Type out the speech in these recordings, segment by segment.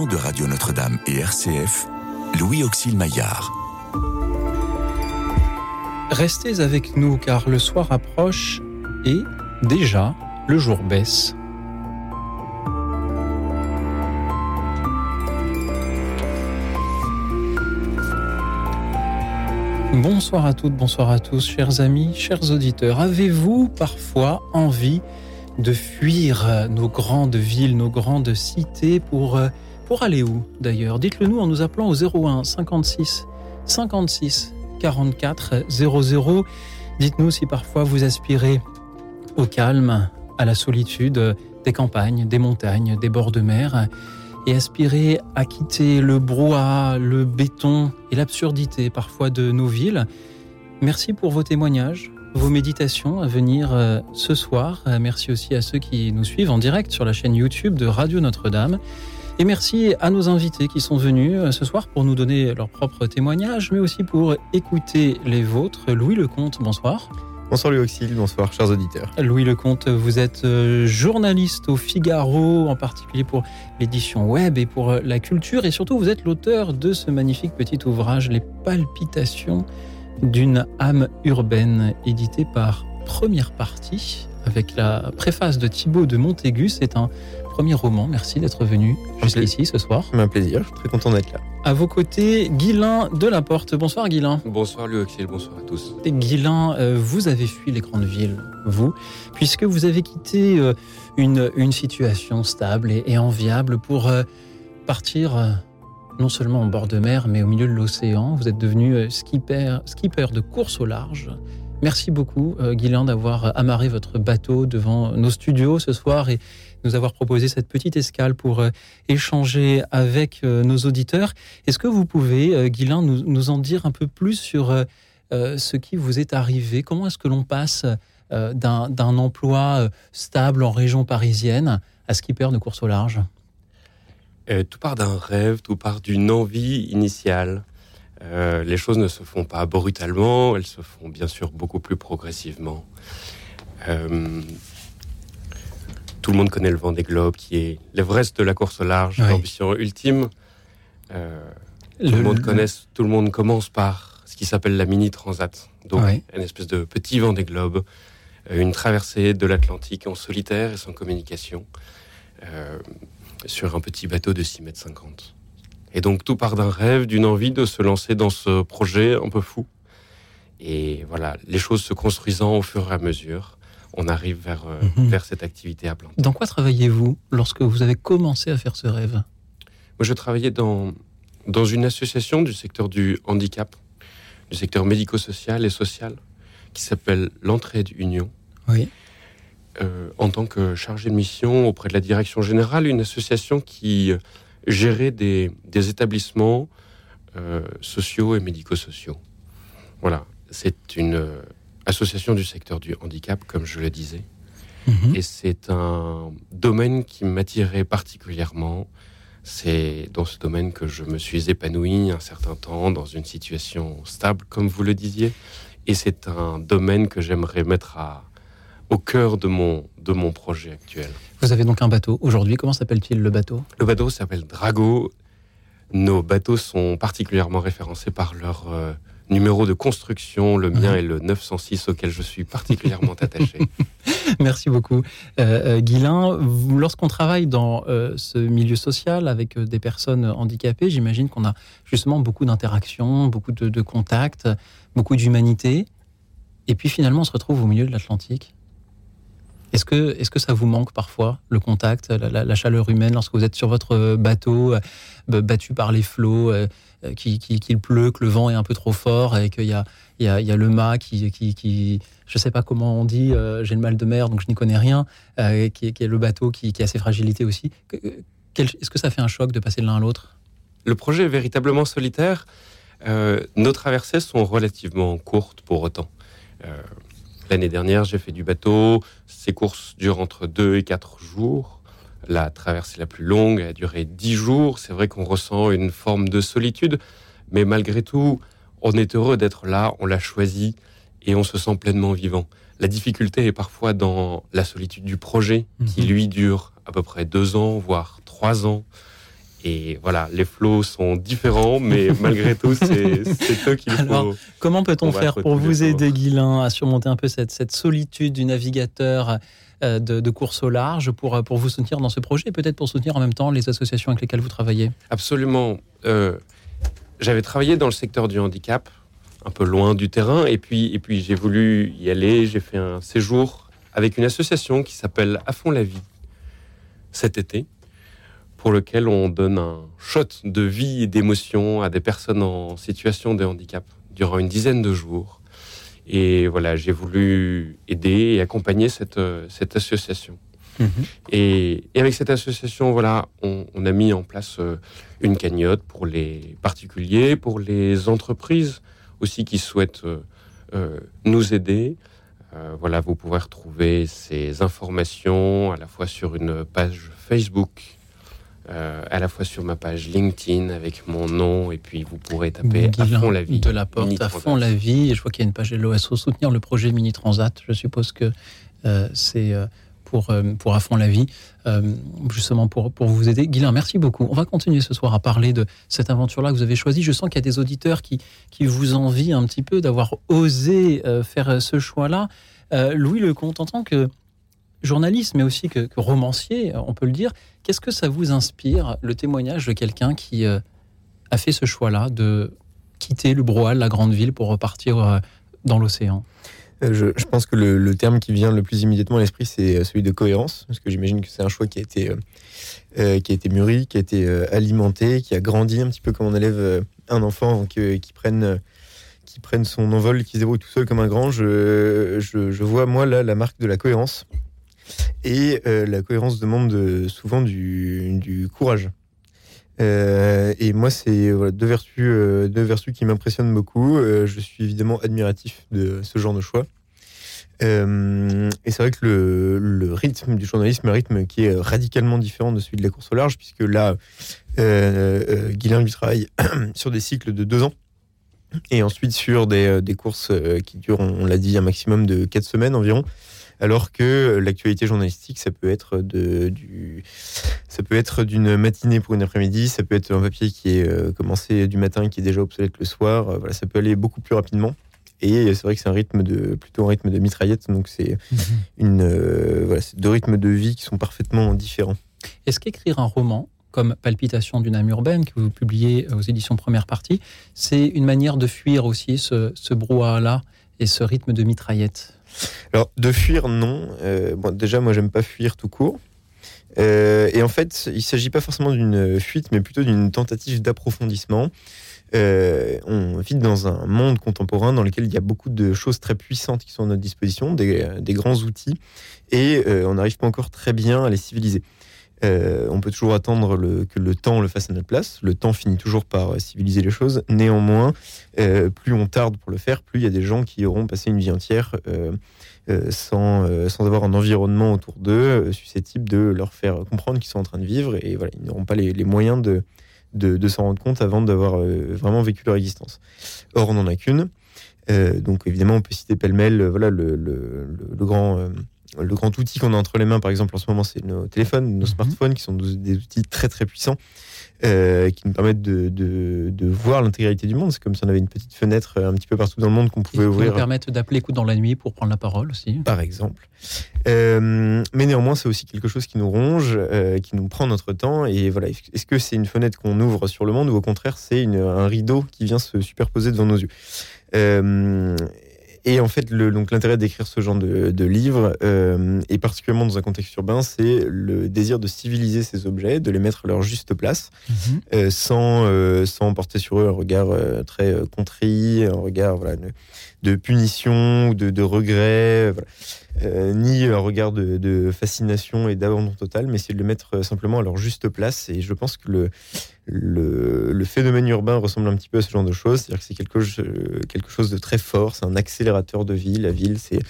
de Radio Notre-Dame et RCF, Louis Auxil Maillard. Restez avec nous car le soir approche et déjà le jour baisse. Bonsoir à toutes, bonsoir à tous, chers amis, chers auditeurs. Avez-vous parfois envie de fuir nos grandes villes, nos grandes cités pour, pour aller où d'ailleurs Dites-le nous en nous appelant au 01 56 56 44 00. Dites-nous si parfois vous aspirez au calme, à la solitude des campagnes, des montagnes, des bords de mer et aspirez à quitter le brouhaha, le béton et l'absurdité parfois de nos villes. Merci pour vos témoignages, vos méditations à venir euh, ce soir. Merci aussi à ceux qui nous suivent en direct sur la chaîne YouTube de Radio Notre-Dame. Et merci à nos invités qui sont venus euh, ce soir pour nous donner leurs propres témoignages, mais aussi pour écouter les vôtres. Louis Lecomte, bonsoir. Bonsoir Louis Auxil, bonsoir chers auditeurs. Louis Lecomte, vous êtes journaliste au Figaro, en particulier pour l'édition web et pour la culture, et surtout vous êtes l'auteur de ce magnifique petit ouvrage, Les palpitations d'une âme urbaine, édité par Première Partie, avec la préface de Thibaut de Montaigu. C'est un premier roman. Merci d'être venu jusqu'ici ce soir. Un plaisir, je suis très content d'être là. À vos côtés, Guilain de la Porte. Bonsoir Guilain. Bonsoir Louis bonsoir à tous. Et Guilain, euh, vous avez fui les grandes villes, vous, puisque vous avez quitté euh, une, une situation stable et, enviable pour euh, partir non seulement en bord de mer, mais au milieu de l'océan. Vous êtes devenu euh, skipper, skipper de course au large. Merci beaucoup, euh, Guylain, d'avoir amarré votre bateau devant nos studios ce soir et nous avoir proposé cette petite escale pour euh, échanger avec nos auditeurs. Est-ce que vous pouvez, Guylain, nous, nous, en dire un peu plus sur ce qui vous est arrivé? Comment est-ce que l'on passe d'un emploi stable en région parisienne à skipper de course au large? Euh, tout part d'un rêve, tout part d'une envie initiale. Euh, les choses ne se font pas brutalement, elles se font bien sûr beaucoup plus progressivement. Euh, tout le monde connaît le vent des globes, qui est l'Everest de la course au large, l'ambition ultime. tout le, monde connaît, tout le monde commence par ce qui s'appelle la mini transat, donc une espèce de petit vent des globes, une traversée de l'Atlantique en solitaire et sans communication sur un petit bateau de 6 mètres 50. Et donc tout part d'un rêve, d'une envie de se lancer dans ce projet un peu fou. Et voilà, les choses se construisant au fur et à mesure, on arrive vers, euh, mhm. vers cette activité à plein temps. Dans quoi travaillez-vous lorsque vous avez commencé à faire ce rêve? Moi, je travaillais dans, dans une association du secteur du handicap, du secteur médico-social et social, qui s'appelle l'Entraide Union. Oui. Euh, en tant que chargé de mission auprès de la direction générale, une association qui euh, gérait des, établissements euh, sociaux et médico-sociaux. Voilà, c'est une association du secteur du handicap, comme je le disais. Mhm. Et c'est un domaine qui m'attirait particulièrement. C'est dans ce domaine que je me suis épanoui un certain temps, dans une situation stable, comme vous le disiez. Et c'est un domaine que j'aimerais mettre à, au cœur de mon, de mon projet actuel. Vous avez donc un bateau aujourd'hui. Comment s'appelle-t-il le bateau? Le bateau s'appelle Drago. Nos bateaux sont particulièrement référencés par leur euh, numéro de construction. Le mien est le 906 auquel je suis particulièrement attaché. Merci beaucoup. Euh, euh Guilain, lorsqu'on travaille dans euh, ce milieu social avec des personnes handicapées, j'imagine qu'on a justement beaucoup d'interactions, beaucoup de, de contacts, beaucoup d'humanité. Et puis finalement, on se retrouve au milieu de l'Atlantique. Est-ce que, est que ça vous manque parfois, le contact, la, chaleur humaine, lorsque vous êtes sur votre bateau, euh, battu par les flots, euh, euh, qu'il pleut, que le vent est un peu trop fort et qu'il y a, le mât qui, qui, je ne sais pas comment on dit, j'ai le mal de mer, donc je n'y connais rien, qui, est le bateau qui, a ses fragilités aussi. Est-ce que ça fait un choc de passer de l'un à l'autre? Le projet est véritablement solitaire. nos traversées sont relativement courtes pour autant. L'année dernière, j'ai fait du bateau. Ces courses durent entre 2 et 4 jours. La traversée la plus longue a duré 10 jours. C'est vrai qu'on ressent une forme de solitude, mais malgré tout, on est heureux d'être là, on l'a choisi et on se sent pleinement vivant. La difficulté est parfois dans la solitude du projet, qui mhm. lui dure à peu près deux ans, voire trois ans. Et voilà, les flots sont différents, mais malgré tout, c'est eux qu'il faut. Alors, comment peut-on faire pour vous aider, Guilain, à surmonter un peu cette, cette solitude du navigateur euh, de, de, course au large pour, pour vous soutenir dans ce projet et peut-être pour soutenir en même temps les associations avec lesquelles vous travaillez? Absolument. Euh, J'avais travaillé dans le secteur du handicap, un peu loin du terrain, et puis, et puis j'ai voulu y aller. J'ai fait un séjour avec une association qui s'appelle À fond la vie cet été pour lequel on donne un shot de vie et d'émotion à des personnes en situation de handicap durant une dizaine de jours. Et voilà, j'ai voulu aider et accompagner cette, cette association. Mhm. Et, avec cette association, voilà, on, a mis en place euh, une cagnotte pour les particuliers, pour les entreprises aussi qui souhaitent euh, euh, nous aider. voilà, vous pouvez retrouver ces informations à la fois sur une page Facebook euh, à la fois sur ma page LinkedIn avec mon nom et puis vous pourrez taper à fond la vie. De la porte à fond la vie. Et je vois qu'il y a une page LOSO soutenir le projet Mini Transat. Je suppose que euh, c'est euh, pour, pour à fond la vie, justement pour, pour vous aider. Guilain, merci beaucoup. On va continuer ce soir à parler de cette aventure-là que vous avez choisie. Je sens qu'il y a des auditeurs qui, qui vous envient un petit peu d'avoir osé faire ce choix-là. Louis Lecomte, en tant que journaliste, mais aussi que, romancier, on peut le dire, qu'est-ce que ça vous inspire, le témoignage de quelqu'un qui euh, a fait ce choix-là de quitter le Broal, la grande ville, pour repartir euh, dans l'océan? Euh, je, pense que le, terme qui vient le plus immédiatement à l'esprit, c'est celui de cohérence, parce que j'imagine que c'est un choix qui a été, qui a été mûri, qui a été alimenté, qui a grandi un petit peu comme on élève un enfant qui, qui prenne qui prenne son envol, qui se débrouille tout seul comme un grand. Je, je vois, moi, là, la marque de la cohérence. Et euh, la cohérence demande souvent du, courage. Euh, et moi, c'est deux, vertus, euh, deux vertus qui m'impressionnent beaucoup. je suis évidemment admiratif de ce genre de choix. et c'est vrai que le, rythme du journalisme un rythme qui est radicalement différent de celui de la course au large, puisque là, Guilain lui travaille sur des cycles de deux ans. Et ensuite sur des, des courses qui durent, on l'a dit, un maximum de quatre semaines environ alors que l'actualité journalistique, ça peut être de, du, ça peut être d'une matinée pour une après-midi, ça peut être un papier qui est euh, commencé du matin, qui est déjà obsolète le soir. Euh, voilà, ça peut aller beaucoup plus rapidement. Et c'est vrai que c'est un rythme de plutôt un rythme de mitraillette, donc c'est mhm. une euh, voilà, deux rythmes de vie qui sont parfaitement différents. Est-ce qu'écrire un roman comme Palpitation d'une âme urbaine, que vous publiez aux éditions Première Partie, c'est une manière de fuir aussi ce, ce brouhaha-là et ce rythme de mitraillette? Alors, de fuir, non. Euh, bon, déjà, moi, j'aime pas fuir tout court. Euh, et en fait, il ne s'agit pas forcément d'une fuite, mais plutôt d'une tentative d'approfondissement. Euh, on vit dans un monde contemporain dans lequel il y a beaucoup de choses très puissantes qui sont à notre disposition, des, des grands outils, et on n'arrive pas encore très bien à les civiliser. Euh, on peut toujours attendre que le temps le fasse à notre place. Le temps finit toujours par civiliser les choses. Néanmoins, euh, plus on tarde pour le faire, plus il y a des gens qui auront passé une vie entière euh, sans, avoir un environnement autour d'eux susceptible de leur faire comprendre qu'ils sont en train de vivre. Et voilà, ils n'auront pas les, moyens de, de, s'en rendre compte avant d'avoir vraiment vécu leur existence. Or, on n'en a qu'une. donc évidemment, on peut citer pêle-mêle voilà, le grand le grand outil qu'on a entre les mains, par exemple, en ce moment, c'est nos téléphones, nos mhm. smartphones, qui sont des outils très très puissants, euh, qui nous permettent de, de, voir l'intégralité du monde. C'est comme si on avait une petite fenêtre euh, un petit peu partout dans le monde qu'on pouvait ouvrir. Qui nous permettent d'appeler coup dans la nuit pour prendre la parole aussi. Par exemple. Euh, mais néanmoins, c'est aussi quelque chose qui nous ronge, qui nous prend notre temps. Et voilà, est-ce que c'est une fenêtre qu'on ouvre sur le monde ou au contraire, c'est un rideau qui vient se superposer devant nos yeux? Et en fait, le, donc l'intérêt d'écrire ce genre de, de livre, euh, et particulièrement dans un contexte urbain, c'est le désir de civiliser ces objets, de les mettre à leur juste place, mhm. euh, sans, euh, sans porter sur eux un regard euh, très euh, contrit, un regard voilà, de, de punition ou de, de regret. Voilà. Euh, ni un regard de, fascination et d'abandon total, mais c'est de le mettre euh, simplement à leur juste place. Et je pense que le, le, phénomène urbain ressemble un petit peu à ce genre de choses. C'est-à-dire que c'est quelque, quelque, chose de très fort, c'est un accélérateur de vie. La ville, c'est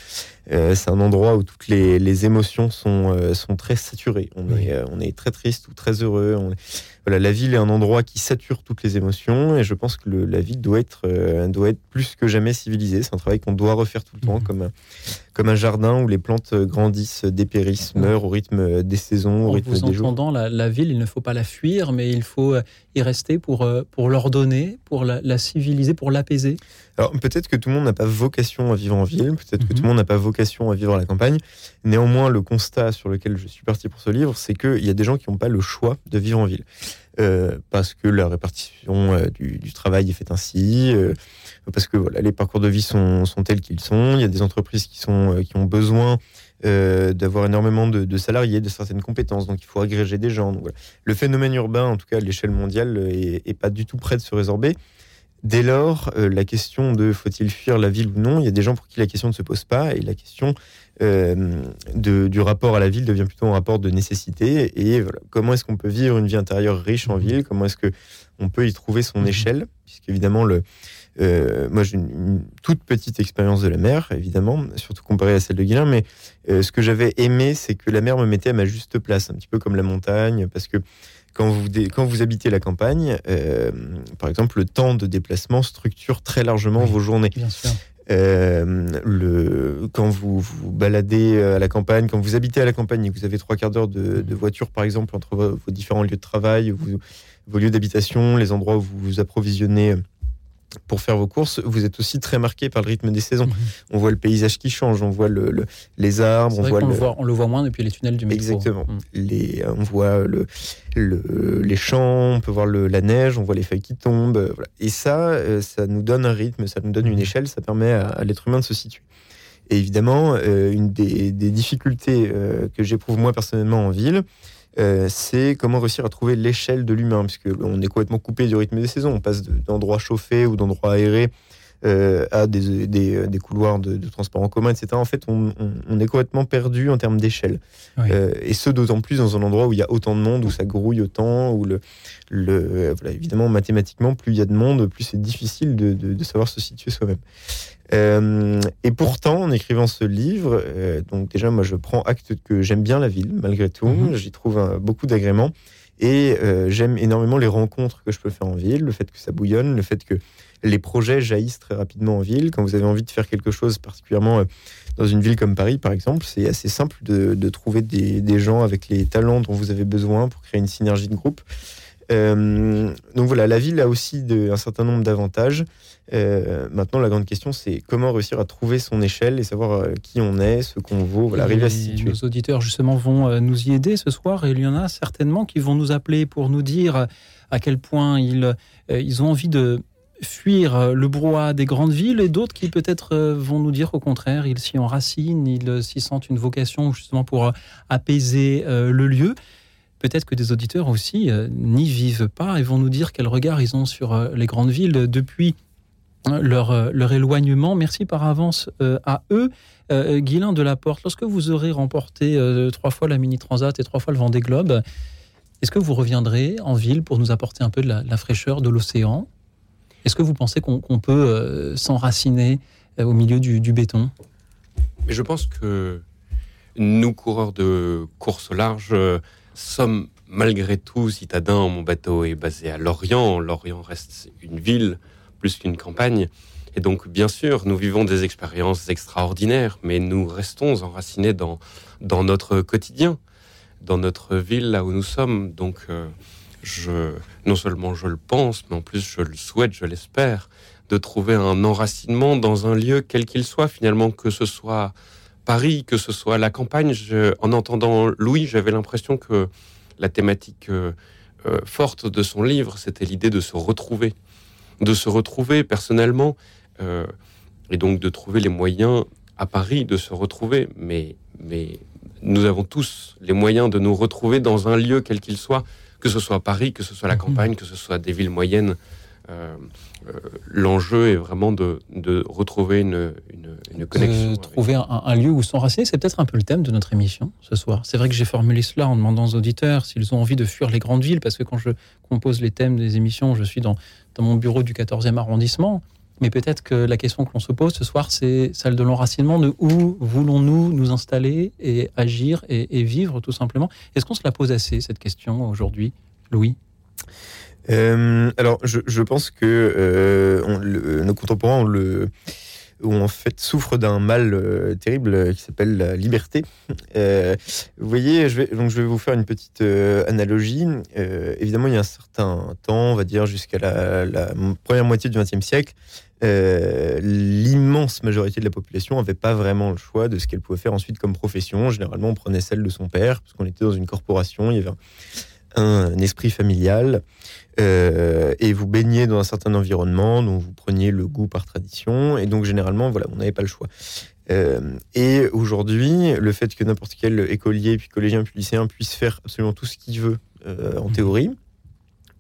euh, un endroit où toutes les, les émotions sont, sont très saturées. On, est, on est très triste ou très heureux. Voilà, la ville est un endroit qui sature toutes les émotions et je pense que le- la ville doit être, euh, doit être plus que jamais civilisée. C'est un travail qu'on doit refaire tout le temps, Mhm. comme, un, comme un jardin où les plantes grandissent, dépérissent, Mhm. meurent au rythme des saisons, au En rythme vous des jours. entendant, la, la ville, il ne faut pas la fuir, mais il faut euh, y rester pour, euh, pour l'ordonner, pour la, la civiliser, pour l'apaiser. Alors peut-être que tout le monde n'a pas vocation à vivre en ville, peut-être que Mhm. tout le monde n'a pas vocation à vivre à la campagne. Néanmoins, le constat sur lequel je suis parti pour ce livre, c'est qu'il y a des gens qui n'ont pas le choix de vivre en ville. Euh, parce que la répartition euh, du, travail est faite ainsi, euh, parce que voilà, les parcours de vie sont, tels qu'ils sont. Il y a des entreprises qui, sont, qui ont besoin d'avoir énormément de, salariés, de certaines compétences, donc il faut agréger des gens. Le phénomène urbain, en tout cas à l'échelle mondiale, est, est pas du tout prêt de se résorber. Dès lors, la question de faut-il fuir la ville ou non, il y a des gens pour qui la question ne se pose pas, et la question euh, de, du rapport à la ville devient plutôt un rapport de nécessité. Et voilà, comment est-ce qu'on peut vivre une vie intérieure riche en ville? Comment est-ce que on peut y trouver son Mhm. échelle? Puisqu'évidemment, le, euh, moi j'ai une, une toute petite expérience de la mer, évidemment, surtout comparée à celle de Guilain, mais euh, ce que j'avais aimé, c'est que la mer me mettait à ma juste place, un petit peu comme la montagne, parce que quand vous, quand vous habitez la campagne, euh, par exemple, le temps de déplacement structure très largement Oui. vos journées. Bien sûr. Euh, le, quand vous vous baladez à la campagne, quand vous habitez à la campagne et que vous avez trois quarts d'heure de, voiture, par exemple, entre vos, différents lieux de travail, vos lieux d'habitation, les endroits où vous vous approvisionnez pour faire vos courses, vous êtes aussi très marqué par le rythme des saisons. Mhm. On voit le paysage qui change, on voit le, le- les arbres, on voit le, voit, on le voit moins depuis les tunnels du métro. Exactement. Mm. les, on voit le, le- les champs, on peut voir la neige, on voit les feuilles qui tombent. euh, voilà. Et ça, euh, ça nous donne un rythme, ça nous donne une Mhm. échelle, ça permet à, à l'être humain de se situer. Et évidemment, euh, une des, des difficultés euh, que j'éprouve moi personnellement en ville, euh, c'est comment réussir à trouver l'échelle de l'humain, puisque on est complètement coupé du rythme des saisons. On passe de- d'endroits chauffés ou d'endroits aérés euh, à des, des- des couloirs de, de transport en commun, etc. En fait, on, on- on est complètement perdu en termes d'échelle. Oui. Euh, et ce, d'autant plus dans un endroit où il y a autant de monde, où ça grouille autant, où le, le, euh, voilà, évidemment, mathématiquement, plus il y a de monde, plus c'est difficile de, de- de savoir se situer soi-même. Euh, et pourtant, en écrivant ce livre, euh, donc déjà, moi, je prends acte que j'aime bien la ville, malgré tout. Mhm. J'y trouve un- beaucoup d'agréments. Et euh, j'aime énormément les rencontres que je peux faire en ville, le fait que ça bouillonne, le fait que les projets jaillissent très rapidement en ville. Quand vous avez envie de faire quelque chose, particulièrement euh, dans une ville comme Paris, par exemple, c'est assez simple de, de trouver des, des gens avec les talents dont vous avez besoin pour créer une synergie de groupe. Euh, donc voilà, la ville a aussi de- un certain nombre d'avantages. Euh, maintenant, la grande question, c'est comment réussir à trouver son échelle et savoir euh, qui on est, ce qu'on vaut, voilà, arriver à se situer. Nos auditeurs, justement, vont nous y aider ce soir. Et il y en a certainement qui vont nous appeler pour nous dire à quel point ils, ils ont envie de fuir le brouhaha des grandes villes et d'autres qui peut-être vont nous dire au contraire, ils s'y enracinent, ils s'y sentent une vocation justement pour apaiser le lieu. Peut-être que des auditeurs aussi euh, n'y vivent pas et vont nous dire quel regard ils ont sur euh, les grandes villes depuis euh, leur, leur éloignement. Merci par avance à eux. Guilain de la Porte, lorsque vous aurez remporté trois fois la Mini Transat et trois fois le Vendée Globe, est-ce que vous reviendrez en ville pour nous apporter un peu de la, fraîcheur de l'océan? Est-ce que vous pensez qu'on peut s'enraciner au milieu du, du béton? Mais je pense que nous, coureurs de course large, sommes malgré tout citadins. Mon bateau est basé à Lorient. Lorient reste une ville plus qu'une campagne. Et donc, bien sûr, nous vivons des expériences extraordinaires, mais nous restons enracinés dans, dans notre quotidien, dans notre ville, là où nous sommes. Donc, euh, je, non seulement je le pense, mais en plus je le souhaite, je l'espère, de trouver un enracinement dans un lieu quel qu'il soit, finalement, que ce soit Paris, que ce soit la campagne. Je- en entendant Louis, j'avais l'impression que la thématique euh, euh, forte de son livre, c'était l'idée de se retrouver, de se retrouver personnellement, euh, et donc de trouver les moyens à Paris de se retrouver. Mais, mais nous avons tous les moyens de nous retrouver dans un lieu quel qu'il soit, que ce soit Paris, que ce soit la Mhm. campagne, que ce soit des villes moyennes. Euh, euh, L'enjeu est vraiment de, de retrouver une, une, une connexion. Avec- trouver un, un lieu où s'enraciner, c'est peut-être un peu le thème de notre émission ce soir. C'est vrai que j'ai formulé cela en demandant aux auditeurs s'ils ont envie de fuir les grandes villes, parce que quand je compose les thèmes des émissions, je suis dans, dans mon bureau du 14e arrondissement. Mais peut-être que la question que l'on se pose ce soir, c'est celle de l'enracinement, de où voulons-nous nous installer et agir et, et vivre tout simplement. Est-ce qu'on se la pose assez, cette question aujourd'hui, Louis? Alors, je, pense que nos contemporains ont le, où en fait souffre d'un mal euh, terrible euh, qui s'appelle la liberté. Euh, vous voyez, je vais, donc je vais vous faire une petite analogie. évidemment, il y a un certain temps, on va dire jusqu'à la, première moitié du XXe siècle, l'immense majorité de la population n'avait pas vraiment le choix de ce qu'elle pouvait faire ensuite comme profession. Généralement, on prenait celle de son père, parce qu'on était dans une corporation, il y avait un esprit familial. Euh, et vous baignez dans un certain environnement dont vous preniez le goût par tradition, et donc généralement, voilà, on n'avait pas le choix. Euh, et aujourd'hui, le fait que n'importe quel écolier, puis collégien, puis lycéen puisse faire absolument tout ce qu'il veut euh, en mmh. théorie,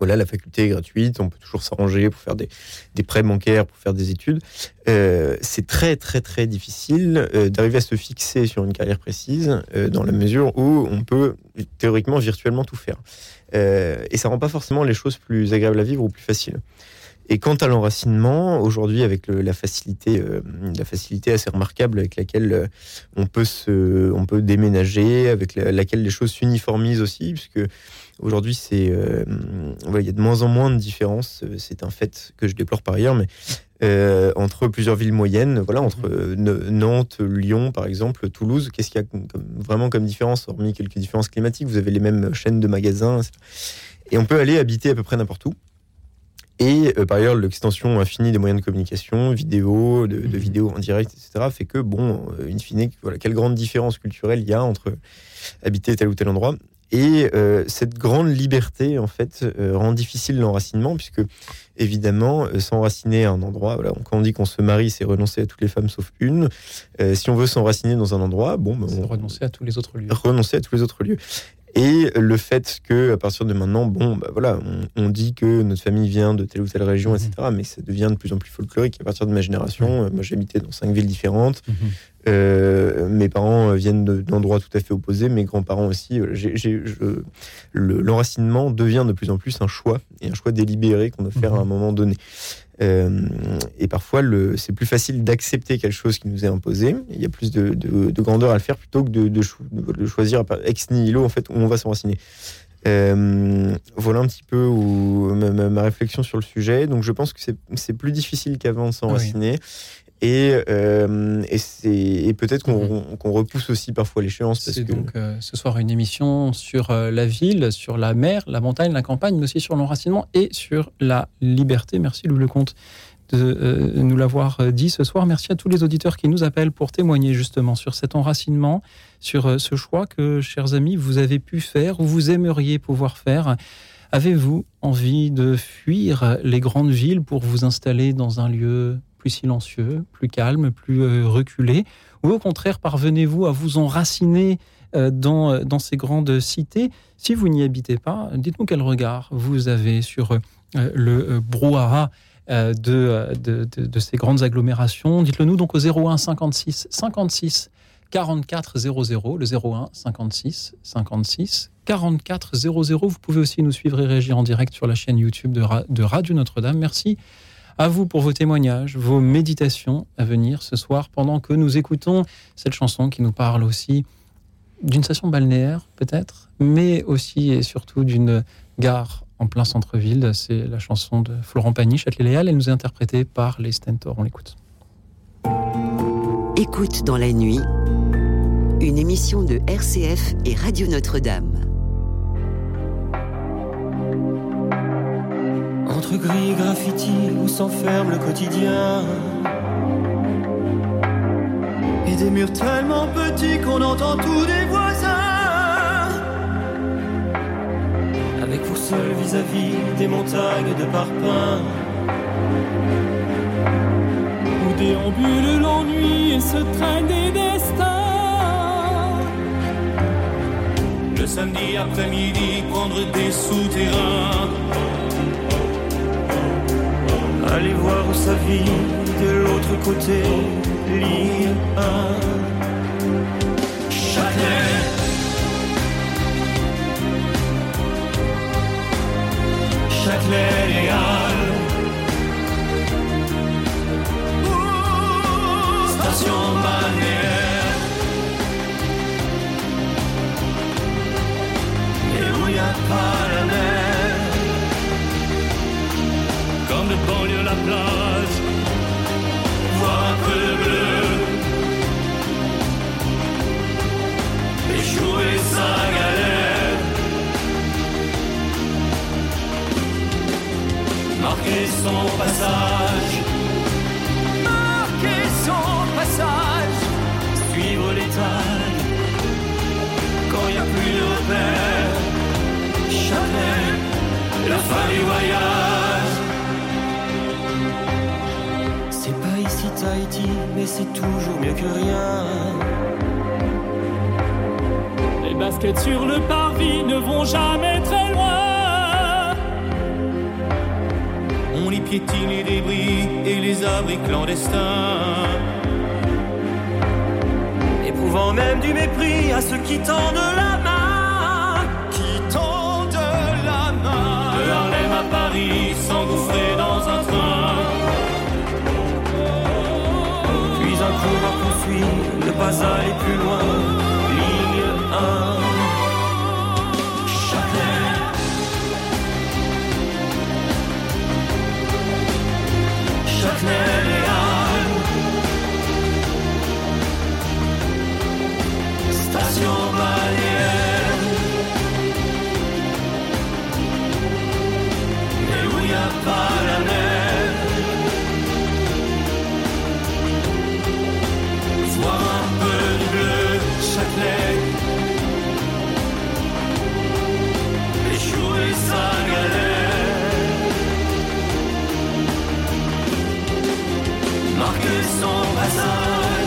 voilà, la faculté est gratuite, on peut toujours s'arranger pour faire des, des, prêts bancaires, pour faire des études. c'est très très très difficile d'arriver à se fixer sur une carrière précise dans la mesure où on peut théoriquement virtuellement tout faire. Euh, et ça rend pas forcément les choses plus agréables à vivre ou plus faciles. Et quant à l'enracinement, aujourd'hui, avec la facilité, euh, la facilité assez remarquable avec laquelle euh, on peut se, on peut déménager, avec laquelle les choses s'uniformisent aussi, puisque aujourd'hui, c'est, il y a de moins en moins de différences. C'est un fait que je déplore par ailleurs, mais entre plusieurs villes moyennes, voilà, entre Nantes, Lyon, par exemple, Toulouse, qu'est-ce qu'il y a vraiment comme différence, hormis quelques différences climatiques? Vous avez les mêmes chaînes de magasins, et on peut aller habiter à peu près n'importe où. Et euh, par ailleurs, l'extension infinie des moyens de communication, vidéo, de, de mhm. vidéos en direct, etc., fait que, bon, euh, in fine, voilà, quelle grande différence culturelle il y a entre habiter tel ou tel endroit. Et euh, cette grande liberté, en fait, rend difficile l'enracinement, puisque, évidemment, s'enraciner à un endroit, voilà, quand on dit qu'on se marie, c'est renoncer à toutes les femmes sauf une. si on veut s'enraciner dans un endroit, bon, ben, on... renoncer à tous les autres lieux. Renoncer à tous les autres lieux. Et le fait que, à partir de maintenant, bon, bah voilà, on, dit que notre famille vient de telle ou telle région, etc. Mhm. Mais ça devient de plus en plus folklorique. À partir de ma génération, mhm. moi j'habitais dans cinq villes différentes. Mhm. Euh, mes parents viennent d'endroits tout à fait opposés, mes grands-parents aussi. L'enracinement devient de plus en plus un choix, et un choix délibéré qu'on doit faire à un moment donné. Euh, et parfois, c'est plus facile d'accepter quelque chose qui nous est imposé. Il y a plus de, grandeur à le faire plutôt que de, choisir ex nihilo en fait où on va s'enraciner. Euh, voilà un petit peu où, ma, réflexion sur le sujet. Donc je pense que c'est plus difficile qu'avant de s'enraciner. Et, euh, et, peut-être mhm. qu'on repousse aussi parfois l'échéance. C'est donc euh, ce soir une émission sur euh, la ville, sur la mer, la montagne, la campagne, mais aussi sur l'enracinement et sur la liberté. Merci Louis Lecomte de nous l'avoir dit ce soir. Merci à tous les auditeurs qui nous appellent pour témoigner justement sur cet enracinement, sur ce choix que, chers amis, vous avez pu faire ou vous aimeriez pouvoir faire. Avez-vous envie de fuir les grandes villes pour vous installer dans un lieu plus silencieux, plus calme, plus euh, reculé Ou au contraire, parvenez-vous à vous enraciner euh, dans, euh, dans ces grandes cités Si vous n'y habitez pas, dites-nous quel regard vous avez sur le brouhaha de, de, ces grandes agglomérations. Dites-le nous donc au 01 56 56 44 00, le 01 56 56 44 00. Vous pouvez aussi nous suivre et réagir en direct sur la chaîne YouTube de Radio Notre-Dame. Merci à vous pour vos témoignages, vos méditations à venir ce soir pendant que nous écoutons cette chanson qui nous parle aussi d'une station balnéaire peut-être, mais aussi et surtout d'une gare en plein centre-ville. C'est la chanson de Florent Pagny, Châtelet-Léal. Elle nous est interprétée par les Stentors. On l'écoute. Écoute dans la nuit, une émission de RCF et Radio Notre-Dame. Gris graffiti où s'enferme le quotidien. Et des murs tellement petits qu'on entend tous des voisins. Avec pour seul vis-à-vis des montagnes de parpaings. Où déambule l'ennui et se traîne des destins. Le samedi après-midi, prendre des souterrains Allez voir sa vie de l'autre côté, ligne 1. Châtelet. Châtelet et Halles. Station balnéaire. Et où y a pas plage, voir un peu bleu, et jouer sa galère. Marquer son passage, marquer son passage, suivre tailles quand il n'y a plus de repères. Jamais la fin du voyage. Tahiti, mais c'est toujours mieux que rien. Les baskets sur le parvis ne vont jamais très loin. On y piétine les débris et les abris clandestins. Éprouvant même du mépris à ceux qui tendent la main. Qui tendent la main. De Harlem à Paris, s'engouffrer dans Un couloir poursuit, ne pas aller plus loin. Ligne 1. Son passage.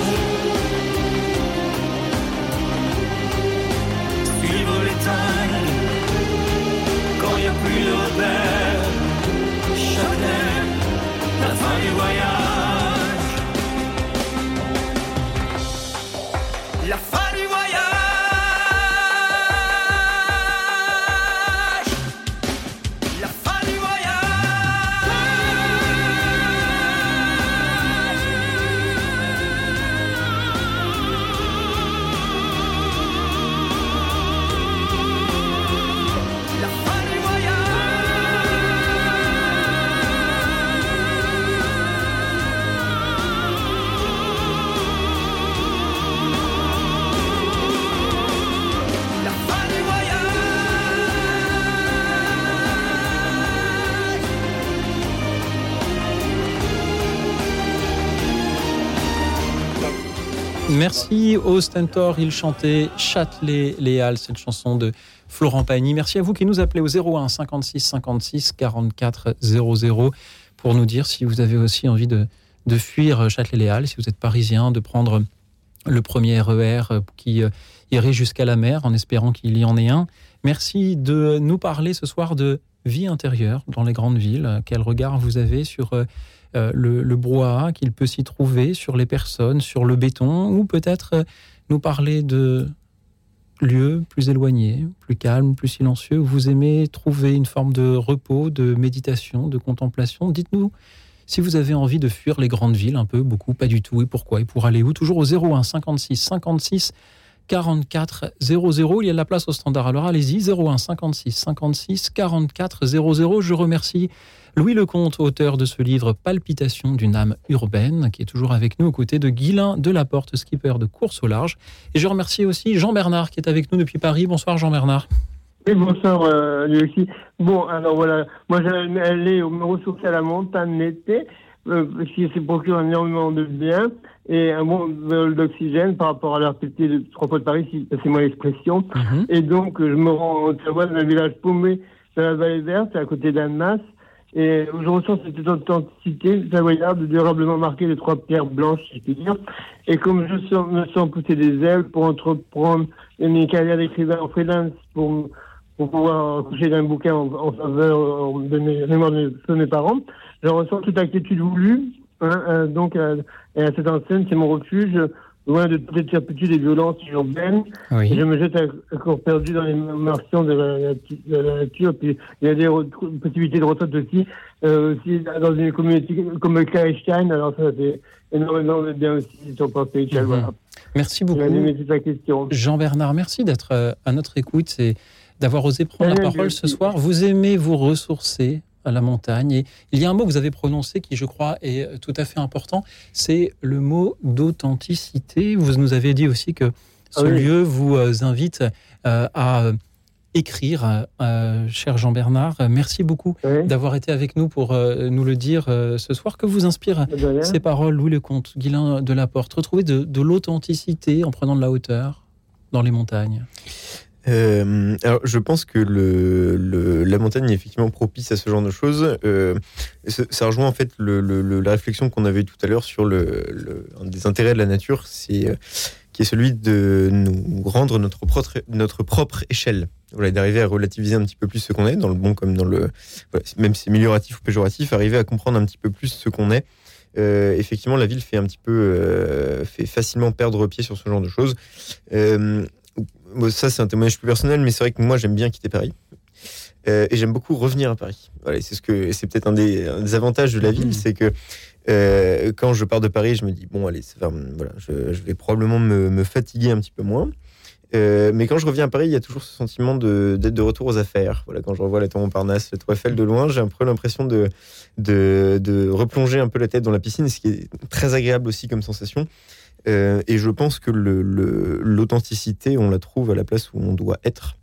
Merci au Stentor, il chantait Châtelet Léal, cette chanson de Florent Pagny. Merci à vous qui nous appelez au 01 56 56 44 00 pour nous dire si vous avez aussi envie de, de fuir Châtelet Léal, si vous êtes parisien, de prendre le premier RER qui euh, irait jusqu'à la mer en espérant qu'il y en ait un. Merci de nous parler ce soir de vie intérieure dans les grandes villes. Quel regard vous avez sur euh, le, le brouhaha qu'il peut s'y trouver, sur les personnes, sur le béton, ou peut-être euh, nous parler de lieux plus éloignés, plus calmes, plus silencieux, où vous aimez trouver une forme de repos, de méditation, de contemplation. Dites-nous si vous avez envie de fuir les grandes villes, un peu, beaucoup, pas du tout, et pourquoi, et pour aller où Toujours au 01 56 56 44 00. Il y a de la place au standard. Alors allez-y, 01 56 56 44 00. Je remercie Louis Lecomte, auteur de ce livre Palpitation d'une âme urbaine, qui est toujours avec nous aux côtés de Guilain Delaporte, skipper de course au large. Et je remercie aussi Jean Bernard, qui est avec nous depuis Paris. Bonsoir Jean Bernard. Oui, bonsoir, euh, lui aussi. Bon, alors voilà, moi j'allais aller me ressourcer à la montagne l'été, euh, parce qu'il se procure énormément de bien et un bon vol d'oxygène par rapport à la RPT de trois fois de Paris, si c'est moi l'expression. Mhm. Et donc, je me rends en Haute-Savoie, dans un village paumé de la vallée verte, à côté d'Annemasse. Et je ressens cette authenticité savoyarde, durablement marquée de trois pierres blanches, si je puis dire. Et comme je me sens pousser des ailes pour entreprendre mes carrières d'écrivain en freelance, pour, pouvoir coucher d'un bouquin en, faveur euh, de mes parents, je ressens toute actitude voulue. Hein, euh, donc, euh, et à cette enseigne, c'est mon refuge, loin de toutes les turpitudes et violences urbaines. Oui. Je me jette à corps perdu dans les martions de la, natu- de la nature. Puis il y a des possibilités de retraite aussi, euh, aussi dans une communauté comme Klein. Alors ça, c'est énormément de bien aussi sur. Mhm. Voilà. Merci beaucoup. animé toute la question. Jean Bernard, merci d'être euh, à notre écoute et d'avoir osé prendre la parole ce soir. Vous aimez vous ressourcer à la montagne. Et il y a un mot que vous avez prononcé qui, je crois, est tout à fait important. C'est le mot d'authenticité. Vous nous avez dit aussi que ce Ah oui. lieu vous euh, invite euh, à écrire, euh, cher Jean-Bernard. Merci beaucoup Oui, d'avoir été avec nous pour euh, nous le dire euh, ce soir. Que vous inspire ces paroles, Louis Lecomte, Guilain de la Porte Retrouver de, de l'authenticité en prenant de la hauteur dans les montagnes. Euh, alors, je pense que la montagne est effectivement propice à ce genre de choses. Euh, ça, rejoint en fait la réflexion qu'on avait tout à l'heure sur un des intérêts de la nature, euh, qui est celui de nous rendre notre propre, échelle. Voilà, d'arriver à relativiser un petit peu plus ce qu'on est, dans le bon comme dans le. même si c'est amélioratif ou péjoratif, arriver à comprendre un petit peu plus ce qu'on est. Effectivement, la ville fait un petit peu, fait facilement perdre pied sur ce genre de choses. Bon, ça, c'est un témoignage plus personnel, mais c'est vrai que moi, j'aime bien quitter Paris. Euh, et j'aime beaucoup revenir à Paris. Voilà, c'est ce que c'est peut-être un des, un des avantages de la ville, Mhm. c'est que euh, quand je pars de Paris, je me dis bon, allez, voilà, je, je vais probablement me, me fatiguer un petit peu moins. Euh, mais quand je reviens à Paris, il y a toujours ce sentiment de- d'être de retour aux affaires. Voilà, quand je revois la tour Montparnasse, le tour Eiffel de loin, j'ai un peu l'impression de, de, de replonger un peu la tête dans la piscine, ce qui est très agréable aussi comme sensation. Euh, et je pense que le- le- l'authenticité, on la trouve à la place où on doit être.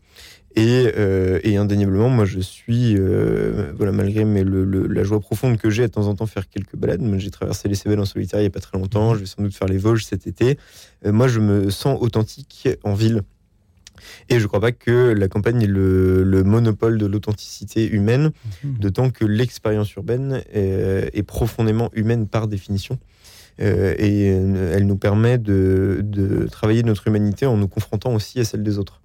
Et, euh, et indéniablement, moi, je suis, euh, voilà, malgré mais le, la joie profonde que j'ai à de temps en temps faire quelques balades. J'ai traversé les Cévennes en solitaire il n'y a pas très longtemps. Je vais sans doute faire les Vosges cet été. Moi, je me sens authentique en ville. Et je ne crois pas que la campagne ait le, le monopole de l'authenticité humaine, d'autant que l'expérience urbaine est profondément humaine par définition. Euh, et euh, elle nous permet de, de travailler notre humanité en nous confrontant aussi à celle des autres.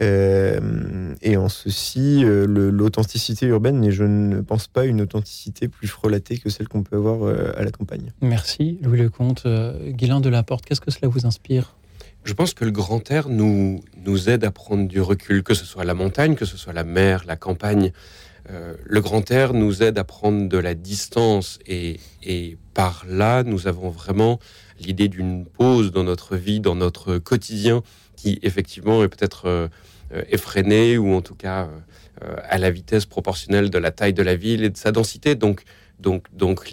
Euh, et en ceci, euh, l'authenticité urbaine n'est, je ne pense pas, une authenticité plus frelatée que celle qu'on peut avoir euh, à la campagne. Merci, Louis Lecomte. Euh, Guilain de la Porte, qu'est-ce que cela vous inspire? Je pense que le grand air nous, nous aide à prendre du recul, que ce soit la montagne, que ce soit la mer, la campagne. Euh, le grand air nous aide à prendre de la distance et, et par là, nous avons vraiment l'idée d'une pause dans notre vie, dans notre quotidien, qui effectivement est peut-être euh, euh, effréné ou en tout cas euh, à la vitesse proportionnelle de la taille de la ville et de sa densité. Donc, donc, donc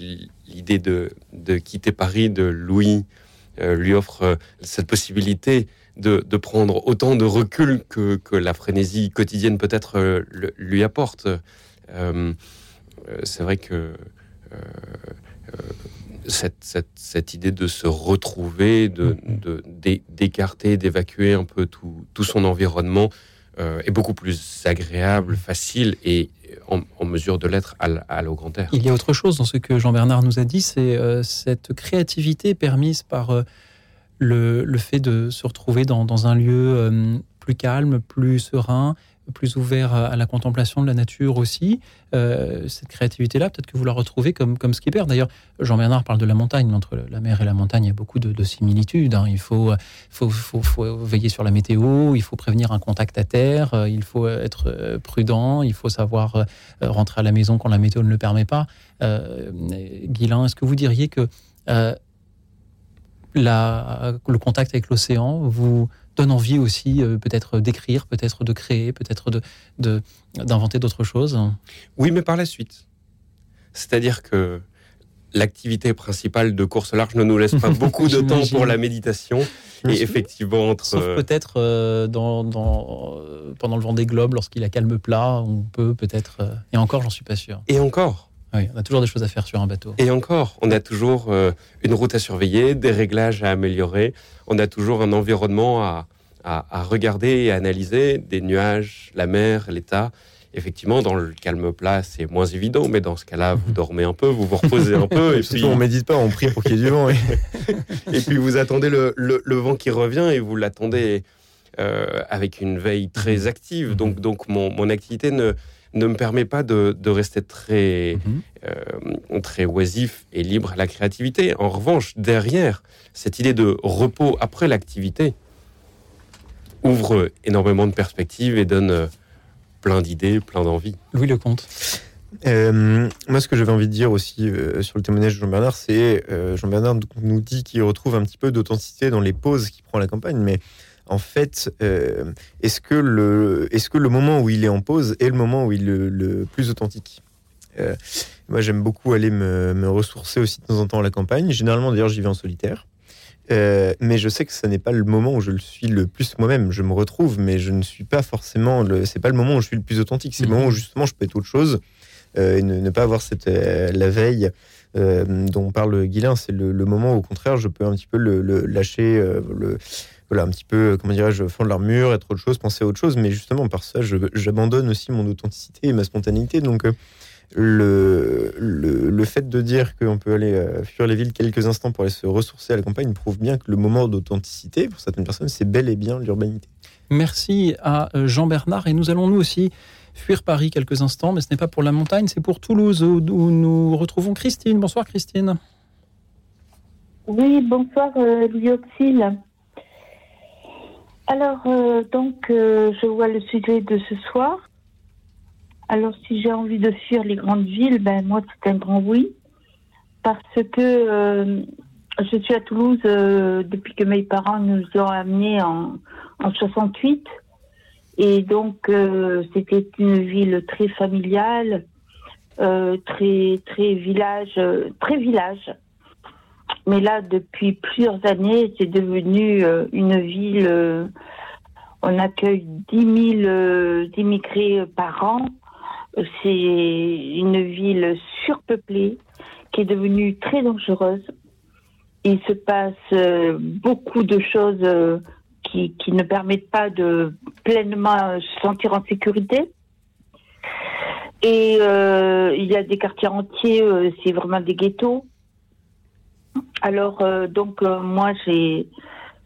l'idée de, de quitter Paris de Louis lui offre cette possibilité de, de prendre autant de recul que, que la frénésie quotidienne peut-être lui apporte. C'est vrai que cette, cette, cette idée de se retrouver, de, de- d'é- d'écarter, d'évacuer un peu tout, tout son environnement euh, est beaucoup plus agréable, facile et en, en mesure de l'être à, à l'eau grand air. Il y a autre chose dans ce que Jean-Bernard nous a dit, c'est euh, cette créativité permise par euh, le, le fait de se retrouver dans, dans un lieu euh, plus calme, plus serein, plus ouvert à, la contemplation de la nature aussi. Euh, cette créativité-là, peut-être que vous la retrouvez comme, comme skipper. D'ailleurs, Jean-Bernard parle de la montagne. Entre la mer et la montagne, il y a beaucoup de, de similitudes. hein. Il faut, faut, faut, veiller sur la météo, il faut prévenir un contact à terre, euh, il faut être euh, prudent, il faut savoir rentrer à la maison quand la météo ne le permet pas. Euh, Guilain, est-ce que vous diriez que le contact avec l'océan vous donne envie aussi euh, peut-être d'écrire, peut-être de créer, peut-être de, de- d'inventer d'autres choses Oui, mais par la suite. C'est-à-dire que l'activité principale de course large ne nous laisse pas beaucoup de temps pour la méditation. Et effectivement, entre Sauf euh, peut-être euh, dans, dans, euh, pendant le vent des globes, lorsqu'il a calme plat, on peut peut-être... et encore, j'en suis pas sûr. et encore, Oui, on a toujours des choses à faire sur un bateau. et encore, on a toujours euh, une route à surveiller, des réglages à améliorer. On a toujours un environnement à, à, à regarder et à analyser, des nuages, la mer, l'état. Effectivement, dans le calme plat, c'est moins évident, mais dans ce cas-là, vous dormez un peu, vous vous reposez un peu, et puis on médite pas, on prie pour qu'il y ait du vent. et- Et puis vous attendez le, le- le vent qui revient et vous l'attendez euh, avec une veille très active. Donc, donc mon, mon activité ne, ne me permet pas de, de rester très, Mhm. euh, très oisif et libre à la créativité. En revanche, derrière, cette idée de repos après l'activité ouvre énormément de perspectives et donne euh, plein d'idées, plein d'envies. Louis Lecomte. Euh, moi, ce que j'avais envie de dire aussi euh, sur le témoignage de Jean-Bernard, c'est euh, Jean-Bernard nous dit qu'il retrouve un petit peu d'authenticité dans les pauses qu'il prend à la campagne, mais en fait, euh, est-ce que, le, est-ce que le moment où il est en pause est le moment où il est le, le plus authentique moi, j'aime beaucoup aller me, me, ressourcer aussi de temps en temps à la campagne. Généralement, d'ailleurs, j'y vais en solitaire. mais je sais que ce n'est pas le moment où je le suis le plus moi-même. Je me retrouve, mais je ne suis pas forcément. Le... C'est pas le moment où je suis le plus authentique. C'est le moment où justement je peux être autre chose et ne, ne, pas avoir cette la veille euh, dont parle Guilain, c'est le, moment où, au contraire, je peux un petit peu le, lâcher, euh, le, voilà, un petit peu, comment dirais-je, fendre l'armure, être autre chose, penser à autre chose. Mais justement, par ça, j'abandonne aussi mon authenticité et ma spontanéité. Donc, euh, le, le, fait de dire qu'on peut aller fuir les villes quelques instants pour aller se ressourcer à la campagne prouve bien que le moment d'authenticité, pour certaines personnes, c'est bel et bien l'urbanité. Merci à Jean-Bernard. Et nous allons nous aussi fuir Paris quelques instants, mais ce n'est pas pour la montagne, c'est pour Toulouse, où, nous retrouvons Christine. Bonsoir Christine. Oui, bonsoir euh, Alors, euh, donc, euh, je vois le sujet de ce soir. Alors, si j'ai envie de fuir les grandes villes, ben moi, c'est un grand oui. Parce que euh, je suis à Toulouse depuis que mes parents nous ont amenés en, en 68. Et donc, c'était une ville très familiale, très, très village, très village. Mais là, depuis plusieurs années, c'est devenu une ville. on accueille 10 000 immigrés par an. C'est une ville surpeuplée qui est devenue très dangereuse. Il se passe beaucoup de choses qui, qui ne permettent pas de pleinement se sentir en sécurité. Et euh, il y a des quartiers entiers, euh, c'est vraiment des ghettos. Alors, euh, donc, moi, j'ai,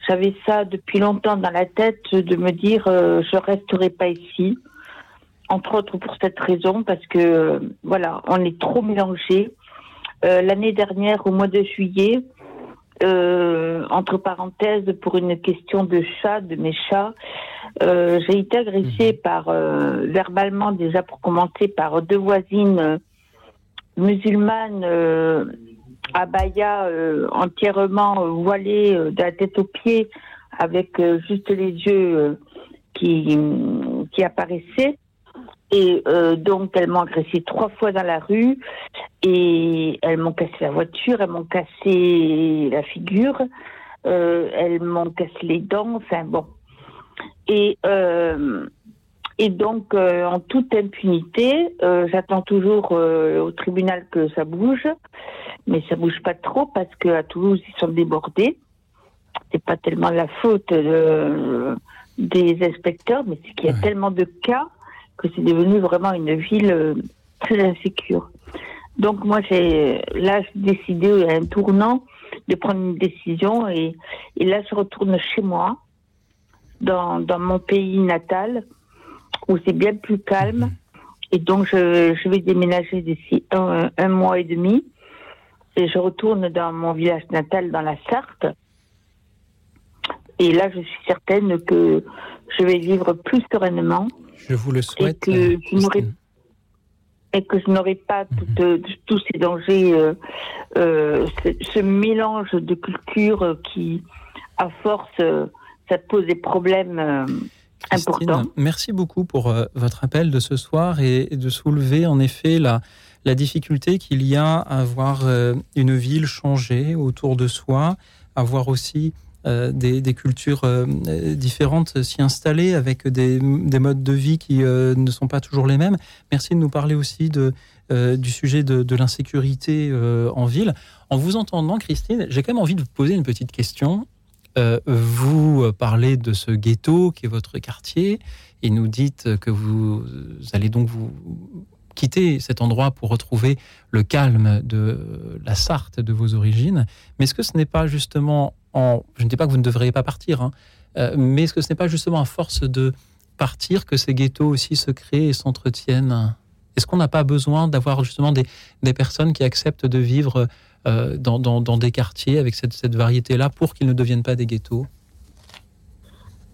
j'avais ça depuis longtemps dans la tête de me dire, je resterai pas ici. Entre autres pour cette raison, parce que, voilà, on est trop mélangés. L'année dernière, au mois de juillet, euh, entre parenthèses, pour une question de chat, de mes chats, euh, j'ai été agressée mhm. par, euh, verbalement déjà pour commencer, par deux voisines musulmanes à Baya, entièrement voilées de la tête aux pieds, avec juste les yeux qui, qui apparaissaient. Et euh, donc, elles m'ont agressé trois fois dans la rue et elles m'ont cassé la voiture, elles m'ont cassé la figure, euh, elles m'ont cassé les dents, enfin bon. Et, euh, et donc, en toute impunité, j'attends toujours au tribunal que ça bouge, mais ça bouge pas trop parce qu'à Toulouse, ils sont débordés. C'est pas tellement la faute des inspecteurs, mais c'est qu'il y a tellement de cas que c'est devenu vraiment une ville euh, très insécure. Donc moi, j'ai là décidé, il y a un tournant, de prendre une décision et, et là, je retourne chez moi, dans, dans mon pays natal, où c'est bien plus calme. Et donc, je, je vais déménager d'ici un, un, mois et demi. Et je retourne dans mon village natal, dans la Sarthe. Et là, je suis certaine que je vais vivre plus sereinement. Je vous le souhaite. Et que, je et que je n'aurai pas mhm. tous ces dangers, euh, euh, ce, mélange de cultures qui, à force, euh, ça pose des problèmes importants. Merci beaucoup pour votre appel de ce soir et, de soulever en effet la, la difficulté qu'il y a à voir une ville changer autour de soi, à voir aussi euh, des, cultures euh, différentes s'y installer avec des, modes de vie qui euh, ne sont pas toujours les mêmes. Merci de nous parler aussi du sujet de, l'insécurité en ville. En vous entendant, Christine, j'ai quand même envie de vous poser une petite question. vous parlez de ce ghetto qui est votre quartier et nous dites que vous allez donc vous quitter cet endroit pour retrouver le calme de la Sarthe de vos origines. Mais est-ce que ce n'est pas justement je ne dis pas que vous ne devriez pas partir, hein, euh, mais est-ce que ce n'est pas justement à force de partir que ces ghettos aussi se créent et s'entretiennent? Est-ce qu'on n'a pas besoin d'avoir justement des, personnes qui acceptent de vivre euh, dans, des quartiers avec cette, variété-là pour qu'ils ne deviennent pas des ghettos?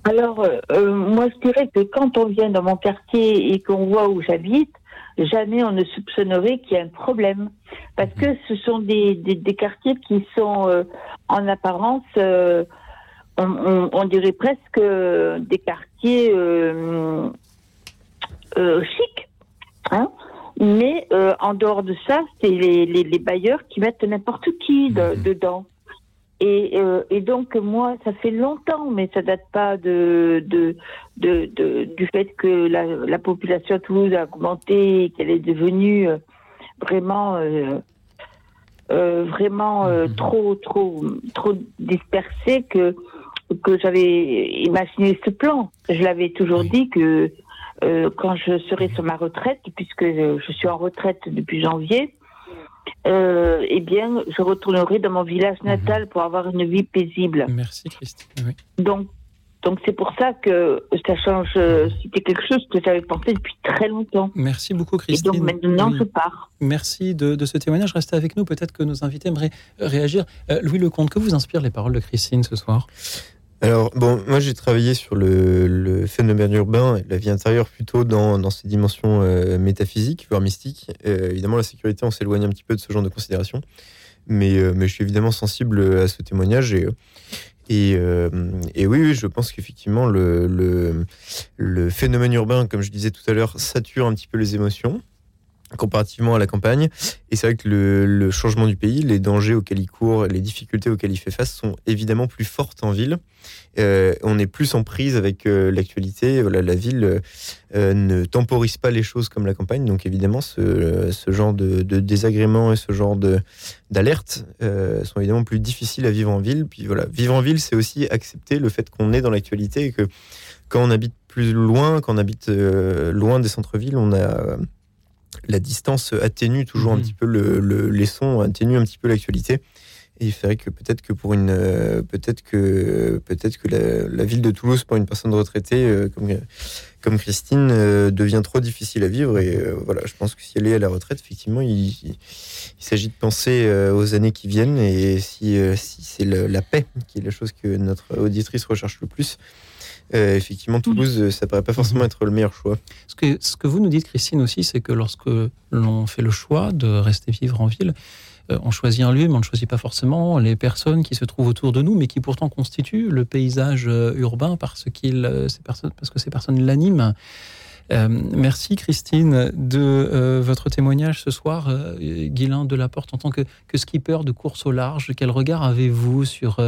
Alors, euh, moi, je dirais que quand on vient dans mon quartier et qu'on voit où j'habite, jamais on ne soupçonnerait qu'il y a un problème. Parce que ce sont des, des, quartiers qui sont euh, en apparence, euh, on, dirait presque des quartiers euh, chics. Hein Mais euh, en dehors de ça, c'est les, les, les bailleurs qui mettent n'importe qui de- Mhm. dedans. Et, euh, et donc moi, ça fait longtemps, mais ça date pas de, de, de, de- du fait que la, la population à Toulouse a augmenté, et qu'elle est devenue euh, vraiment euh, euh, vraiment euh, Mhm. trop trop trop dispersée que que j'avais imaginé ce plan. Je l'avais toujours dit que euh, quand je serai sur ma retraite, puisque je suis en retraite depuis janvier, euh, eh bien, je retournerai dans mon village natal pour avoir une vie paisible. Merci Christine. Oui. Donc, donc c'est pour ça que ça change. euh, C'était quelque chose que j'avais pensé depuis très longtemps. Merci beaucoup Et Christine. donc maintenant, Oui. je pars. Merci de, de ce témoignage. Restez avec nous. Peut-être que nos invités aimeraient réagir. Euh, Louis Lecomte, que vous inspirent les paroles de Christine ce soir? Alors, bon, moi j'ai travaillé sur le, phénomène urbain la vie intérieure plutôt dans, dans ses dimensions euh, métaphysiques, voire mystiques. Euh, évidemment, la sécurité, on s'éloigne un petit peu de ce genre de considération. Mais, euh, mais je suis évidemment sensible à ce témoignage. Et, et, oui, je pense qu'effectivement, le, le phénomène urbain, comme je disais tout à l'heure, sature un petit peu les émotions comparativement à la campagne. Et c'est vrai que le, changement du pays, les dangers auxquels il court, les difficultés auxquelles il fait face sont évidemment plus fortes en ville. Euh, on est plus en prise avec euh, l'actualité. Voilà, la ville euh, ne temporise pas les choses comme la campagne. Donc évidemment, ce, genre de, de désagréments et ce genre euh, sont évidemment plus difficiles à vivre en ville. Puis voilà, vivre en ville, c'est aussi accepter le fait qu'on est dans l'actualité et que quand on habite plus loin, quand on habite loin des centres-villes, on a la distance atténue toujours un Mhm. petit peu le, le- les sons, atténue un petit peu l'actualité. Et il ferait que peut-être que pour une, euh, peut-être que peut-être que la, la ville de Toulouse pour une personne retraitée euh, comme comme Christine euh, devient trop difficile à vivre. Et voilà, je pense que si elle est à la retraite, effectivement, il, il- il s'agit de penser aux années qui viennent. Et si si c'est la paix qui est la chose que notre auditrice recherche le plus. Euh, effectivement, Toulouse, euh, ça paraît pas forcément être le meilleur choix. Ce que, ce que vous nous dites, Christine, aussi, c'est que lorsque l'on fait le choix de rester vivre en ville, euh, on choisit un lieu, mais on ne choisit pas forcément les personnes qui se trouvent autour de nous, mais qui pourtant constituent le paysage urbain parce, qu'il, ces personnes, parce que ces personnes l'animent. Euh, merci Christine de euh, votre témoignage ce soir, euh, Guylain de la Porte, en tant que, que skipper de course au large. Quel regard avez-vous sur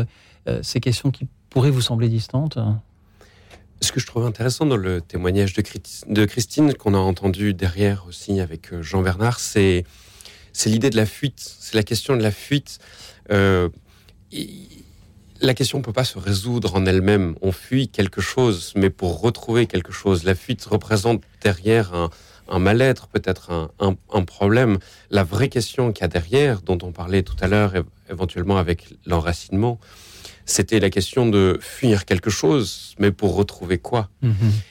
ces questions qui pourraient vous sembler distantes? Ce que je trouve intéressant dans le témoignage de, Chris- de Christine, qu'on a entendu derrière aussi avec euh, Jean Bernard, c'est l'idée de la fuite. C'est la question de la fuite. Euh, la question ne peut pas se résoudre en elle-même. On fuit quelque chose, mais pour retrouver quelque chose. La fuite représente derrière un, un mal-être, peut-être un, un- problème. La vraie question qu'il y a derrière, dont on parlait tout à l'heure, éventuellement avec l'enracinement, c'était la question de fuir quelque chose, mais pour retrouver quoi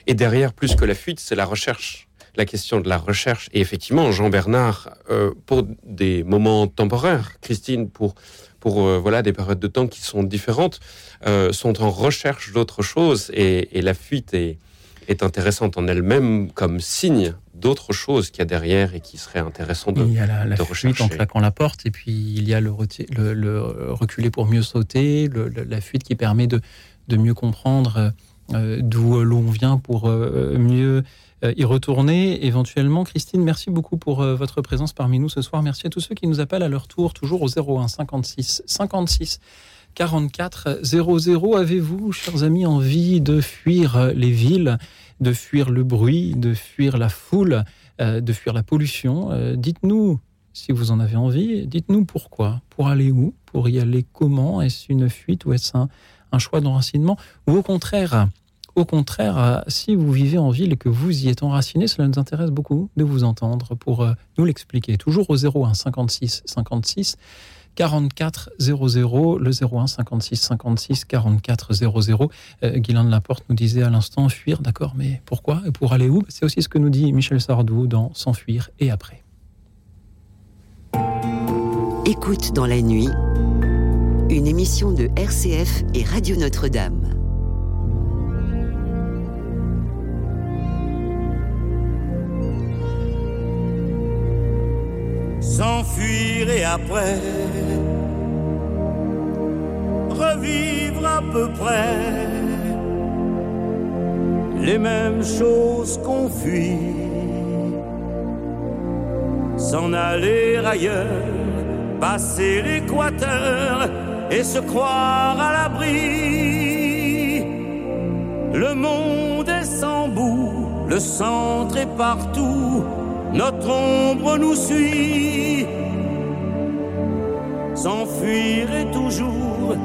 Et derrière, plus que la fuite, c'est la recherche. La question de la recherche. Et effectivement, Jean Bernard, euh, pour des moments temporaires, Christine, pour, pour euh, voilà, des périodes de temps qui sont différentes, euh, sont en recherche d'autres choses. Et, et la fuite est, est intéressante en elle-même comme signe d'autres choses qu'il y a derrière et qui serait intéressant de, Il y a la, la fuite en claquant la porte, et puis il y a le, le- le reculer pour mieux sauter, le- la fuite qui permet de, de mieux comprendre euh, d'où l'on vient pour euh, mieux euh, y retourner éventuellement. Christine, merci beaucoup pour euh, votre présence parmi nous ce soir. Merci à tous ceux qui nous appellent à leur tour, toujours au 01 56 56 44 00. Avez-vous, chers amis, envie de fuir euh, les villes, de fuir le bruit, de fuir la foule, euh, de fuir la pollution Euh, Dites-nous si vous en avez envie. Dites-nous pourquoi. Pour aller où? Pour y aller comment? Est-ce une fuite ou est-ce un, choix d'enracinement? Ou au contraire au contraire, euh, si vous vivez en ville et que vous y êtes enraciné, cela nous intéresse beaucoup de vous entendre pour nous l'expliquer. Toujours au 01 56 56 44 00, le 01 56 56 44 00. Euh, Guylain de Laporte nous disait à l'instant fuir, d'accord, mais pourquoi et pour aller où? C'est aussi ce que nous dit Michel Sardou dans S'enfuir et après. Écoute dans la nuit, une émission de RCF et Radio Notre-Dame. S'enfuir et après revivre à peu près les mêmes choses qu'on fuit s'en aller ailleurs, passer l'équateur et se croire à l'abri. Le monde est sans bout, le centre est partout, notre ombre nous suit. S'enfuir est toujours,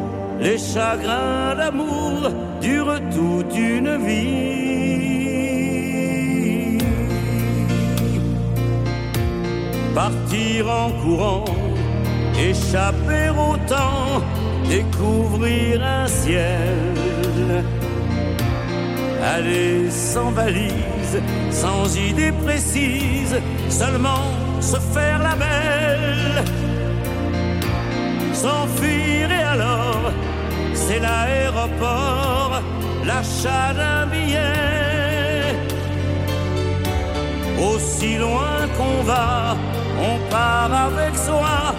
les chagrins d'amour durent toute une vie. Partir en courant, échapper au temps, découvrir un ciel. Aller sans sans idée précise, seulement se faire la belle. S'enfuir et alors, c'est l'aéroport, l'achat d'un billet. Aussi loin qu'on va, on part avec soi,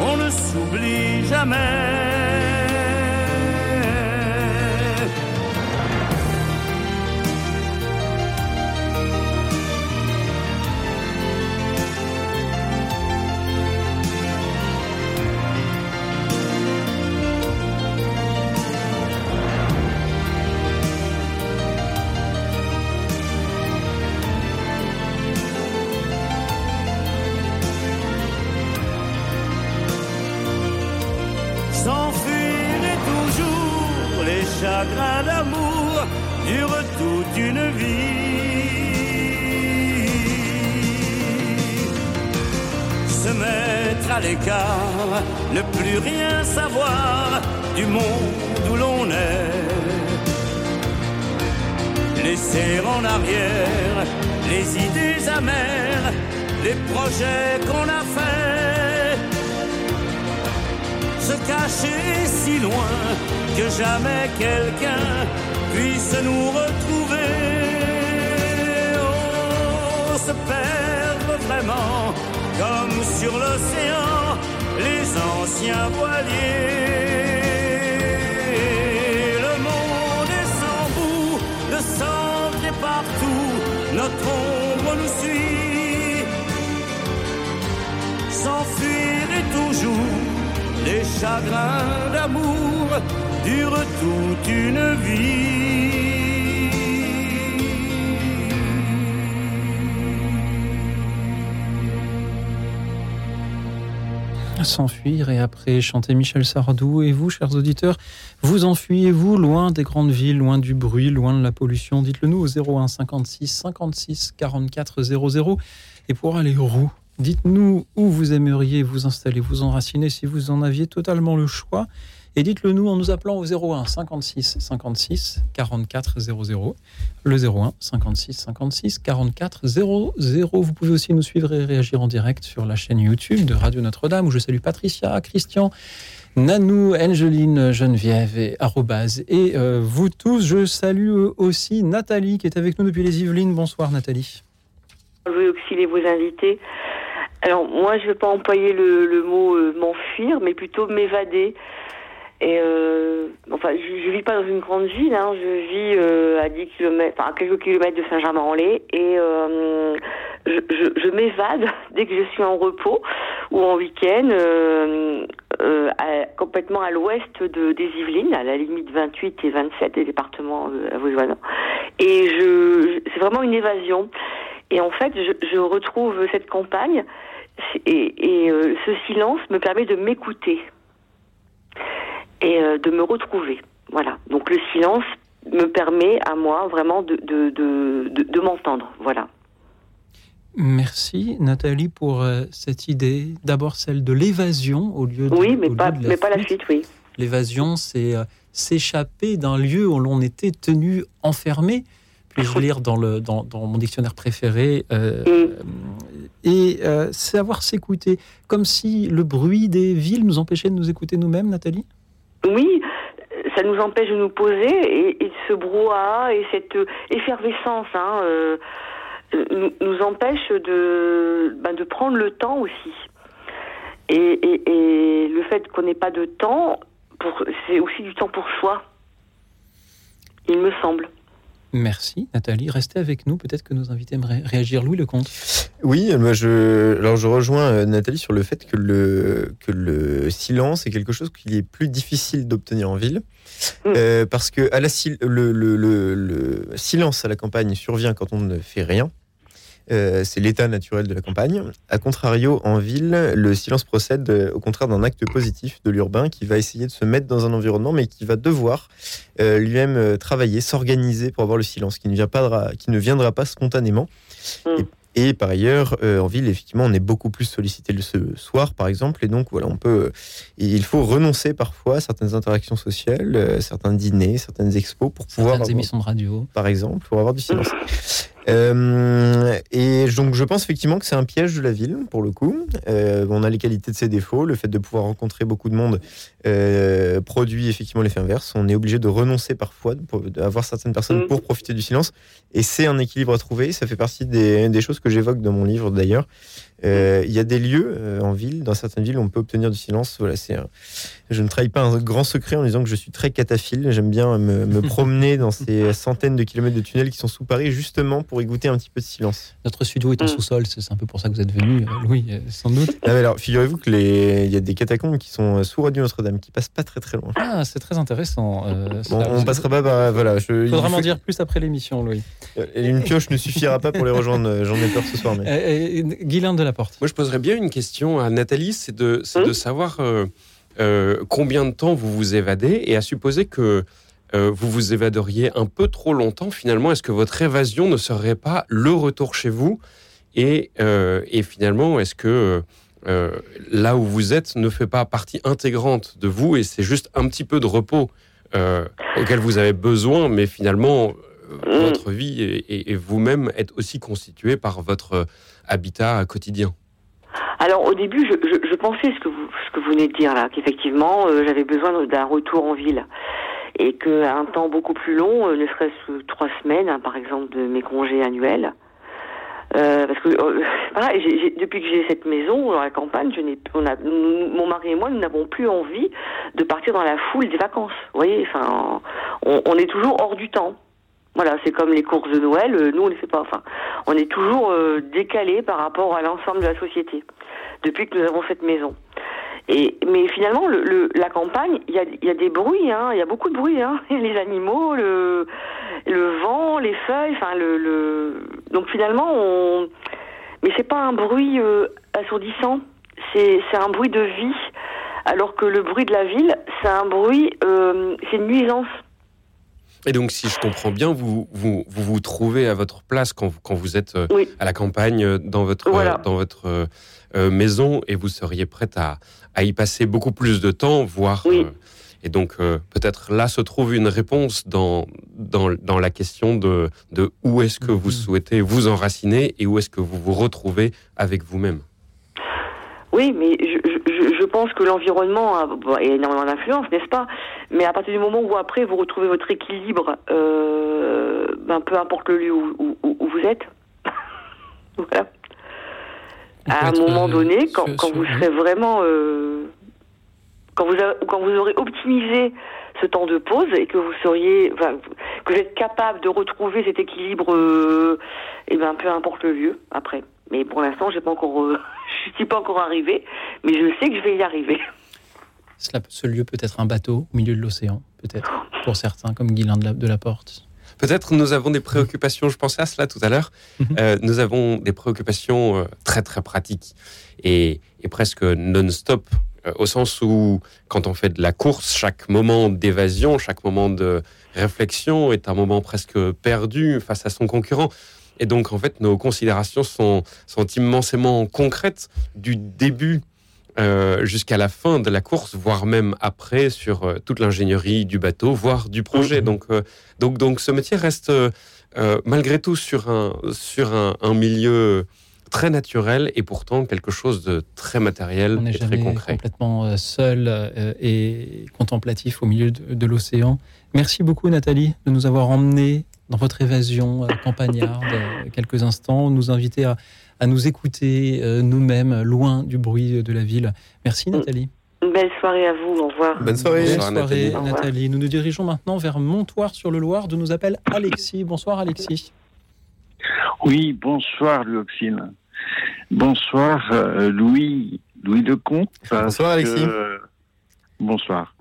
on ne s'oublie jamais. À l'écart, ne plus rien savoir du monde où l'on est. Laisser en arrière les idées amères, les projets qu'on a faits se cacher si loin que jamais quelqu'un puisse nous retrouver. Oh, se perdre vraiment comme sur l'océan les anciens voiliers. Le monde est sans bout, le centre est partout, notre ombre nous suit. S'enfuir est toujours les chagrins d'amour durent toute une vie. S'enfuir et après chanter Michel Sardou. Et vous, chers auditeurs, vous enfuyez-vous loin des grandes villes, loin du bruit, loin de la pollution? Dites-le nous au 01 56 56 44 00. Et pour aller où Dites-nous où vous aimeriez vous installer, vous enraciner si vous en aviez totalement le choix. Et dites-le nous en nous appelant au 01 56 56 44 00. Le 01 56 56 44 00. Vous pouvez aussi nous suivre et réagir en direct sur la chaîne YouTube de Radio Notre-Dame où je salue Patricia, Christian, Nanou, Angeline, Geneviève et Arrobase. Et euh, vous tous, je salue aussi Nathalie qui est avec nous depuis les Yvelines. Bonsoir Nathalie. Je veux auxilier vos invités. Alors moi, je ne vais pas employer le, le mot euh, m'enfuir, mais plutôt m'évader. Et euh, enfin, je, ne vis pas dans une grande ville. Hein, je vis euh, à 10 km, enfin, à quelques kilomètres de Saint-Germain-en-Laye, et euh, je, m'évade dès que je suis en repos ou en week-end, à- complètement à l'ouest de, des Yvelines, à la limite 28 et 27 des départements avoisinants. Et je, c'est vraiment une évasion. Et en fait, je, retrouve cette campagne et, ce silence me permet de m'écouter et euh, de me retrouver. Voilà. Donc le silence me permet à moi vraiment de, de, de, de, de m'entendre. Voilà. Merci Nathalie pour euh, cette idée. D'abord celle de l'évasion au lieu de, Oui, mais pas, de la mais pas la fuite. suite, oui. L'évasion, c'est euh, s'échapper d'un lieu où l'on était tenu enfermé. Puis-je lire dans, le, dans, dans mon dictionnaire préféré euh, Et savoir s'écouter, comme si le bruit des villes nous empêchait de nous écouter nous-mêmes, Nathalie? Oui, ça nous empêche de nous poser et, ce brouhaha et cette effervescence hein, euh, nous, empêche de, ben, de prendre le temps aussi. Et, et- le fait qu'on n'ait pas de temps, c'est aussi du temps pour soi, il me semble. Merci Nathalie. Restez avec nous, peut-être que nos invités aimeraient réagir. Louis Lecomte. Oui, moi je, alors je rejoins euh, Nathalie sur le fait que le, que le silence est quelque chose qu'il est plus difficile d'obtenir en ville. Mm. Euh, parce que à la, sil- le, le- le- le silence à la campagne survient quand on ne fait rien. Euh, c'est l'état naturel de la campagne. A contrario, en ville, le silence procède euh, au contraire d'un acte positif de l'urbain qui va essayer de se mettre dans un environnement, mais qui va devoir euh, lui-même travailler, s'organiser pour avoir le silence, qui ne, vient pas qui ne viendra pas spontanément. Mm. Et, et par ailleurs, en ville, effectivement, on est beaucoup plus sollicité le ce soir, par exemple, et donc voilà, on peut. il faut renoncer parfois à certaines interactions sociales, certains dîners, certaines expos pour pouvoir Certaines avoir- émissions de radio. par exemple, pour avoir du silence. Euh, et donc, je pense effectivement que c'est un piège de la ville, pour le coup. Euh, on a les qualités de ses défauts. Le fait de pouvoir rencontrer beaucoup de monde euh, produit effectivement l'effet inverse. On est obligé de renoncer parfois, d'avoir certaines personnes Mm. pour profiter du silence. Et c'est un équilibre à trouver. Ça fait partie des, des choses que j'évoque dans mon livre, d'ailleurs. Euh, Il y a des lieux euh, en ville, dans certaines villes, où on peut obtenir du silence. Voilà, c'est un- je ne trahis pas un grand secret en disant que je suis très cataphile. J'aime bien me, me promener dans ces centaines de kilomètres de tunnels qui sont sous Paris, justement pour y goûter un petit peu de silence. Notre studio est en Mm. sous-sol, c'est un peu pour ça que vous êtes venu, euh, Louis, euh, sans doute. Ah, mais alors, figurez-vous que les... il y a des catacombes qui sont sous Radio Notre-Dame, qui passent pas très très loin. Ah, c'est très intéressant. euh, Bon, on passera pas par. Voilà, je, Il faudra m'en faut- dire plus après l'émission, Louis. Une pioche ne suffira pas pour les rejoindre. J'en ai peur ce soir. Mais... Euh, euh, de la Porte. Moi, je poserais bien une question à Nathalie, c'est de, c'est Hum de savoir euh, euh, combien de temps vous vous évadez et à supposer que euh, vous vous évaderiez un peu trop longtemps, finalement, est-ce que votre évasion ne serait pas le retour chez vous et, euh, et finalement, est-ce que euh, là où vous êtes ne fait pas partie intégrante de vous et c'est juste un petit peu de repos euh, auquel vous avez besoin, mais finalement, Mm. votre vie et, et- et vous-même êtes aussi constitué par votre habitat quotidien. Alors au début, je, pensais ce que vous venez de dire là, qu'effectivement euh, j'avais besoin d'un retour en ville et qu'un temps beaucoup plus long, euh, ne serait-ce trois semaines, hein, par exemple, de mes congés annuels. Euh, parce que depuis que j'ai cette maison dans la campagne, je mon mari et moi, nous n'avons plus envie de partir dans la foule des vacances. Vous voyez, enfin, on est toujours hors du temps. Voilà, c'est comme les courses de Noël. euh, Nous, on ne les fait pas. Enfin, on est toujours euh, décalé par rapport à l'ensemble de la société depuis que nous avons cette maison. Et mais finalement, le, le- la campagne, il y a, y a des bruits, hein, il y a beaucoup de bruit, hein, les animaux, le, le vent, les feuilles, enfin le, le... donc finalement, on, mais c'est pas un bruit euh, assourdissant, c'est c'est un bruit de vie, alors que le bruit de la ville, c'est un bruit, euh, c'est une nuisance. Et donc, si je comprends bien, vous vous, vous, vous trouvez à votre place quand vous, quand vous êtes euh, Oui. à la campagne, euh, dans votre, Voilà. euh, dans votre euh, maison, et vous seriez prête à, à y passer beaucoup plus de temps, voire... Oui. euh, et donc, euh, peut-être là se trouve une réponse dans, dans, dans la question de, de où est-ce que vous Mhm. souhaitez vous enraciner et où est-ce que vous vous retrouvez avec vous-même? Oui, mais je pense que l'environnement a, bon, a énormément d'influence, n'est-ce pas? Mais à partir du moment où après vous retrouvez votre équilibre, euh, ben, peu importe le lieu où, où- où- où vous êtes, voilà. À un moment euh, donné, quand, quand vous serez vraiment, euh, quand vous a- quand vous aurez optimisé ce temps de pause et que vous seriez, enfin, que vous êtes capable de retrouver cet équilibre, euh, et ben peu importe le lieu après. Mais pour l'instant, j'ai pas encore, euh, je suis pas encore arrivée, mais je sais que je vais y arriver. Cela, ce lieu peut être un bateau au milieu de l'océan, peut-être, pour certains, comme Guylain de la, de la Porte. Peut-être nous avons des préoccupations, je pensais à cela tout à l'heure, Mhm. Euh, nous avons des préoccupations euh, très très pratiques et, et presque non-stop, euh, au sens où quand on fait de la course, chaque moment d'évasion, chaque moment de réflexion est un moment presque perdu face à son concurrent. Et donc en fait nos considérations sont, sont immensément concrètes du début euh, jusqu'à la fin de la course, voire même après sur euh, toute l'ingénierie du bateau, voire du projet. Donc, euh, donc, donc ce métier reste malgré tout sur un, sur un, un milieu très naturel et pourtant quelque chose de très matériel On et très jamais concret. complètement seul et contemplatif au milieu de, de l'océan. Merci beaucoup Nathalie de nous avoir emmenés dans votre évasion euh, campagnarde euh, quelques instants, nous inviter à, à nous écouter euh, nous-mêmes, loin du bruit de la ville. Merci Nathalie. Une belle soirée à vous, au revoir. Bonne soirée. Bonne Bonsoir, soirée Nathalie. Nathalie. Nous nous dirigeons maintenant vers Montoire-sur-le-Loir, d'où nous appelle Alexis. Bonsoir Alexis. Oui, bonsoir Luoxine. Bonsoir, euh, Louis, Louis Lecomte. Bonsoir, Alexis. bonsoir.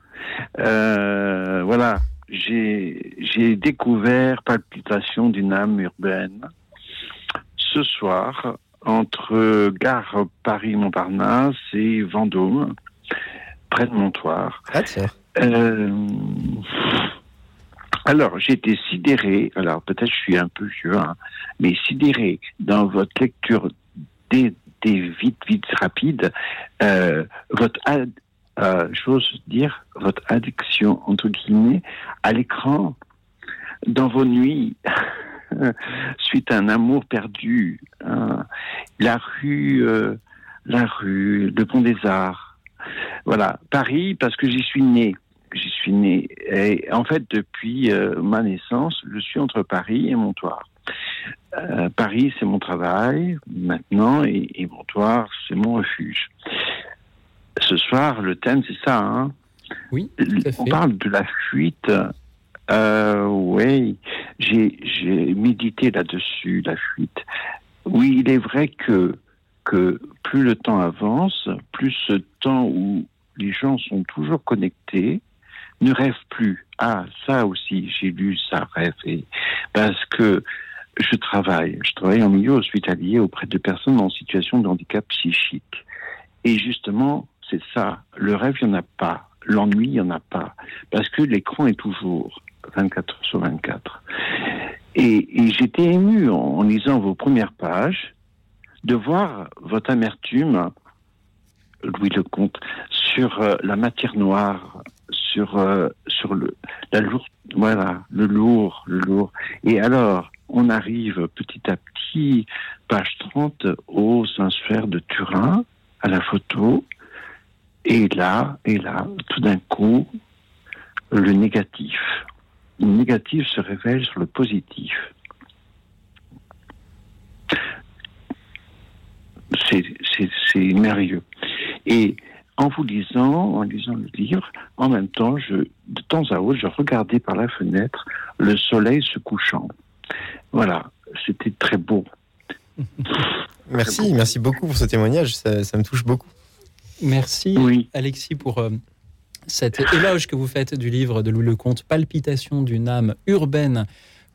Euh, voilà, j'ai découvert Palpitation d'une âme urbaine ce soir entre gare Paris-Montparnasse et Vendôme, près de Montoire. Ah tiens. Euh, alors, j'ai été sidéré, alors peut-être je suis un peu vieux, hein, mais sidéré dans votre lecture des, des vite, vite rapides, euh, votre, ad, euh, j'ose dire, votre addiction, entre guillemets, à l'écran, dans vos nuits, suite à un amour perdu, hein, la rue, euh, la rue, le pont des Arts, voilà, Paris, parce que j'y suis né j'y suis né. Et en fait, depuis euh, ma naissance, je suis entre Paris et Montoire. Euh, Paris, c'est mon travail maintenant, et, et Montoire, c'est mon refuge. Ce soir, le thème, c'est ça. Hein oui, On parle de la fuite. Euh, oui, j'ai médité là-dessus, la fuite. Oui, il est vrai que, que plus le temps avance, plus ce temps où les gens sont toujours connectés, ne rêve plus. Ah, ça aussi, j'ai lu ça, rêve. parce que je travaille, je travaille en milieu hospitalier auprès de personnes en situation de handicap psychique. Et justement, c'est ça. Le rêve, il n'y en a pas. L'ennui, il n'y en a pas. Parce que l'écran est toujours 24 sur 24. Et, j'étais ému en, lisant vos premières pages de voir votre amertume, Louis Lecomte, sur euh, la matière noire, sur euh, le lourde voilà le lourd le lourd et alors on arrive petit à petit page 30 au Saint-Suaire de Turin à la photo et là et là tout d'un coup le négatif le négatif se révèle sur le positif c'est merveilleux et en vous lisant, en lisant le livre, en même temps, je, de temps à autre, je regardais par la fenêtre le soleil se couchant. Voilà, c'était très beau. merci, merci beaucoup pour ce témoignage, ça, ça me touche beaucoup. Merci, oui. Alexis, pour euh, cet éloge que vous faites du livre de Louis Lecomte, Palpitation d'une âme urbaine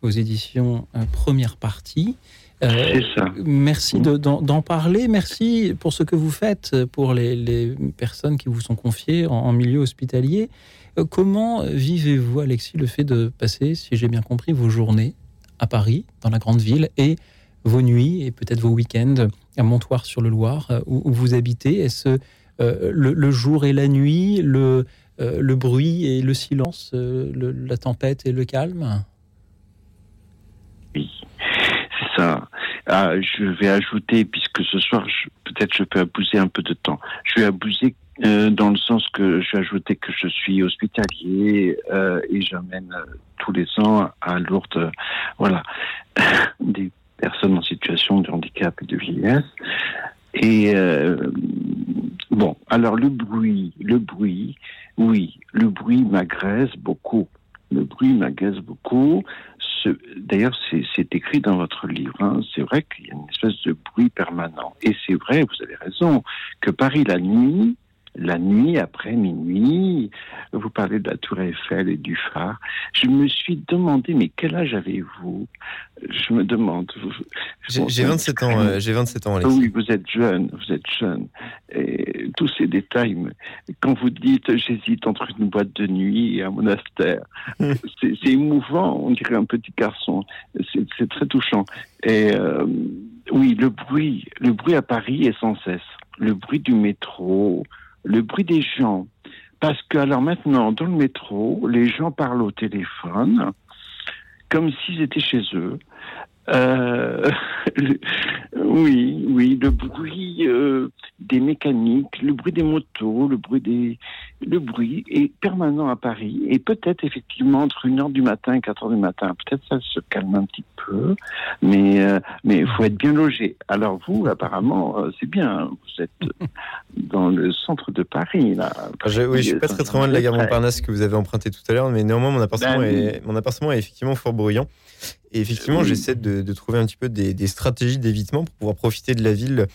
aux éditions euh, Première Partie. Euh, ça. Merci d'en de, parler. Merci pour ce que vous faites pour les, les personnes qui vous sont confiées en, en milieu hospitalier. Euh, comment vivez-vous, Alexis, le fait de passer, si j'ai bien compris, vos journées à Paris, dans la grande ville, et vos nuits et peut-être vos week-ends à Montoire-sur-le-Loir, euh, où, où, vous habitez? Est-ce euh, le, jour et la nuit, le, euh, le bruit et le silence, euh, la tempête et le calme? Oui ça. Ah, je vais ajouter, puisque ce soir, peut-être je peux abuser un peu de temps. Je vais abuser dans le sens que je vais ajouter que je suis hospitalier et j'amène tous les ans à Lourdes, voilà, des personnes en situation de handicap et de vieillesse. Et euh, bon, alors le bruit, le bruit, oui, le bruit m'agresse beaucoup. Le bruit m'agace beaucoup. D'ailleurs, c'est écrit dans votre livre. Hein. C'est vrai qu'il y a une espèce de bruit permanent. Et c'est vrai, vous avez raison, que Paris la nuit, la nuit après minuit, vous parlez de la Tour Eiffel et du phare. Je me suis demandé, mais quel âge avez-vous? Je me demande. J'ai 27 ans. Euh, J'ai 27 ans. Alexis. Oui, vous êtes jeune. Vous êtes jeune. Et tous ces détails. Quand vous dites, j'hésite entre une boîte de nuit et un monastère, c'est émouvant. On dirait un petit garçon. C'est très touchant. Et euh, oui, le bruit, le bruit à Paris est sans cesse. Le bruit du métro, le bruit des gens. Parce que, alors maintenant, dans le métro, les gens parlent au téléphone comme s'ils étaient chez eux. Euh, oui, oui, le bruit euh, des mécaniques, le bruit des motos, le bruit des, le bruit est permanent à Paris et peut-être effectivement entre 1h du matin et 4h du matin, peut-être ça se calme un petit peu, mais euh, mais il faut être bien logé. Alors vous, apparemment, euh, c'est bien, vous êtes dans le centre de Paris là. Ah, je, oui, je suis pas très très loin de la gare Montparnasse que vous avez emprunté tout à l'heure, mais néanmoins mon appartement, Ben oui. est, mon appartement est effectivement fort bruyant. Et effectivement, Oui. j'essaie de, de trouver un petit peu des, des stratégies d'évitement pour pouvoir profiter de la ville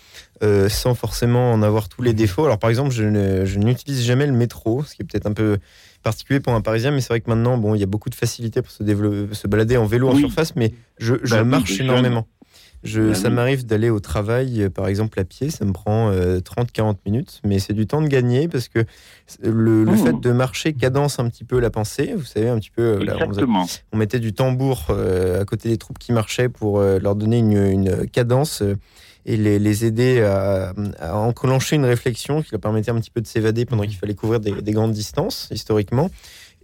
euh, sans forcément en avoir tous les défauts. Alors par exemple, je ne- je n'utilise jamais le métro, ce qui est peut-être un peu particulier pour un Parisien, mais c'est vrai que maintenant, bon, il y a beaucoup de facilité pour se, développer- se balader en vélo en surface, mais je, je Bah marche énormément. Je, Bah ça oui. m'arrive d'aller au travail, euh, par exemple à pied, ça me prend euh, 30-40 minutes, mais c'est du temps de gagner parce que le, le Oh. fait de marcher cadence un petit peu la pensée. Vous savez, un petit peu, euh, là, on, mettait du tambour euh, à côté des troupes qui marchaient pour euh, leur donner une, une cadence euh, et les, les aider à, à enclencher une réflexion qui leur permettait un petit peu de s'évader pendant qu'il fallait couvrir des, des grandes distances, historiquement.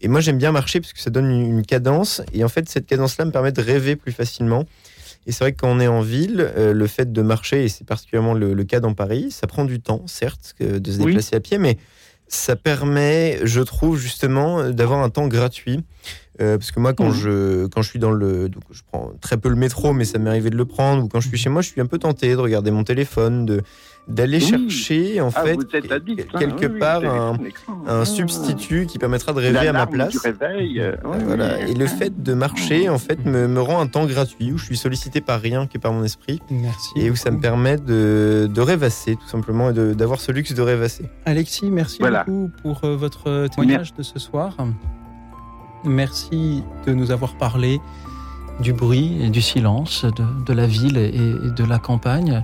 Et moi, j'aime bien marcher parce que ça donne une, une cadence. Et en fait, cette cadence-là me permet de rêver plus facilement. Et c'est vrai que quand on est en ville, euh, le fait de marcher, et c'est particulièrement le, le cas dans Paris, ça prend du temps, certes, que de se Oui. déplacer à pied, mais ça permet, je trouve, justement, d'avoir un temps gratuit. Euh, parce que moi, quand, Mhm. je, quand je suis dans le. Donc, je prends très peu le métro, mais ça m'est arrivé de le prendre. Ou quand je suis chez moi, je suis un peu tenté de regarder mon téléphone, de d'aller Oui. chercher, en Ah, fait, vous êtes addict, hein, quelque oui, part, un, Ah. substitut qui permettra de rêver à ma place. du réveil. euh, oui, Voilà. Et le fait de marcher, en fait, me, me rend un temps gratuit où je suis sollicité par rien que par mon esprit Merci. et où ça me permet de, de rêvasser, tout simplement, et d'avoir ce luxe de rêvasser. Alexis, merci Voilà. beaucoup pour euh, votre témoignage de ce soir. Merci de nous avoir parlé du bruit et du silence de, la ville et, de la campagne.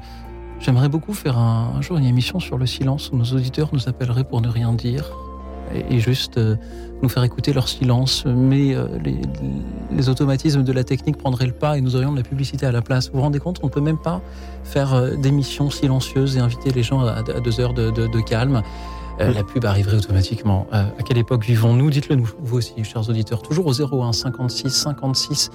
J'aimerais beaucoup faire un, jour une émission sur le silence où nos auditeurs nous appelleraient pour ne rien dire et, juste euh, nous faire écouter leur silence. Mais euh, les, automatismes de la technique prendraient le pas et nous aurions de la publicité à la place. Vous vous rendez compte, on ne peut même pas faire euh, d'émissions silencieuses et inviter les gens à, deux heures de calme. Euh, la pub arriverait automatiquement. Euh, à quelle époque vivons-nous? Dites-le nous, vous aussi, chers auditeurs. Toujours au 01 56 56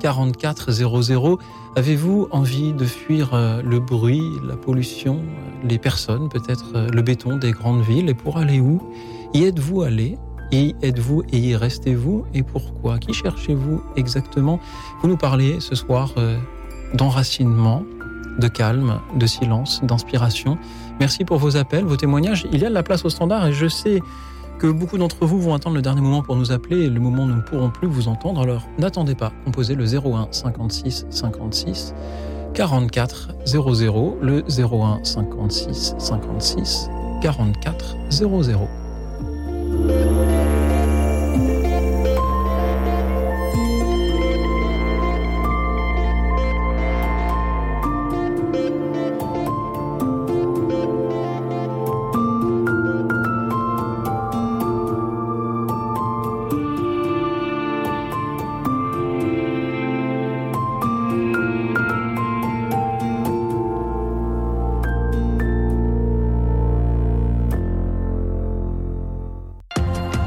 44 00. Avez-vous envie de fuir euh, le bruit, la pollution, les personnes, peut-être le béton des grandes villes? Et pour aller où? Y êtes-vous allé? Y êtes-vous et y restez-vous? Et pourquoi? Qui cherchez-vous exactement? Vous nous parlez ce soir d'enracinement, de calme, de silence, d'inspiration. Merci pour vos appels, vos témoignages. Il y a de la place au standard et je sais que beaucoup d'entre vous vont attendre le dernier moment pour nous appeler et le moment où nous ne pourrons plus vous entendre. Alors n'attendez pas, composez le 01 56 56 44 00, le 01 56 56 44 00.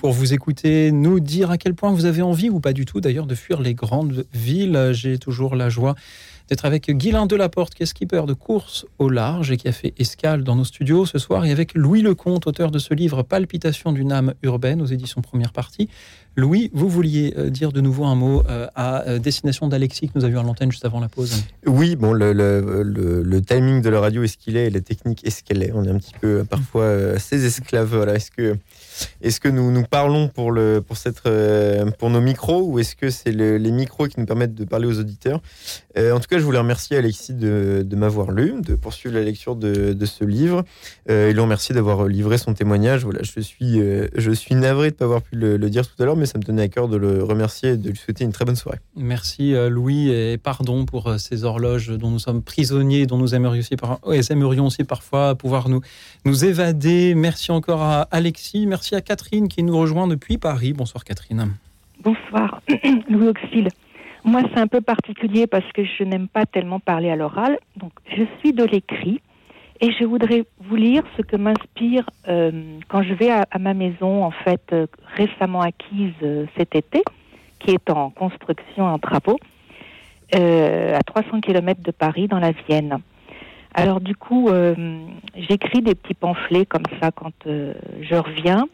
Pour vous écouter, nous dire à quel point vous avez envie, ou pas du tout d'ailleurs, de fuir les grandes villes, j'ai toujours la joie d'être avec Guylain Delaporte, qui est skipper de course au large et qui a fait escale dans nos studios ce soir, et avec Louis Lecomte, auteur de ce livre Palpitation d'une âme urbaine aux éditions première partie. Louis, vous vouliez euh, dire de nouveau un mot euh, à euh, destination d'Alexis que nous avions à l'antenne juste avant la pause. Oui, bon, le, timing de la radio est ce qu'il est et la technique est ce qu'elle est. On est un petit peu parfois assez esclaves. Voilà. Est-ce que, est-ce que nous nous parlons pour, le, pour, pour nos micros ou est-ce que c'est les micros qui nous permettent de parler aux auditeurs En tout cas, je voulais remercier Alexis de, m'avoir lu, de poursuivre la lecture de, ce livre et le remercier d'avoir livré son témoignage. Voilà, je suis, suis navré de ne pas avoir pu le, dire tout à l'heure, mais ça me tenait à cœur de le remercier et de lui souhaiter une très bonne soirée. Merci Louis et pardon pour ces horloges dont nous sommes prisonniers, dont nous aimerions aussi, aimerions aussi parfois pouvoir nous, nous évader. Merci encore à Alexis, merci à Catherine qui nous rejoint depuis Paris. Bonsoir Catherine. Bonsoir Louis Auxil. Moi c'est un peu particulier parce que je n'aime pas tellement parler à l'oral, donc je suis de l'écrit. Et je voudrais vous lire ce que m'inspire euh, quand je vais à, ma maison, en fait, euh, récemment acquise euh, cet été, qui est en construction, en travaux, à 300 km de Paris, dans la Vienne. Alors du coup, j'écris des petits pamphlets comme ça quand je reviens,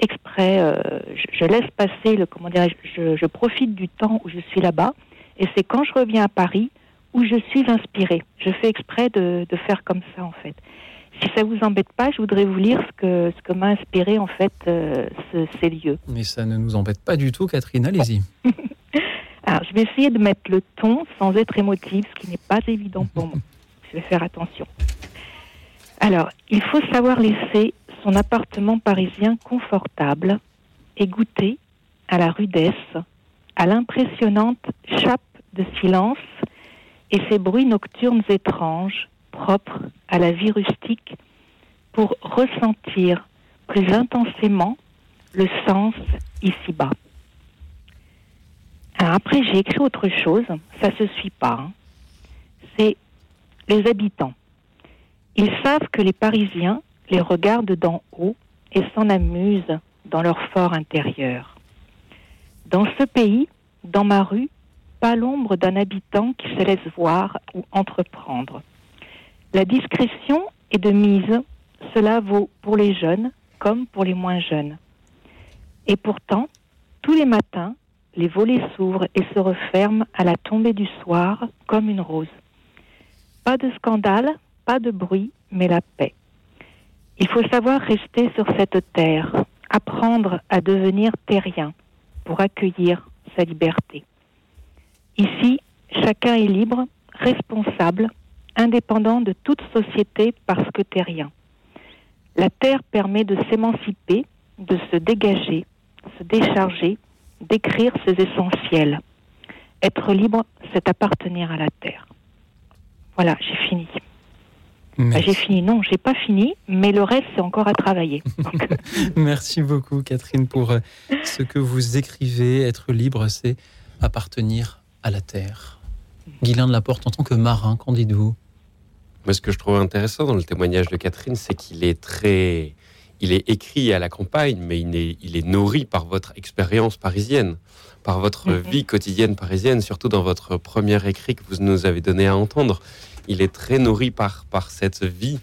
exprès, je, je, laisse passer le, comment dire, je, je profite du temps où je suis là-bas, et c'est quand je reviens à Paris où je suis inspirée. Je fais exprès de, de, faire comme ça, en fait. Si ça vous embête pas, je voudrais vous lire ce que, ce que m'a inspiré, en fait, euh, ce, ces lieux. Mais ça ne nous embête pas du tout, Catherine, allez-y. Alors, je vais essayer de mettre le ton sans être émotive, ce qui n'est pas évident pour moi. Je vais faire attention. Alors, il faut savoir laisser son appartement parisien confortable et goûter à la rudesse, à l'impressionnante chape de silence et ces bruits nocturnes étranges, propres à la vie rustique, pour ressentir plus intensément le sens ici-bas. Après, j'ai écrit autre chose, ça se suit pas. Hein. C'est les habitants. Ils savent que les Parisiens les regardent d'en haut et s'en amusent dans leur fort intérieur. Dans ce pays, dans ma rue, pas l'ombre d'un habitant qui se laisse voir ou entreprendre. La discrétion est de mise, cela vaut pour les jeunes comme pour les moins jeunes. Et pourtant, tous les matins, les volets s'ouvrent et se referment à la tombée du soir comme une rose. Pas de scandale, pas de bruit, mais la paix. Il faut savoir rester sur cette terre, apprendre à devenir terrien pour accueillir sa liberté. Ici, chacun est libre, responsable, indépendant de toute société parce que terrien. La terre permet de s'émanciper, de se dégager, se décharger, d'écrire ses essentiels. Être libre, c'est appartenir à la terre. Voilà, j'ai fini. Bah, j'ai fini. Non, j'ai pas fini, mais le reste, c'est encore à travailler. Merci beaucoup, Catherine, pour euh, ce que vous écrivez. Être libre, c'est appartenir à la terre. Guylain de la Porte, en tant que marin, qu'en dites-vous? Ce que je trouve intéressant dans le témoignage de Catherine, c'est qu'il est très. Il est écrit à la campagne, mais il est, il est nourri par votre expérience parisienne, par votre -hmm. vie quotidienne parisienne, surtout dans votre premier écrit que vous nous avez donné à entendre. Il est très nourri par, par cette vie.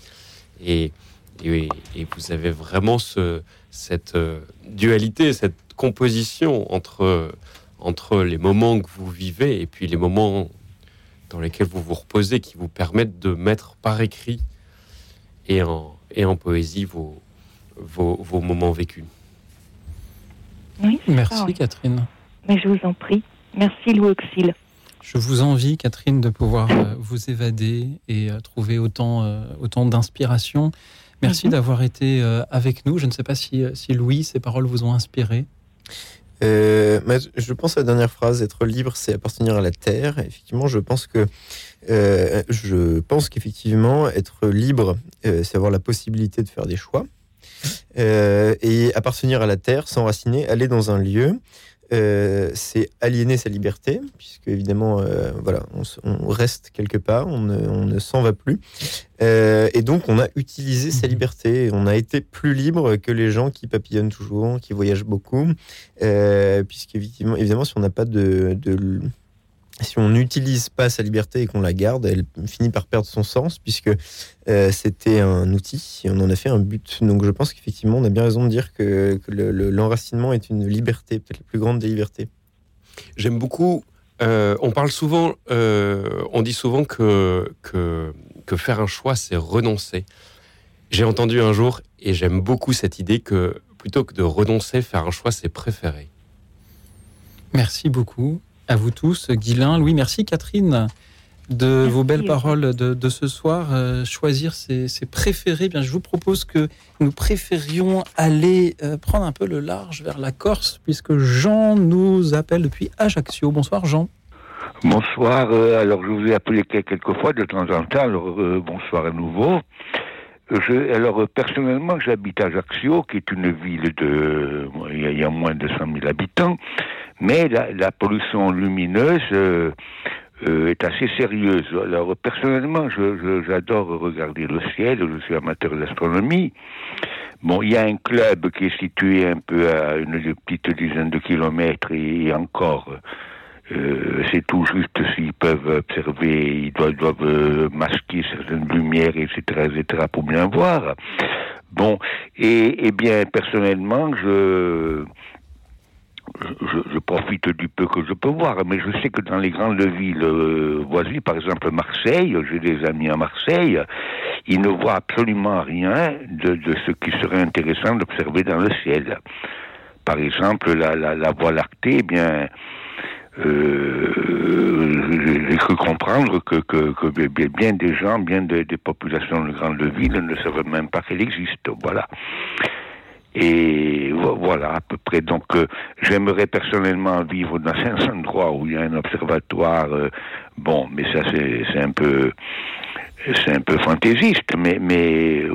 Et, et, et vous avez vraiment ce, cette euh, dualité, cette composition entre entre les moments que vous vivez et puis les moments dans lesquels vous vous reposez qui vous permettent de mettre par écrit et en, et en poésie vos, vos, vos moments vécus. Oui, Merci ça, oui. Catherine. Mais je vous en prie. Merci Louis Auxil. Je vous envie, Catherine, de pouvoir euh, vous évader et euh, trouver autant, euh, autant d'inspiration. Merci mm -hmm. d'avoir été avec nous. Je ne sais pas si, si Louis, ces paroles vous ont inspiré. Euh, je pense à la dernière phrase, être libre, c'est appartenir à la terre. Effectivement, je pense que euh, je pense qu'effectivement, être libre, euh, c'est avoir la possibilité de faire des choix. Euh, et appartenir à la terre, s'enraciner, aller dans un lieu, euh, c'est aliéner sa liberté, puisque évidemment, euh, voilà, on, reste quelque part, on ne, s'en va plus. Euh, et donc, on a utilisé sa liberté. On a été plus libre que les gens qui papillonnent toujours, qui voyagent beaucoup, euh, puisqu'évidemment, évidemment, si on n'a pas de, de- si on n'utilise pas sa liberté et qu'on la garde, elle finit par perdre son sens, puisque euh, c'était un outil et on en a fait un but. Donc je pense qu'effectivement, on a bien raison de dire que, que le- le- l'enracinement est une liberté, peut-être la plus grande des libertés. J'aime beaucoup. euh, on parle souvent, euh, on dit souvent que, que, que faire un choix, c'est renoncer. J'ai entendu un jour, et j'aime beaucoup cette idée que plutôt que de renoncer, faire un choix, c'est préférer. Merci beaucoup à vous tous, Guilain, Louis, merci Catherine de vos belles paroles de, de ce soir. Euh, choisir ses, ses préférés, Eh bien, je vous propose que nous préférions aller euh, prendre un peu le large vers la Corse, puisque Jean nous appelle depuis Ajaccio. Bonsoir Jean. Bonsoir. euh, alors, je vous ai appelé quel- quelques fois de temps en temps. Alors, euh, bonsoir à nouveau. Je, alors, euh, personnellement, j'habite Ajaccio, qui est une ville de. Il y a moins de 100 000 habitants. Mais la, la pollution lumineuse euh, euh, est assez sérieuse. Alors, personnellement, je- j'adore regarder le ciel. Je suis amateur d'astronomie. Bon, il y a un club qui est situé un peu à une petite dizaine de kilomètres et, et encore. euh, c'est tout juste s'ils peuvent observer, ils doivent, doivent, euh, masquer certaines lumières, etc., etc., pour bien voir. Bon, et, et bien, personnellement, je, je, profite du peu que je peux voir, mais je sais que dans les grandes villes euh, voisines, par exemple Marseille, j'ai des amis à Marseille, ils ne voient absolument rien de, ce qui serait intéressant d'observer dans le ciel. Par exemple, la, Voie lactée, eh bien, euh, j'ai cru comprendre que, bien des gens, bien des, des populations de grandes villes ne savent même pas qu'elle existe. Voilà. Et vo- voilà, à peu près. Donc, euh, j'aimerais personnellement vivre dans un endroit où il y a un observatoire. euh, bon, mais ça, c'est un peu. C'est un peu fantaisiste, mais, euh,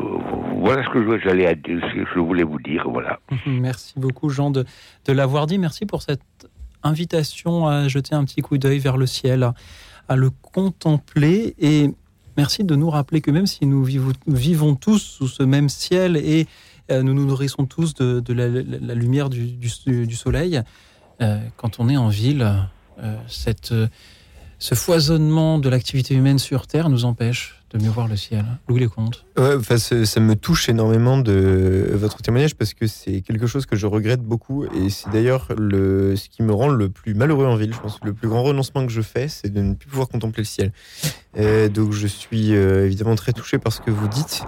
voilà ce que je- je voulais vous dire, voilà. Merci beaucoup Jean de, l'avoir dit. Merci pour cette invitation à jeter un petit coup d'œil vers le ciel, à, le contempler. Et merci de nous rappeler que même si nous vivons, tous sous ce même ciel et nous nous nourrissons tous de, la, lumière du, soleil, euh, quand on est en ville, euh, cette, euh, ce foisonnement de l'activité humaine sur Terre nous empêche de mieux voir le ciel. Louis Lecomte. Ouais, ça, me touche énormément de votre témoignage parce que c'est quelque chose que je regrette beaucoup et c'est d'ailleurs le ce qui me rend le plus malheureux en ville. Je pense que le plus grand renoncement que je fais, c'est de ne plus pouvoir contempler le ciel. Euh, donc je suis euh, évidemment très touché par ce que vous dites.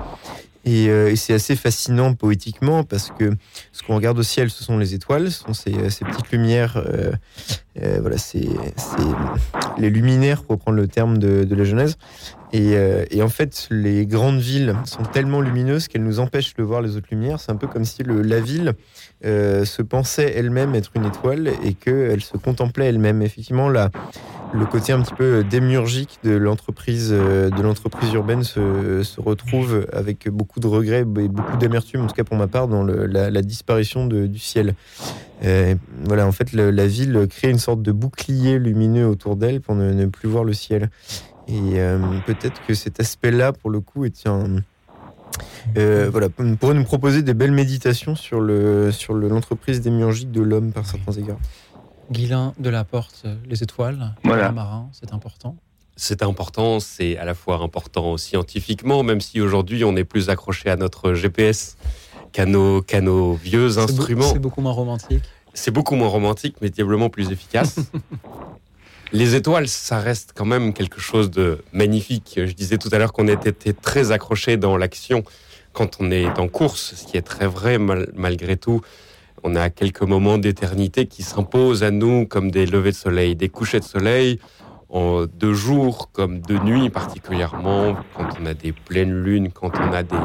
Et, euh, et c'est assez fascinant poétiquement parce que ce qu'on regarde au ciel, ce sont les étoiles, ce sont ces, ces petites lumières. euh, euh, voilà, c'est les luminaires, pour reprendre le terme de, la Genèse. Et, euh, en fait, les grandes villes sont tellement lumineuses qu'elles nous empêchent de voir les autres lumières. C'est un peu comme si la ville euh, se pensait elle-même être une étoile et qu'elle se contemplait elle-même. Effectivement, la, le côté un petit peu démiurgique de l'entreprise euh, de l'entreprise urbaine se, se retrouve avec beaucoup de regrets et beaucoup d'amertume, en tout cas pour ma part, dans la, disparition du ciel. Euh, voilà, en fait, la ville crée une sorte de bouclier lumineux autour d'elle pour ne, plus voir le ciel. Et peut-être que cet aspect-là, pour le coup, est un. Euh, voilà, pourrait nous proposer des belles méditations sur le sur le- l'entreprise démiurgique de l'homme par certains égards. Guilain de la Porte, euh, les étoiles, Voilà. le marin, c'est important. C'est important, c'est à la fois important scientifiquement, même si aujourd'hui on est plus accroché à notre GPS qu'à nos, qu'à nos vieux instruments. C'est beaucoup moins romantique. C'est beaucoup moins romantique, mais diablement plus efficace. Les étoiles, ça reste quand même quelque chose de magnifique. Je disais tout à l'heure qu'on était très accroché dans l'action quand on est en course, ce qui est très vrai mal- malgré tout. On a quelques moments d'éternité qui s'imposent à nous comme des levées de soleil, des couchers de soleil, en, de jour comme de nuit particulièrement, quand on a des pleines lunes, quand on a des,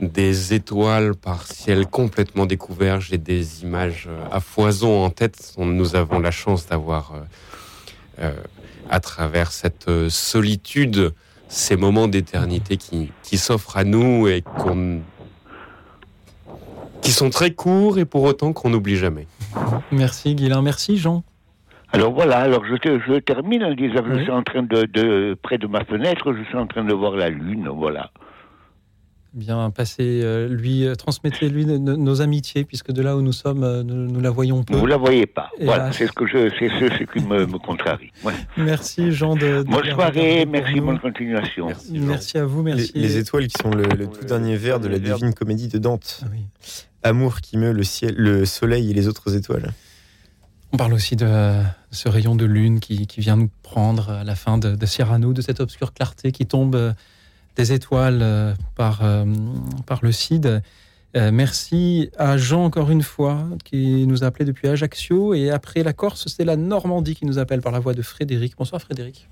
des étoiles par ciel complètement découvert. J'ai des images euh, à foison en tête. Nous avons la chance d'avoir, euh, à travers cette euh, solitude, ces moments d'éternité qui, qui s'offrent à nous et qu'on qui sont très courts et pour autant qu'on n'oublie jamais. Merci Guilain, merci Jean. Alors voilà, alors je, je termine en disant que je suis en train de, de, près de ma fenêtre, je suis en train de voir la lune, voilà. Bien, passez, euh, lui, euh, transmettez-lui nos, amitiés, puisque de là où nous sommes, euh, nous, la voyons peu. Vous la voyez pas. voilà, c'est ce que je, c'est ce, qui me, me contrarie. Merci Jean de. bonne soirée, merci, bonne continuation. Merci, à vous, merci. Les, étoiles qui sont le, tout dernier vers de la divine comédie de Dante. Amour qui meut le ciel, le soleil et les autres étoiles. On parle aussi de ce rayon de lune qui, qui vient nous prendre à la fin de, de Cyrano, de cette obscure clarté qui tombe des étoiles euh, par, euh, par le CID. Euh, merci à Jean encore une fois qui nous a appelé depuis Ajaccio et après la Corse, c'est la Normandie qui nous appelle par la voix de Frédéric. Bonsoir Frédéric.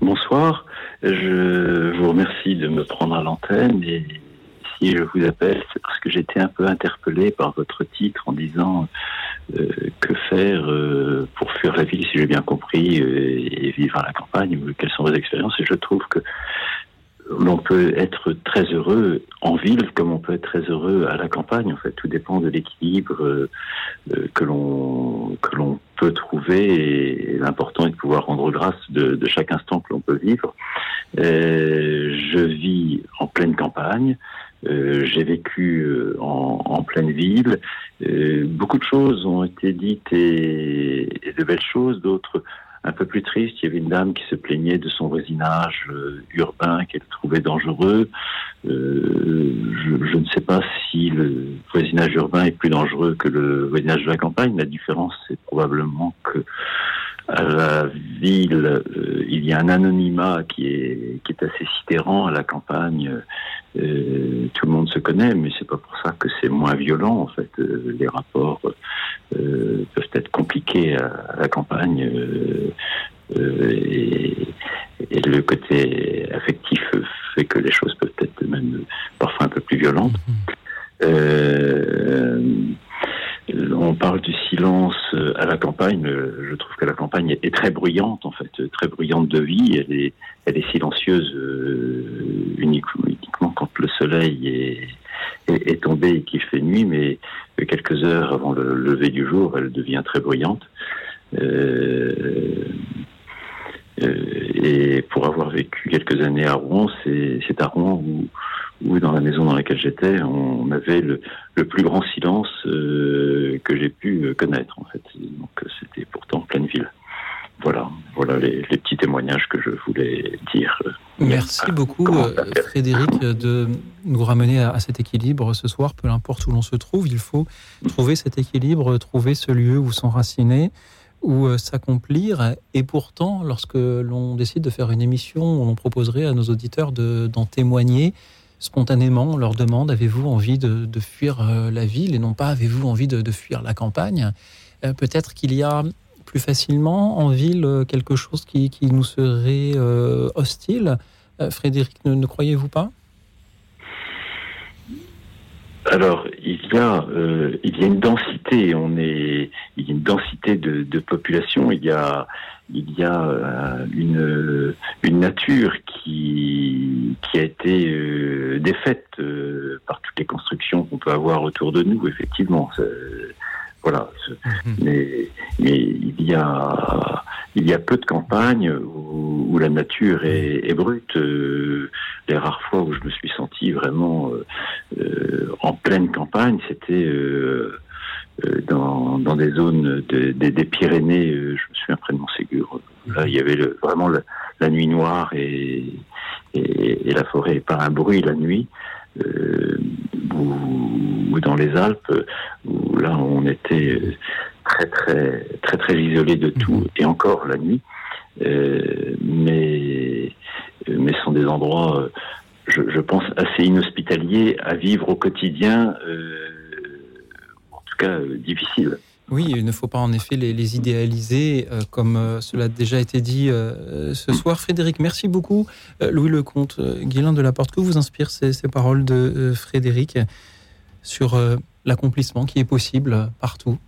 Bonsoir, je vous remercie de me prendre à l'antenne et si je vous appelle, c'est parce que j'étais un peu interpellé par votre titre en disant que faire pour fuir la ville, si j'ai bien compris, et vivre à la campagne, quelles sont vos expériences. Et je trouve que l'on peut être très heureux en ville comme on peut être très heureux à la campagne. En fait, tout dépend de l'équilibre euh, euh, que l'on que l'on peut trouver. Et l'important est de pouvoir rendre grâce de, chaque instant que l'on peut vivre. Euh, je vis en pleine campagne. J'ai vécu en, en, pleine ville. beaucoup de choses ont été dites et, et de belles choses, d'autres un peu plus triste. Il y avait une dame qui se plaignait de son voisinage euh, urbain qu'elle trouvait dangereux. Euh, je, je, ne sais pas si le voisinage urbain est plus dangereux que le voisinage de la campagne. La différence, c'est probablement que à la ville, euh, il y a un anonymat qui est, qui est assez sidérant. À la campagne, euh, tout le monde se connaît, mais c'est pas pour ça que c'est moins violent. En fait, euh, les rapports peuvent être compliqués à, la campagne. Et, et, le côté affectif fait que les choses peuvent être même parfois un peu plus violentes. Mm-hmm on parle du silence euh, à la campagne. Je trouve que la campagne est très bruyante, en fait, très bruyante de vie. Elle est, silencieuse euh, uniquement quand le soleil est, tombé et qu'il fait nuit, mais quelques heures avant le lever du jour, elle devient très bruyante. Euh, et pour avoir vécu quelques années à Rouen, c'est à Rouen où où dans la maison dans laquelle j'étais, on avait le, plus grand silence euh, que j'ai pu euh, connaître en fait. Donc euh, c'était pourtant pleine ville. Voilà, voilà les, petits témoignages que je voulais dire. Merci beaucoup Frédéric de nous ramener à, cet équilibre ce soir, peu importe où l'on se trouve, il faut trouver cet équilibre, trouver ce lieu où s'enraciner, où s'accomplir. Et pourtant, lorsque l'on décide de faire une émission, on proposerait à nos auditeurs d'en témoigner spontanément, on leur demande avez-vous envie de, fuir euh, la ville et non pas avez-vous envie de, fuir la campagne? Euh, Peut-être qu'il y a plus facilement en ville euh, quelque chose qui, nous serait hostile. Frédéric, ne, croyez-vous pas? Alors, il y a, il y a une densité. On est, il y a une densité de, de population. Il y a, il y a euh, une, une nature qui, qui a été euh, défaite euh, par toutes les constructions qu'on peut avoir autour de nous, effectivement. Voilà. Mhm. Mais, mais il y a il y a peu de campagnes où, où la nature est, est brute. les rares fois où je me suis senti vraiment en pleine campagne, c'était euh, dans, dans, des zones de, des Pyrénées, euh, je me souviens près de Montségur. Là, il y avait le, vraiment la nuit noire et, et, la forêt, pas un bruit la nuit. Euh, ou, dans les Alpes, où là on était très très très très isolé de tout, et encore la nuit. Euh, mais mais ce sont des endroits, je, je, pense, assez inhospitaliers à vivre au quotidien. Euh, euh, difficile. Oui, il ne faut pas en effet les, idéaliser, euh, comme euh, cela a déjà été dit ce soir. Frédéric, merci beaucoup. Louis Lecomte, Guilain de la Porte, que vous inspirent ces, paroles de Frédéric sur l'accomplissement qui est possible partout?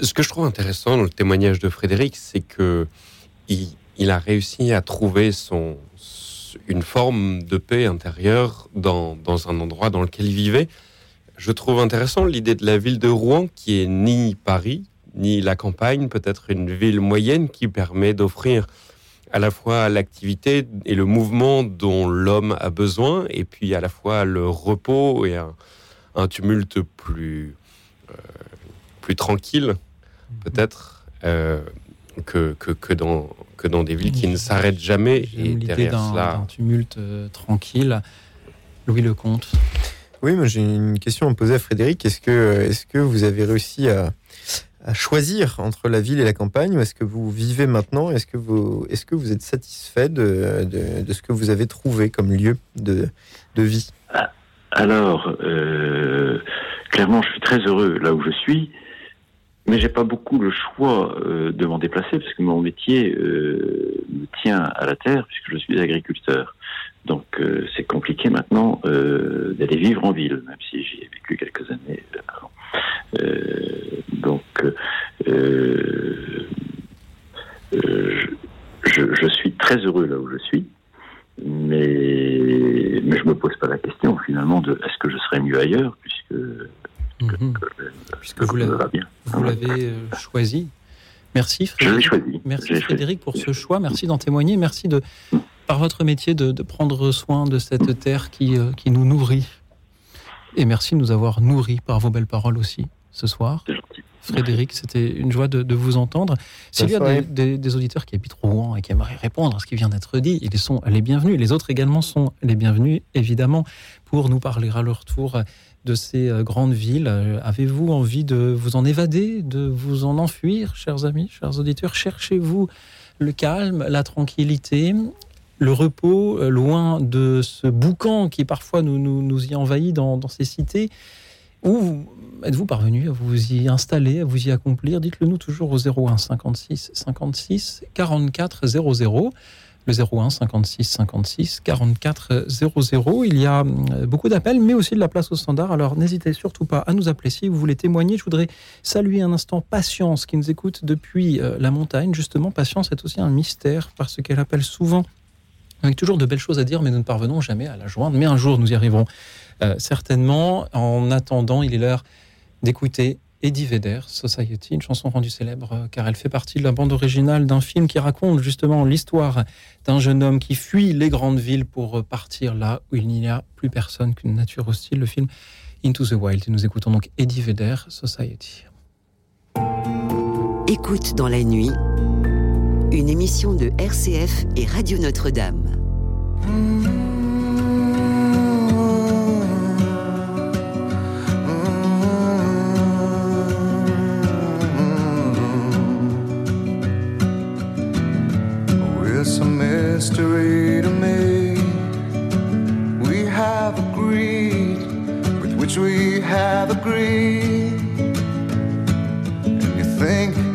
Ce que je trouve intéressant dans le témoignage de Frédéric, c'est que il, a réussi à trouver une forme de paix intérieure dans un endroit dans lequel il vivait je trouve intéressant l'idée de la ville de Rouen qui est ni Paris, ni la campagne, peut-être une ville moyenne qui permet d'offrir à la fois l'activité et le mouvement dont l'homme a besoin, et puis à la fois le repos et un, un tumulte plus, euh, plus tranquille, peut-être, euh, que, que, que, dans, que dans des villes qui ne s'arrêtent jamais. Et L'idée derrière d'un cela, d'un tumulte euh, tranquille. Louis Lecomte. Oui, moi j'ai une question à poser à Frédéric. Est-ce que, est que vous avez réussi à, choisir entre la ville et la campagne est-ce que vous vivez maintenant? Est-ce que, vous, est que vous êtes satisfait de, de, ce que vous avez trouvé comme lieu de, de vie? Alors, euh, clairement, je suis très heureux là où je suis, mais j'ai pas beaucoup le choix euh, de m'en déplacer parce que mon métier euh, me tient à la terre puisque je suis agriculteur. Donc, euh, c'est compliqué maintenant euh, d'aller vivre en ville, même si j'y ai vécu quelques années avant. Euh, donc, euh, euh, je, je suis très heureux là où je suis mais, mais je me pose pas la question finalement de est-ce que je serais mieux ailleurs puisque, puisque vous l'avez vous l'avez, choisi. Merci choisi. Frédéric pour ce choix. Merci d'en témoigner. Merci de, par votre métier de, de prendre soin de cette terre qui, euh, qui nous nourrit. Et merci de nous avoir nourris par vos belles paroles aussi ce soir. Frédéric, c'était une joie de, de vous entendre. S'il y a des- des auditeurs qui habitent Rouen et qui aimeraient répondre à ce qui vient d'être dit, ils sont les bienvenus. Les autres également sont les bienvenus, évidemment, pour nous parler à leur tour de ces euh, grandes villes. Euh, Avez-vous envie de vous en évader, de vous en enfuir, chers amis, chers auditeurs? Cherchez-vous le calme, la tranquillité, le repos, euh, loin de ce boucan qui parfois nous, nous, nous y envahit dans, ces cités Ou êtes-vous parvenu à vous y installer, à vous y accomplir? Dites-le nous toujours au 01 56 56 44 00. Le 01 56 56 44 00. Il y a euh, beaucoup d'appels, mais aussi de la place au standard. Alors n'hésitez surtout pas à nous appeler si vous voulez témoigner. Je voudrais saluer un instant Patience qui nous écoute depuis euh, la montagne. Justement, Patience est aussi un mystère parce qu'elle appelle souvent avec toujours de belles choses à dire, mais nous ne parvenons jamais à la joindre. Mais un jour, nous y arriverons euh, certainement. En attendant, il est l'heure d'écouter Eddie Vedder, Society, une chanson rendue célèbre euh, car elle fait partie de la bande originale d'un film qui raconte justement l'histoire d'un jeune homme qui fuit les grandes villes pour euh, partir là où il n'y a plus personne qu'une nature hostile. Le film Into the Wild. Et nous écoutons donc Eddie Vedder, Society. Écoute dans la nuit, une émission de RCF et Radio Notre-Dame. With which we have agreed. You think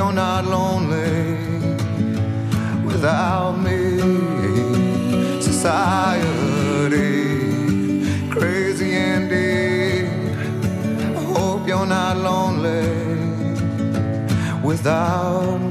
You're not lonely without me. Society, crazy indeed. I hope you're not lonely without me.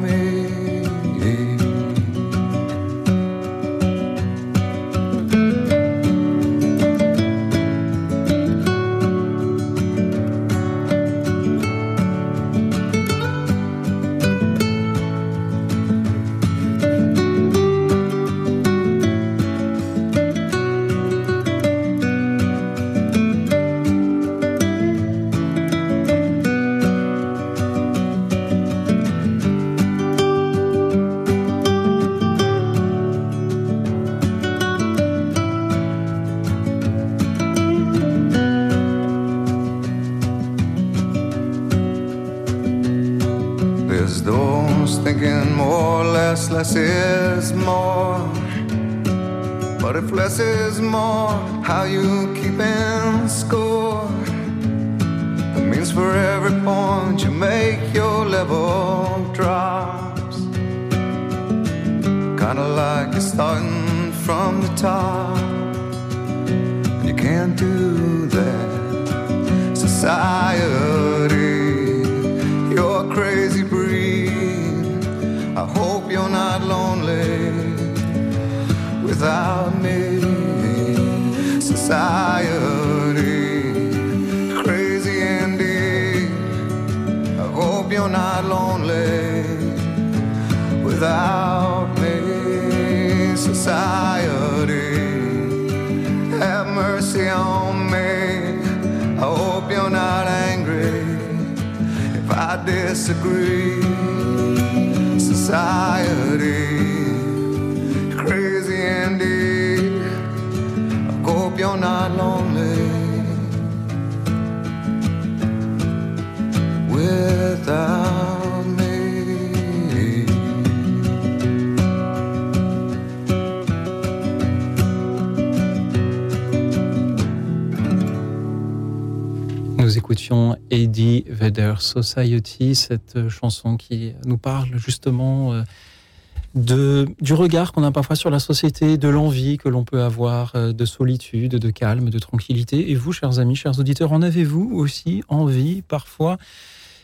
Society, cette chanson qui nous parle justement euh, de, du regard qu'on a parfois sur la société, de l'envie que l'on peut avoir euh, de solitude, de calme, de tranquillité. Et vous, chers amis, chers auditeurs, en avez-vous aussi envie parfois?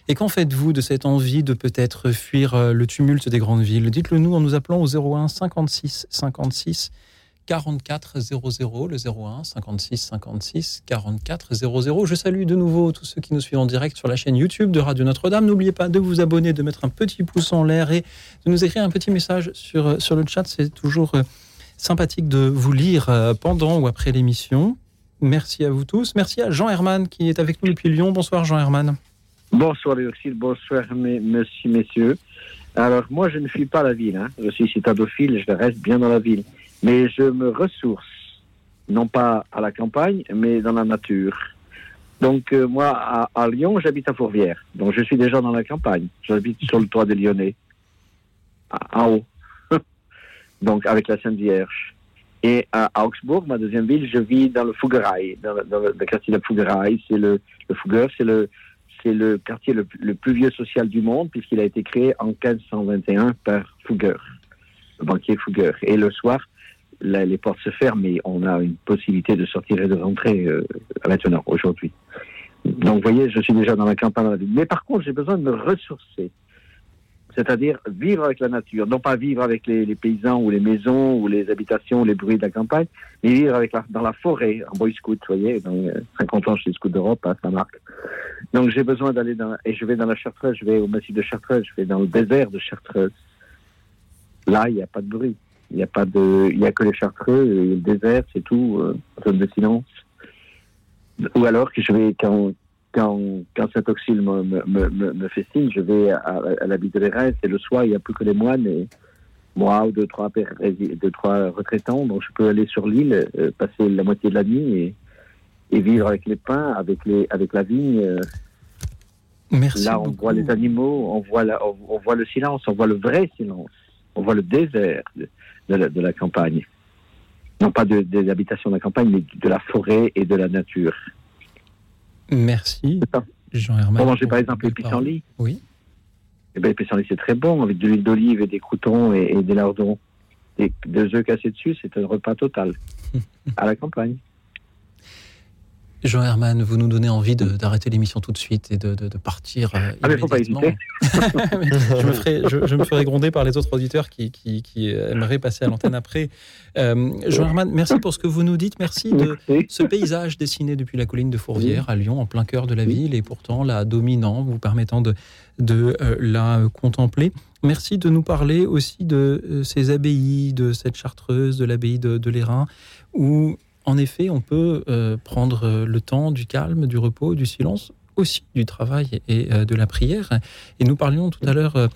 Et qu'en faites-vous de cette envie de peut-être fuir euh, le tumulte des grandes villes? Dites-le nous en nous appelant au 01 56 56 44 00, le 01 56 56 44 00. Je salue de nouveau tous ceux qui nous suivent en direct sur la chaîne YouTube de Radio Notre-Dame. N'oubliez pas de vous abonner, de mettre un petit pouce en l'air et de nous écrire un petit message sur, sur le chat. C'est toujours euh, sympathique de vous lire euh, pendant ou après l'émission. Merci à vous tous. Merci à Jean Herman qui est avec nous depuis Lyon. Bonsoir Jean Herman. Bonsoir Léoxyle, bonsoir mes, messieurs, messieurs. Alors moi je ne fuis pas la ville, hein. je suis citadophile, je reste bien dans la ville. Mais je me ressource, non pas à la campagne, mais dans la nature. Donc euh, moi à, Lyon, j'habite à Fourvière, donc je suis déjà dans la campagne. J'habite sur le toit des Lyonnais, en haut, donc avec la Sainte Vierge. Et à Augsbourg, ma deuxième ville, je vis dans le Fouguerail, dans, dans le, quartier de Fouguerail. C'est le, le c'est le, c'est le quartier le, plus vieux social du monde puisqu'il a été créé en 1521 par Fougueur, le banquier Fougueur. Et le soir, les portes se ferment et on a une possibilité de sortir et de rentrer euh, maintenant, aujourd'hui. Donc, vous voyez, je suis déjà dans la campagne. de la ville. Mais par contre, j'ai besoin de me ressourcer. C'est-à-dire vivre avec la nature. Non pas vivre avec les, paysans ou les maisons ou les habitations ou les bruits de la campagne, mais vivre avec dans la forêt, en boy scout, vous voyez. Dans, euh, 50 ans chez les Scouts d'Europe, à Saint-Marc. Donc j'ai besoin d'aller dans... Et je vais dans la Chartreuse, je vais au massif de Chartreuse, je vais dans le désert de Chartreuse. Là, il n'y a pas de bruit. Il n'y a pas de... Il y a que les Chartreux, le désert, c'est tout, euh, zone de silence. Ou alors que je vais, quand, quand, quand Saint-Auxile me, me, me, me- signe, je vais à, à l'abbaye de Lérins, et le soir, il n'y a plus que les moines et moi ou deux, trois, deux, trois retraitants, donc je peux aller sur l'île, euh, passer la moitié de la nuit et, et vivre avec les pins, avec, les, avec la vigne. euh. Merci Là, on voit les animaux, on voit, la, on, on voit le silence, on voit le vrai silence, on voit le désert de, la, de la campagne. Non pas de- des habitations de la campagne, mais de la forêt et de la nature. Merci Jean Herman. On manger par exemple les pissenlits. Oui. Eh ben, les pissenlits, c'est très bon, avec de l'huile d'olive et des croutons et, et des lardons. Et deux œufs cassés dessus, c'est un repas total. à la campagne. Jean Herman, vous nous donnez envie de- d'arrêter l'émission tout de suite et de, de- de partir. euh, Ah, mais faut pas hésiter. Je, me ferai, je, je me ferai gronder par les autres auditeurs qui, qui, qui aimeraient passer à l'antenne après. Euh, Jean Herman, merci pour ce que vous nous dites. Merci de ce paysage dessiné depuis la colline de Fourvière à Lyon, en plein cœur de la ville, et pourtant la dominant, vous permettant de, de euh, la contempler. Merci de nous parler aussi de ces abbayes, de cette chartreuse, de l'abbaye de, de l'Airain, où en effet on peut euh, prendre euh, le temps du calme, du repos, du silence, aussi du travail et euh, de la prière. Et nous parlions tout à l'heure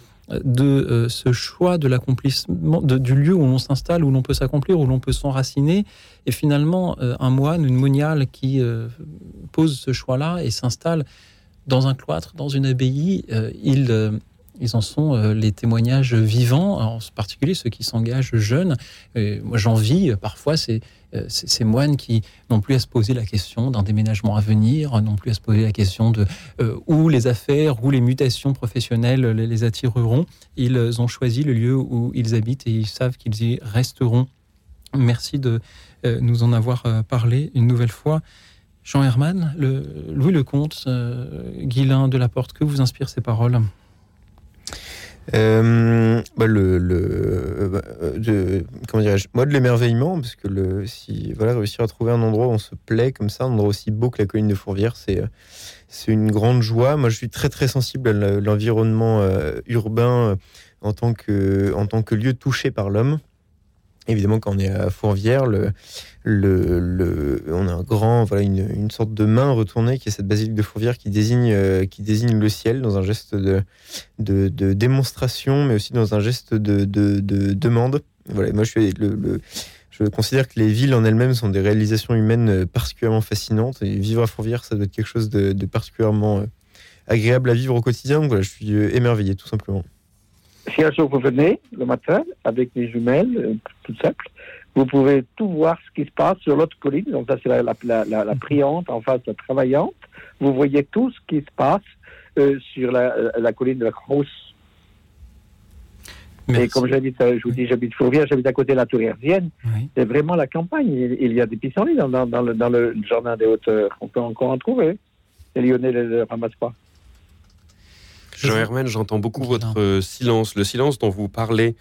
de ce choix de l'accomplissement, du lieu où l'on s'installe, où l'on peut s'accomplir, où l'on peut s'enraciner. Et finalement, un moine, une moniale qui pose ce choix-là et s'installe dans un cloître, dans une abbaye, il, ils en sont les témoignages vivants, en particulier ceux qui s'engagent jeunes. Et moi, j'envie parfois ces, ces, ces moines qui n'ont plus à se poser la question d'un déménagement à venir, n'ont plus à se poser la question de euh, où les affaires, où les mutations professionnelles les, attireront. Ils ont choisi le lieu où ils habitent et ils savent qu'ils y resteront. Merci de euh, nous en avoir euh, parlé une nouvelle fois. Jean Herman, Louis Lecomte, euh, Guilain de la Porte, que vous inspirent ces paroles? Euh, bah, le, le bah, euh, de, comment dirais-je moi de l'émerveillement parce que le si voilà réussir à trouver un endroit où on se plaît comme ça un endroit aussi beau que la colline de Fourvière c'est euh, c'est une grande joie. Moi je suis très très sensible à le- l'environnement euh, urbain euh, en tant que en tant que lieu touché par l'homme évidemment quand on est à Fourvière on a un grand voilà une, sorte de main retournée qui est cette basilique de Fourvière qui désigne euh, le ciel dans un geste de démonstration, mais aussi dans un geste de, de, de demande. Voilà, moi je, considère que les villes en elles-mêmes sont des réalisations humaines euh, particulièrement fascinantes. Et vivre à Fourvière, ça doit être quelque chose de, particulièrement euh, agréable à vivre au quotidien. Je suis émerveillé, tout simplement. Si un jour vous venez le matin avec des jumelles, euh, tout simple, vous pouvez tout voir ce qui se passe sur l'autre colline. Donc ça c'est la, la, la, la, priante, en face la travaillante. Vous voyez tout ce qui se passe euh, sur la, la colline de la Crosse. Et comme j'habite, euh, je vous dis, j'habite Fourvière, j'habite à côté de la Tour Herzienne. C'est vraiment la campagne. Il, il y a des pissenlits dans, dans, dans le, dans le jardin des hauteurs. On peut encore en trouver. Les Lyonnais ne le ramassent pas. Jean Herman, j'entends beaucoup votre euh, silence, le silence dont vous parlez,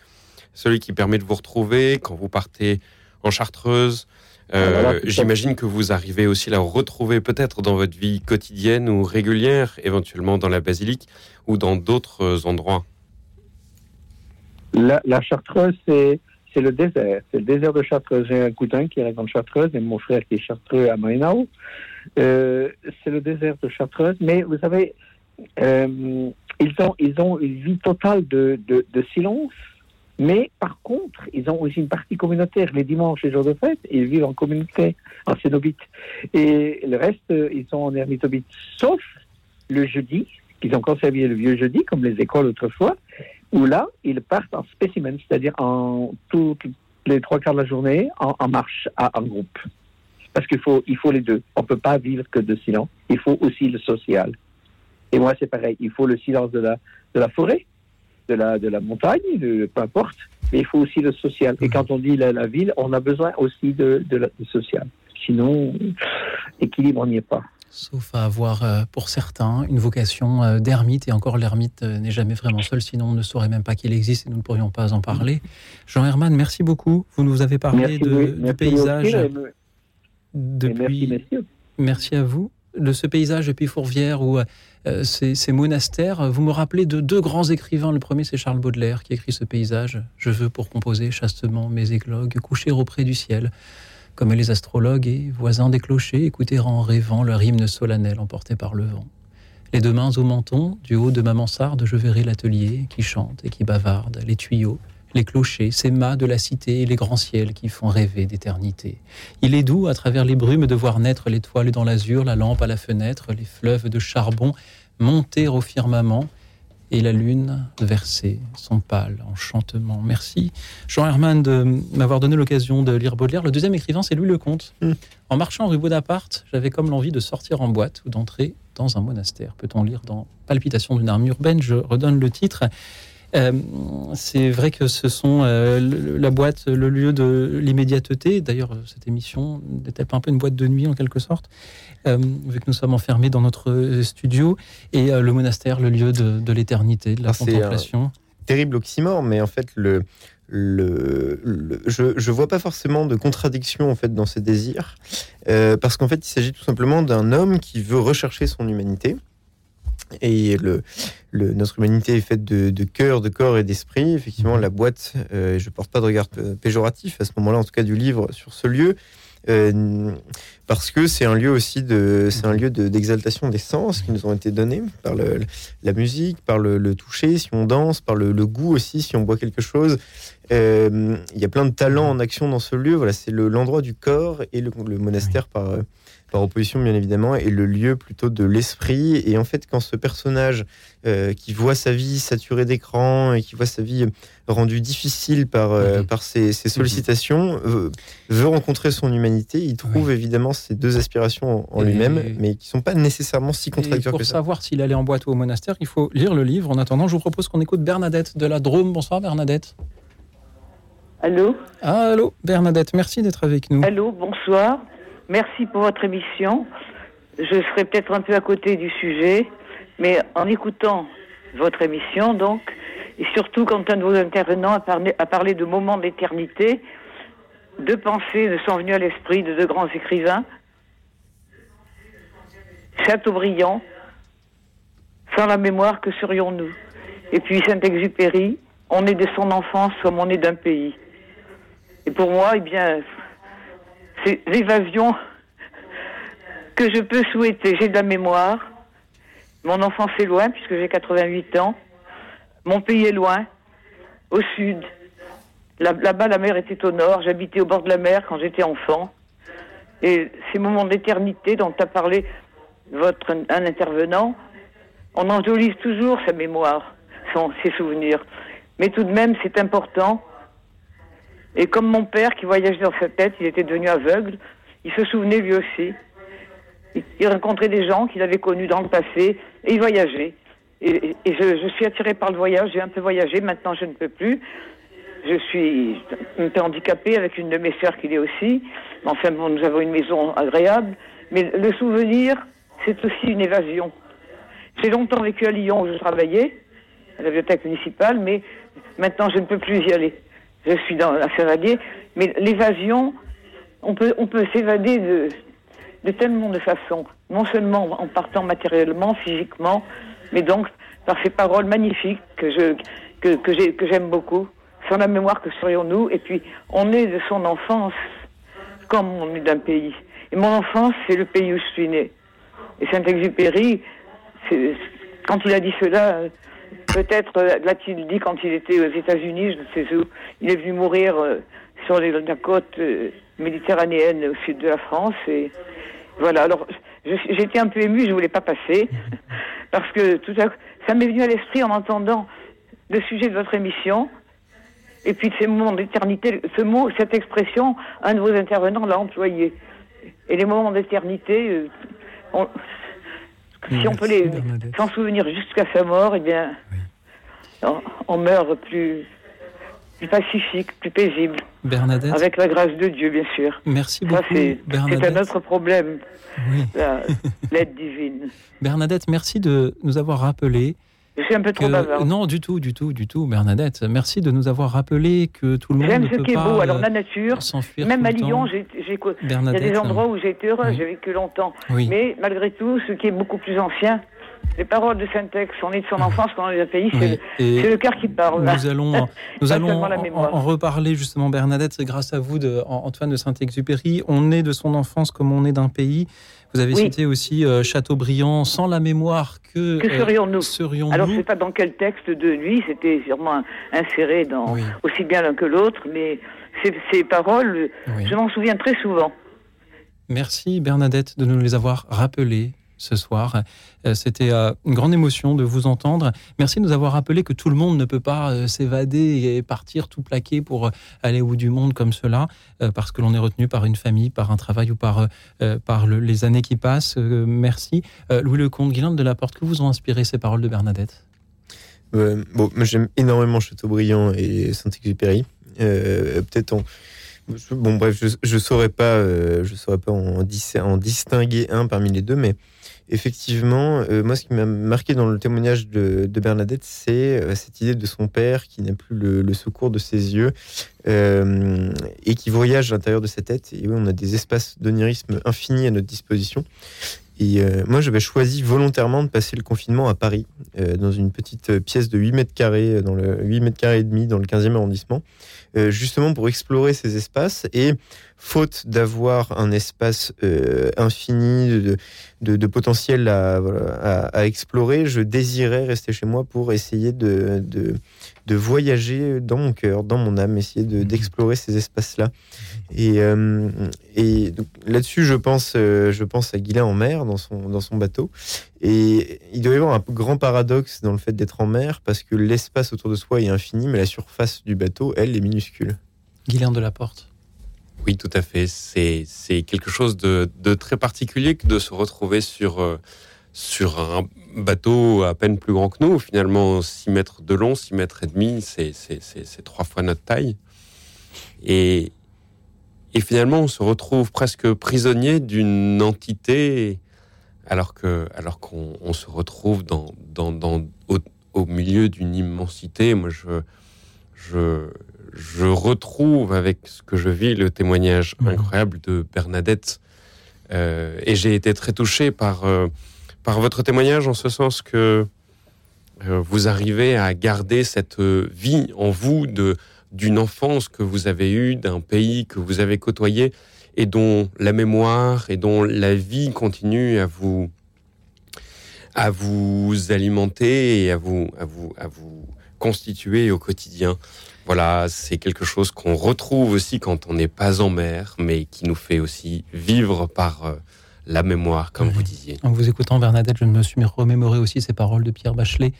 celui qui permet de vous retrouver quand vous partez en Chartreuse. Euh, Ah, voilà, tout à J'imagine que vous arrivez aussi à la retrouver peut-être dans votre vie quotidienne ou régulière, éventuellement dans la basilique ou dans d'autres euh, endroits. La, la Chartreuse, c'est le désert. C'est le désert de Chartreuse. J'ai un cousin qui reste en Chartreuse et mon frère qui est chartreux à Maenau. Euh, c'est le désert de Chartreuse. Mais vous savez, euh, ils, ont, une vie totale de, silence. Mais par contre, ils ont aussi une partie communautaire. Les dimanches et jours de fête, ils vivent en communauté, en cénobite. Et le reste, ils sont en ermitobite. Sauf le jeudi, qu'ils ont conservé le vieux jeudi, comme les écoles autrefois, où là, ils partent en spécimen, c'est-à-dire en toutes les trois quarts de la journée, en, marche, en groupe. Parce qu'il faut, il faut les deux. On ne peut pas vivre que de silence. Il faut aussi le social. Et moi, c'est pareil. Il faut le silence de la, de la forêt, de la, de la montagne, de, peu importe. Mais il faut aussi le social. Et quand on dit la, la ville, on a besoin aussi de, de la- social. Sinon, équilibre, on n'y est pas. Sauf à avoir euh, pour certains une vocation euh, d'ermite, et encore l'ermite euh, n'est jamais vraiment seul, sinon on ne saurait même pas qu'il existe et nous ne pourrions pas en parler. Jean Herman, merci beaucoup. Vous nous avez parlé Merci, de, Louis. du paysage depuis. merci. Merci à vous. De ce paysage depuis Fourvière ou euh, ces, ces monastères, vous me rappelez de deux grands écrivains. Le premier, c'est Charles Baudelaire qui écrit ce paysage. Je veux pour composer chastement mes églogues, coucher auprès du ciel, comme les astrologues et voisins des clochers, écouter en rêvant leur hymne solennel emporté par le vent. Les deux mains au menton, du haut de ma mansarde, je verrai l'atelier qui chante et qui bavarde, les tuyaux, les clochers, ces mâts de la cité et les grands ciels qui font rêver d'éternité. Il est doux, à travers les brumes, de voir naître l'étoile dans l'azur, la lampe à la fenêtre, les fleuves de charbon monter au firmament et la lune verser son pâle enchantement. Merci Jean Herman de m'avoir donné l'occasion de lire Baudelaire. Le deuxième écrivain, c'est Louis Lecomte. En marchant rue Bonaparte, j'avais comme l'envie de sortir en boîte ou d'entrer dans un monastère. Peut-on lire dans Palpitation d'une arme urbaine? Je redonne le titre. Euh, c'est vrai que ce sont euh, le- la boîte, le lieu de l'immédiateté. D'ailleurs, euh, cette émission n'est-elle pas un peu une boîte de nuit en quelque sorte, euh, vu que nous sommes enfermés dans notre studio, et le monastère, le lieu de, de l'éternité, de la Alors, euh, contemplation. terrible oxymore, mais en fait, le, le, le- je, je vois pas forcément de contradiction en fait dans ses désirs, euh, parce qu'en fait, il s'agit tout simplement d'un homme qui veut rechercher son humanité. Et le, notre humanité est faite de, cœur, de corps et d'esprit. Effectivement, la boîte, euh, je porte pas de regard péjoratif à ce moment-là, en tout cas du livre sur ce lieu, euh, parce que c'est un lieu aussi d'exaltation des sens qui nous ont été donnés par la musique, par le, toucher, si on danse, par le, goût aussi, si on boit quelque chose. Euh, il y a plein de talents en action dans ce lieu. Voilà, c'est le- l'endroit du corps et le, monastère par, par opposition, bien évidemment, est le lieu plutôt de l'esprit. Et en fait, quand ce personnage euh, qui voit sa vie saturée d'écran et qui voit sa vie rendue difficile par, euh, par ses, ses sollicitations, veut rencontrer son humanité, il trouve évidemment ces deux aspirations en, lui-même, mais qui sont pas nécessairement si contradictoires pour que ça. savoir s'il allait en boîte ou au monastère, il faut lire le livre. En attendant, je vous propose qu'on écoute Bernadette de la Drôme. Bonsoir Bernadette. Allô? Ah, allô Bernadette, merci d'être avec nous. Allô, bonsoir. Merci pour votre émission. Je serai peut-être un peu à côté du sujet, mais en écoutant votre émission, donc, et surtout quand un de vos intervenants a parlé, de moments d'éternité, deux pensées me sont venues à l'esprit de deux grands écrivains. Chateaubriand, sans la mémoire, que serions-nous? Et puis Saint-Exupéry, on est de son enfance comme on est d'un pays. Et pour moi, eh bien, c'est l'évasion que je peux souhaiter. J'ai de la mémoire. Mon enfance est loin, puisque j'ai 88 ans. Mon pays est loin, au sud. Là- Là-bas, la mer était au nord. J'habitais au bord de la mer quand j'étais enfant. Et ces moments d'éternité dont a parlé votre un intervenant, on enjolise toujours sa mémoire, son, ses souvenirs. Mais tout de même, c'est important. Et comme mon père qui voyageait dans sa tête, il était devenu aveugle, il se souvenait lui aussi. Il, rencontrait des gens qu'il avait connus dans le passé et il voyageait. Et, je, je suis attirée par le voyage, j'ai un peu voyagé, maintenant je ne peux plus. Je suis un peu handicapée avec une de mes sœurs qui l'est aussi. Enfin, bon, nous avons une maison agréable. Mais le souvenir, c'est aussi une évasion. J'ai longtemps vécu à Lyon où je travaillais, à la bibliothèque municipale, mais maintenant je ne peux plus y aller. Je suis dans la s'évader. Mais l'évasion, on peut, on peut s'évader de, de tellement de façons. Non seulement en partant matériellement, physiquement, mais donc par ces paroles magnifiques que je que, que j'ai que j'aime beaucoup. Sans la mémoire que serions-nous? Et puis on est de son enfance comme on est d'un pays. Et mon enfance, c'est le pays où je suis né. Et Saint-Exupéry, quand il a dit cela, peut-être euh, l'a-t-il dit quand il était aux États-Unis, je ne sais où. Il est venu mourir euh, sur les, la côte euh, méditerranéenne au sud de la France. Et voilà. Alors, j'étais un peu émue, je voulais pas passer parce que tout à ça m'est venu à l'esprit en entendant le sujet de votre émission. Et puis ces moments d'éternité, ce mot, cette expression, un de vos intervenants l'a employé. Et les moments d'éternité, on- si on peut les s'en souvenir jusqu'à sa mort, eh bien, on, on meurt plus, plus pacifique, plus paisible. Bernadette. Avec la grâce de Dieu, bien sûr. Merci beaucoup, c'est un autre problème, Oui. la- l'aide divine. Bernadette, merci de nous avoir rappelé. Je suis un peu trop que-. Non, du tout, du tout, du tout, Bernadette. Merci de nous avoir rappelé que tout le monde J'aime ne ce peut qui est pas beau. Alors euh, la nature, s'enfuir même à Lyon, j'ai, il y a des endroits hein. où j'ai été heureuse, Oui. j'ai vécu longtemps. Oui. Mais malgré tout, ce qui est beaucoup plus ancien, les paroles de Saint-Ex, on est de son enfance quand on est pays, c'est, Oui. c'est le cœur qui parle. Nous allons, nous Pas allons en, reparler justement, Bernadette. C'est grâce à vous, de, An- Antoine de Saint-Exupéry. On est de son enfance comme on est d'un pays. Vous avez Oui. cité aussi euh, Chateaubriand, sans la mémoire que, Que euh, serions-nous serions-nous Alors, je ne sais pas dans quel texte de lui, c'était sûrement inséré dans aussi bien l'un que l'autre, mais ces, ces paroles, je m'en souviens très souvent. Merci Bernadette de nous les avoir rappelées ce soir. Euh, C'était euh, une grande émotion de vous entendre. Merci de nous avoir rappelé que tout le monde ne peut pas euh, s'évader et partir tout plaqué pour aller au bout du monde comme cela, parce que l'on est retenu par une famille, par un travail ou par, par le- les années qui passent. Merci. Louis Lecomte, Guylaine de la Porte, que vous ont inspiré ces paroles de Bernadette? Bon, j'aime énormément Chateaubriand et Saint-Exupéry. Peut-être en. Bon, bref, je, je saurais pas, euh, je saurais pas en, dis- en distinguer un parmi les deux, mais effectivement, euh, moi, ce qui m'a marqué dans le témoignage de, de Bernadette, c'est euh, cette idée de son père qui n'a plus le, secours de ses yeux euh, et qui voyage à l'intérieur de sa tête. Et oui, on a des espaces d'onirisme infinis à notre disposition. Et euh, moi, j'avais choisi volontairement de passer le confinement à Paris, euh, dans une petite euh, pièce de 8 mètres carrés, euh, dans le 8 mètres carrés et demi, dans le 15e arrondissement, euh, justement pour explorer ces espaces. Et faute d'avoir un espace euh, infini de, de, potentiel à, explorer, je désirais rester chez moi pour essayer de, de voyager dans mon cœur, dans mon âme, essayer de- d'explorer ces espaces-là. Et, euh, et là-dessus, je pense, euh, je pense à Guilain en mer, dans son, dans son bateau. Et il doit y avoir un grand paradoxe dans le fait d'être en mer, parce que l'espace autour de soi est infini, mais la surface du bateau, elle, est minuscule. Guylain de la Porte. Oui, tout à fait. C'est c'est quelque chose de, de très particulier que de se retrouver sur, euh, sur un bateau à peine plus grand que nous. Finalement, 6 mètres de long, 6 mètres et demi, c'est trois fois notre taille. Et, et finalement, on se retrouve presque prisonnier d'une entité alors que alors qu'on on se retrouve dans, dans, dans- au, au milieu d'une immensité. Moi, je, je, je retrouve avec ce que je vis le témoignage incroyable de Bernadette. Euh, et j'ai été très touché par, euh, par votre témoignage en ce sens que euh, vous arrivez à garder cette euh, vie en vous de d'une enfance que vous avez eue, d'un pays que vous avez côtoyé et dont la mémoire et dont la vie continue à vous à vous alimenter et à vous à vous à vous constituer au quotidien. Voilà, c'est quelque chose qu'on retrouve aussi quand on n'est pas en mer, mais qui nous fait aussi vivre par euh, la mémoire, comme vous disiez. En vous écoutant, Bernadette, je me suis remémoré aussi ces paroles de Pierre Bachelet.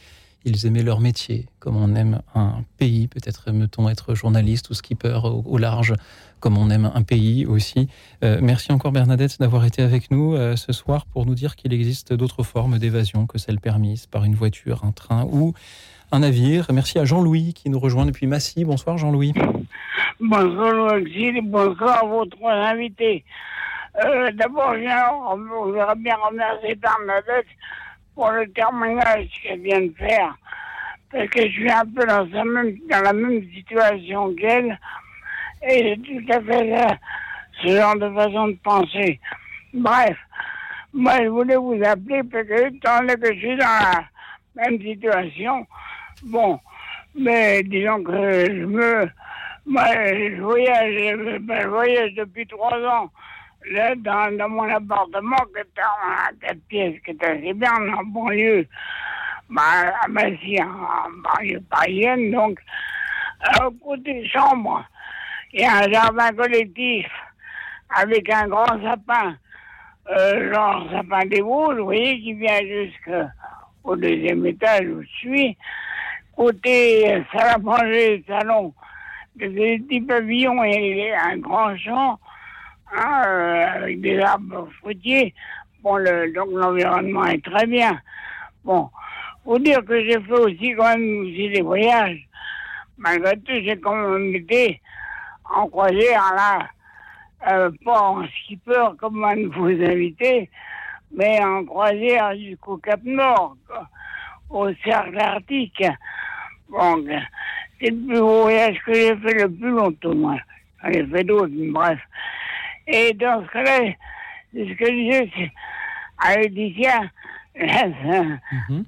Ils aimaient leur métier, comme on aime un pays. Peut-être aime-t-on être journaliste ou skipper au, au large, comme on aime un pays aussi. Euh, merci encore, Bernadette, d'avoir été avec nous euh, ce soir pour nous dire qu'il existe d'autres formes d'évasion que celles permises par une voiture, un train ou un navire. Merci à Jean-Louis qui nous rejoint depuis Massy. Bonsoir, Jean-Louis. Bonsoir Louis bonsoir à vos trois invités. Euh, D'abord, je voudrais bien remercier Bernadette pour le témoignage qu'elle vient de faire, parce que je suis un peu dans, sa même, dans la même situation qu'elle, et c'est tout à fait ça, ce genre de façon de penser. Bref, moi je voulais vous appeler parce que donné que je suis dans la même situation, bon, mais disons que je me moi, je voyage, je voyage depuis trois ans là, dans, mon appartement qui est en quatre pièces, qui est assez bien en banlieue, ben, à Massy, en, banlieue parisienne. Donc, côté chambre, il y a un jardin collectif avec un grand sapin, euh, genre sapin des Vosges, vous voyez, qui vient jusqu'au deuxième étage où je suis. Côté salle à manger, salon, des petits pavillons et un grand champ hein, euh, avec des arbres fruitiers. Bon, le, donc l'environnement est très bien. Bon, faut dire que j'ai fait aussi quand même aussi des voyages. Malgré tout, j'ai quand même été en croisière là, euh, pas en skipper comme un de vos invités, mais en croisière jusqu'au Cap Nord, au cercle arctique. Bon, c'est le plus beau voyage que j'ai fait le plus longtemps, moi. J'en ai fait d'autres, mais bref. Et dans ce cas-là, c'est ce que je disais, c'est à Laetitia,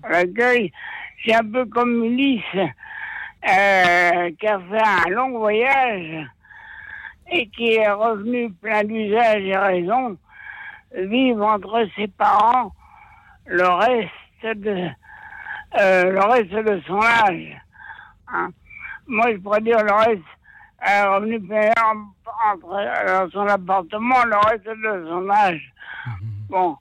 l'accueil, c'est un peu comme Ulysse, euh, qui a fait un long voyage et qui est revenu plein d'usage et raison, vivre entre ses parents le reste de, euh, le reste de son âge. hein. Moi, je pourrais dire le reste, euh, revenu plein entre euh, son appartement le reste de son âge. Bon,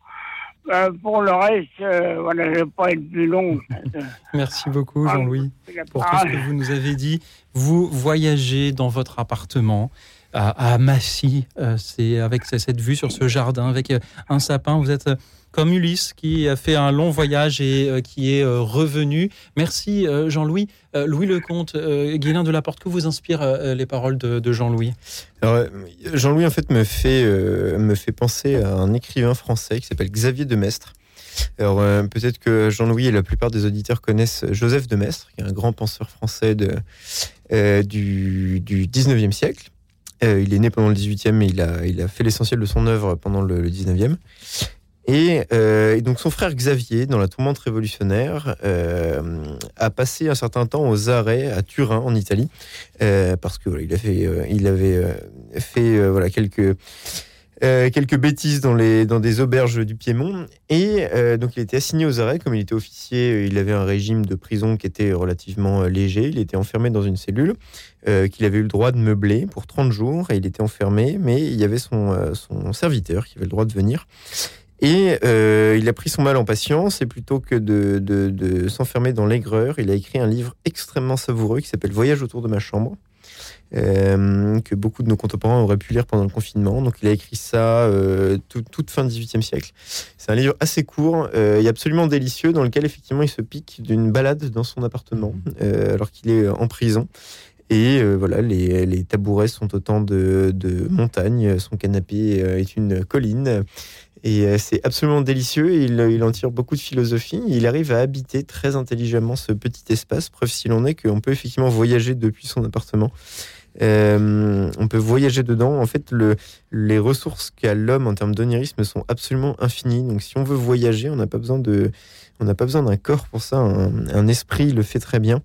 euh, pour le reste, euh, voilà, je ne vais pas être plus long. Merci beaucoup, Jean-Louis, la pour tout ce que vous nous avez dit. Vous voyagez dans votre appartement à, Massy, euh, c'est avec cette vue sur ce jardin, avec euh, un sapin. Vous êtes euh, comme Ulysse qui a fait un long voyage et qui est revenu. Merci, Jean-Louis. Louis Lecomte, Guilain de la Porte, que vous inspirent les paroles de, Jean-Louis? Jean-Louis, en fait, me fait, me fait penser à un écrivain français qui s'appelle Xavier de Maistre. Alors, peut-être que Jean-Louis et la plupart des auditeurs connaissent Joseph de Maistre, qui est un grand penseur français du, du 19e siècle. Euh, il est né pendant le 18e, mais il a, fait l'essentiel de son œuvre pendant le, le 19e. Et, euh, et donc son frère Xavier, dans la tourmente révolutionnaire, euh, a passé un certain temps aux arrêts à Turin, en Italie, parce que voilà, il, a fait, euh, il avait fait quelques, euh, quelques bêtises dans, les, des auberges du Piémont. Et euh, donc il était assigné aux arrêts, comme il était officier, euh, il avait un régime de prison qui était relativement léger. Il était enfermé dans une cellule qu'il avait eu le droit de meubler pour 30 jours, et il était enfermé, mais il y avait son, serviteur qui avait le droit de venir. Et il a pris son mal en patience et plutôt que de, de- s'enfermer dans l'aigreur, il a écrit un livre extrêmement savoureux qui s'appelle Voyage autour de ma chambre, que beaucoup de nos contemporains auraient pu lire pendant le confinement. Donc il a écrit ça euh, tout- toute fin 18e siècle. C'est un livre assez court euh, et absolument délicieux dans lequel effectivement il se pique d'une balade dans son appartement euh, alors qu'il est en prison. Et euh, voilà, les, tabourets sont autant de, montagnes, son canapé euh, est une colline. Et euh, c'est absolument délicieux. Il, il en tire beaucoup de philosophie. Il arrive à habiter très intelligemment ce petit espace. Preuve s'il en est qu'on peut effectivement voyager depuis son appartement. Euh, on peut voyager dedans. En fait, le, les ressources qu'a l'homme en termes d'onirisme sont absolument infinies. Donc, si on veut voyager, on n'a pas besoin d'un corps pour ça. Un, esprit le fait très bien.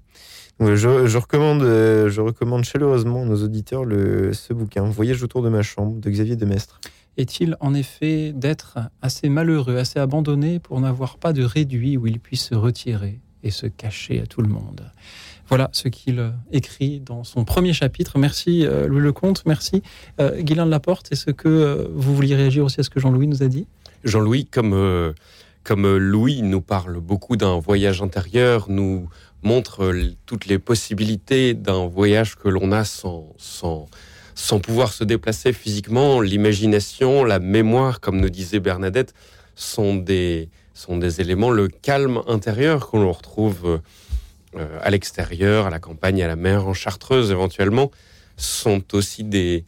Euh, je recommande chaleureusement à nos auditeurs ce bouquin, Voyage autour de ma chambre, de Xavier Demestre. Est-il en effet d'être assez malheureux, assez abandonné pour n'avoir pas de réduit où il puisse se retirer et se cacher à tout le monde? Voilà ce qu'il euh, écrit dans son premier chapitre. Merci euh, Louis Lecomte, merci euh, Guylain de Laporte. Est-ce que vous vouliez réagir aussi à ce que Jean-Louis nous a dit? Jean-Louis, comme, comme Louis nous parle beaucoup d'un voyage intérieur, nous montre toutes les possibilités d'un voyage que l'on a sans, sans, sans pouvoir se déplacer physiquement. L'imagination, la mémoire, comme nous disait Bernadette, sont des, sont des éléments, le calme intérieur qu'on retrouve euh, à l'extérieur, à la campagne, à la mer, en chartreuse éventuellement, sont aussi des,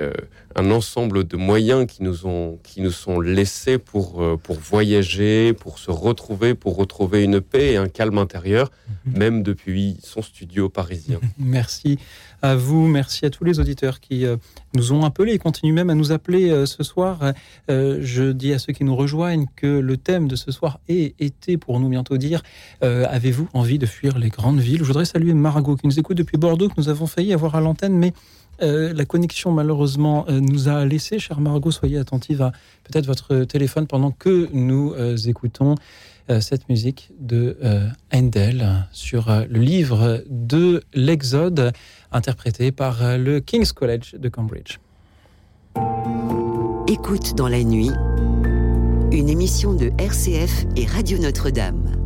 euh, un ensemble de moyens qui nous, ont, qui nous sont laissés pour, euh, pour voyager, pour se retrouver, pour retrouver une paix et un calme intérieur, même depuis son studio parisien. Merci à vous, merci à tous les auditeurs qui euh, nous ont appelés et continuent même à nous appeler ce soir. Je dis à ceux qui nous rejoignent que le thème de ce soir est été pour nous bientôt dire avez-vous envie de fuir les grandes villes? Je voudrais saluer Margot qui nous écoute depuis Bordeaux, que nous avons failli avoir à l'antenne, mais euh, la connexion malheureusement euh, nous a laissé. Chère Margot, soyez attentive à peut-être votre téléphone pendant que nous euh, écoutons cette musique de Handel sur le livre de l'Exode, interprété par le King's College de Cambridge. Écoute dans la nuit, une émission de RCF et Radio Notre-Dame.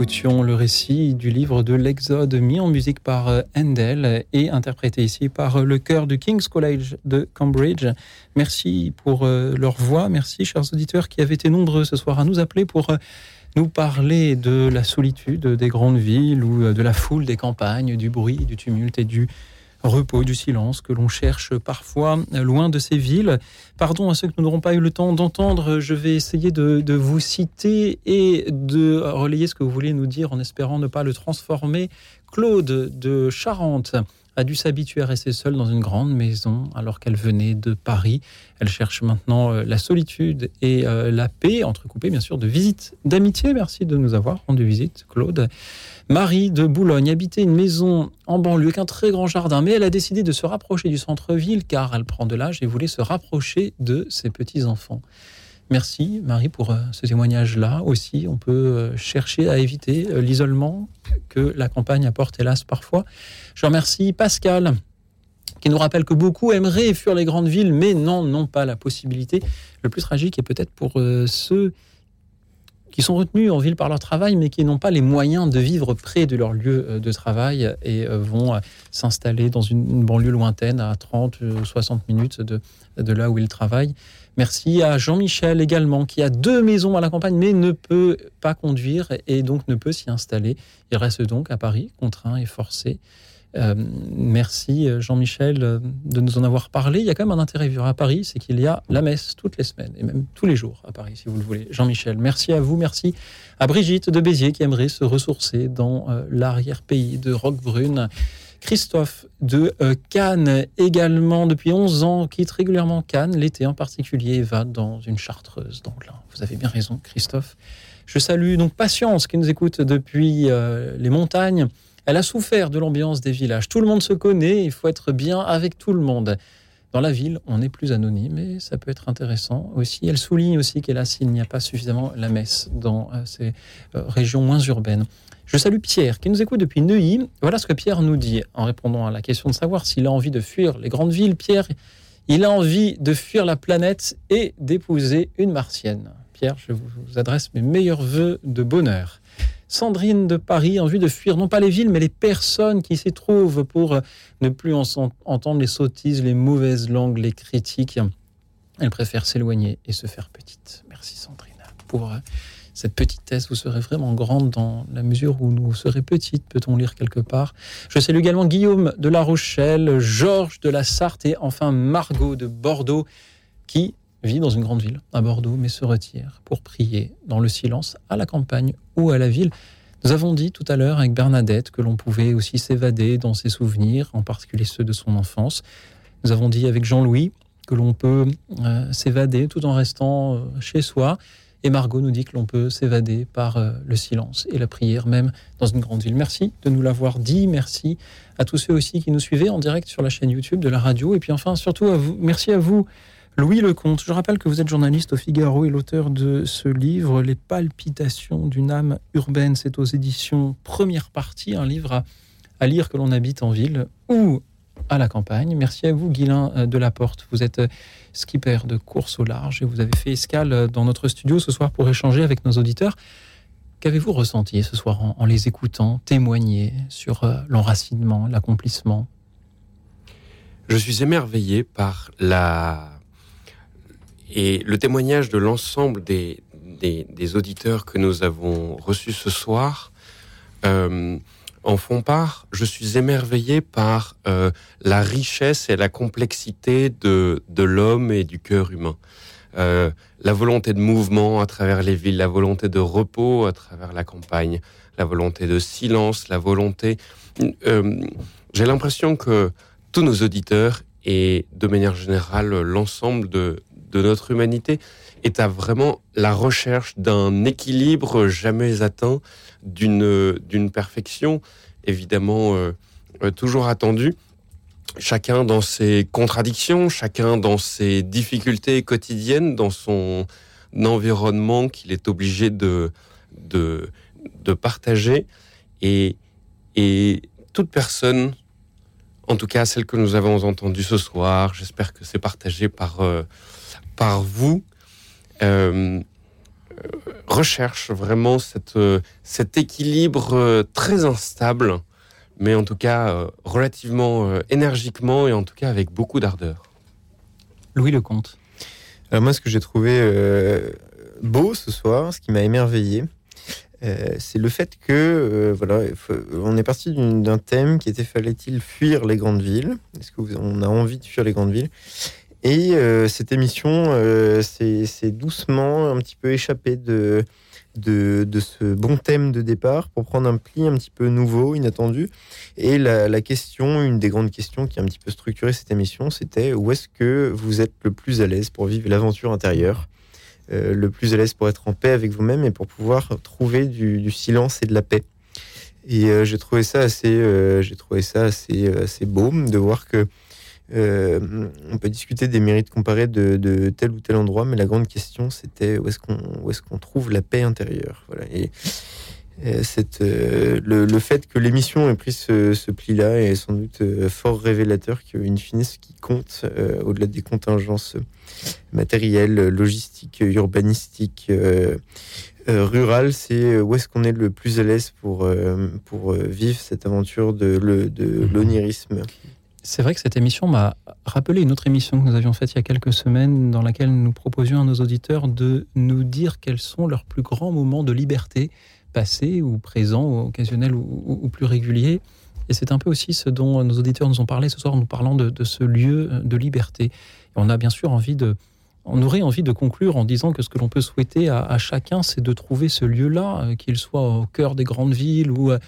Écoutions le récit du livre de l'Exode mis en musique par euh, Handel et interprété ici par euh, le chœur du King's College de Cambridge. Merci pour euh, leur voix. Merci, chers auditeurs, qui avaient été nombreux ce soir à nous appeler pour nous parler de la solitude des grandes villes ou de la foule des campagnes, du bruit, du tumulte et du repos, du silence que l'on cherche parfois loin de ces villes. Pardon à ceux que nous n'aurons pas eu le temps d'entendre, je vais essayer de, vous citer et de relayer ce que vous voulez nous dire en espérant ne pas le transformer. Claude de Charente a dû s'habituer à rester seule dans une grande maison alors qu'elle venait de Paris. Elle cherche maintenant euh, la solitude et euh, la paix, entrecoupée bien sûr de visites d'amitié. Merci de nous avoir rendu visite, Claude. Marie de Boulogne habitait une maison en banlieue avec un très grand jardin, mais elle a décidé de se rapprocher du centre-ville car elle prend de l'âge et voulait se rapprocher de ses petits-enfants. Merci Marie pour euh, ce témoignage-là. Aussi, on peut euh, chercher à éviter euh, l'isolement que la campagne apporte hélas parfois. Je remercie Pascal qui nous rappelle que beaucoup aimeraient fuir les grandes villes, mais non, n'ont pas la possibilité. Le plus tragique est peut-être pour ceux qui sont retenus en ville par leur travail, mais qui n'ont pas les moyens de vivre près de leur lieu de travail et vont s'installer dans une, banlieue lointaine à 30 ou 60 minutes de là où ils travaillent. Merci à Jean-Michel également, qui a deux maisons à la campagne, mais ne peut pas conduire et donc ne peut s'y installer. Il reste donc à Paris, contraint et forcé. Euh, merci euh, Jean-Michel euh, de nous en avoir parlé. Il y a quand même un intérêt vivre à Paris, c'est qu'il y a la messe toutes les semaines et même tous les jours à Paris, si vous le voulez. Jean-Michel, merci à vous, merci à Brigitte de Béziers qui aimerait se ressourcer dans l'arrière-pays de Roquebrune. Christophe de Cannes également depuis 11 ans quitte régulièrement Cannes l'été en particulier va dans une chartreuse d'Anglin. Vous avez bien raison Christophe. Je salue donc Patience qui nous écoute depuis les montagnes. Elle a souffert de l'ambiance des villages. Tout le monde se connaît, il faut être bien avec tout le monde. Dans la ville, on est plus anonyme et ça peut être intéressant aussi. Elle souligne aussi qu'hélas, il n'y a pas suffisamment la messe dans euh, ces euh, régions moins urbaines. Je salue Pierre qui nous écoute depuis Neuilly. Voilà ce que Pierre nous dit en répondant à la question de savoir s'il a envie de fuir les grandes villes. Pierre, il a envie de fuir la planète et d'épouser une martienne. Pierre, je vous adresse mes meilleurs voeux de bonheur. Sandrine de Paris, en vue de fuir non pas les villes, mais les personnes qui s'y trouvent pour ne plus entendre les sottises, les mauvaises langues, les critiques. Elle préfère s'éloigner et se faire petite. Merci Sandrine pour cette petitesse. Vous serez vraiment grande dans la mesure où vous serez petite, peut-on lire quelque part. Je salue également Guillaume de La Rochelle, Georges de la Sarthe et enfin Margot de Bordeaux qui vit dans une grande ville, à Bordeaux, mais se retire pour prier dans le silence à la campagne ou à la ville. Nous avons dit tout à l'heure avec Bernadette que l'on pouvait aussi s'évader dans ses souvenirs, en particulier ceux de son enfance. Nous avons dit avec Jean-Louis que l'on peut euh, s'évader tout en restant euh, chez soi. Et Margot nous dit que l'on peut s'évader par euh, le silence et la prière, même dans une grande ville. Merci de nous l'avoir dit. Merci à tous ceux aussi qui nous suivaient en direct sur la chaîne YouTube de la radio. Et puis enfin, surtout à vous, merci à vous Louis Lecomte, je rappelle que vous êtes journaliste au Figaro et l'auteur de ce livre, Les palpitations d'une âme urbaine. C'est aux éditions Première Partie, un livre à, lire que l'on habite en ville ou à la campagne. Merci à vous, Guilain euh, de la Porte. Vous êtes euh, skipper de course au large et vous avez fait escale euh, dans notre studio ce soir pour échanger avec nos auditeurs. Qu'avez-vous ressenti ce soir en, les écoutant témoigner sur l'enracinement, l'accomplissement? Je suis émerveillé par la et le témoignage de l'ensemble des, des, auditeurs que nous avons reçus ce soir en font part. Je suis émerveillé par euh, la richesse et la complexité de, de l'homme et du cœur humain. Euh, la volonté de mouvement à travers les villes, la volonté de repos à travers la campagne, la volonté de silence, la volonté... Euh, J'ai l'impression que tous nos auditeurs et de manière générale l'ensemble de, de notre humanité est à vraiment la recherche d'un équilibre jamais atteint, d'une perfection évidemment euh, euh, toujours attendue. Chacun dans ses contradictions, chacun dans ses difficultés quotidiennes, dans son environnement qu'il est obligé de, de, de partager. Et, et toute personne, en tout cas celle que nous avons entendue ce soir, j'espère que c'est partagé par, euh, par vous, recherche vraiment cette, euh, cet équilibre euh, très instable, mais en tout cas euh, relativement euh, énergiquement et en tout cas avec beaucoup d'ardeur. Louis Lecomte. Alors moi, ce que j'ai trouvé euh, beau ce soir, ce qui m'a émerveillé, euh, c'est le fait que euh, voilà, faut- on est parti d'un thème qui était fallait-il fuir les grandes villes? Est-ce que vous- on a envie de fuir les grandes villes? Et euh, cette émission, euh, c'est doucement un petit peu échappé de, de ce bon thème de départ pour prendre un pli un petit peu nouveau, inattendu. Et la, question, une des grandes questions qui a un petit peu structuré cette émission, c'était où est-ce que vous êtes le plus à l'aise pour vivre l'aventure intérieure euh, le plus à l'aise pour être en paix avec vous-même et pour pouvoir trouver du, du silence et de la paix. Et euh, j'ai trouvé ça assez, j'ai trouvé ça assez, assez beau de voir que euh, on peut discuter des mérites comparés de, de tel ou tel endroit, mais la grande question c'était où est-ce qu'on trouve la paix intérieure. Voilà. Et euh, cette, euh, le, le fait que l'émission ait pris ce, ce pli-là est sans doute fort révélateur qu'in fine, ce qui compte, euh, au-delà des contingences matérielles, logistiques, urbanistiques, rurales, c'est où est-ce qu'on est le plus à l'aise pour, pour vivre cette aventure de, de l'onirisme? C'est vrai que cette émission m'a rappelé une autre émission que nous avions faite il y a quelques semaines dans laquelle nous proposions à nos auditeurs de nous dire quels sont leurs plus grands moments de liberté, passés ou présents, ou occasionnels ou, plus réguliers. Et c'est un peu aussi ce dont nos auditeurs nous ont parlé ce soir en nous parlant de, de ce lieu de liberté. Et on a bien sûr envie de... On aurait envie de conclure en disant que ce que l'on peut souhaiter à, chacun, c'est de trouver ce lieu-là, euh, qu'il soit au cœur des grandes villes ou, euh,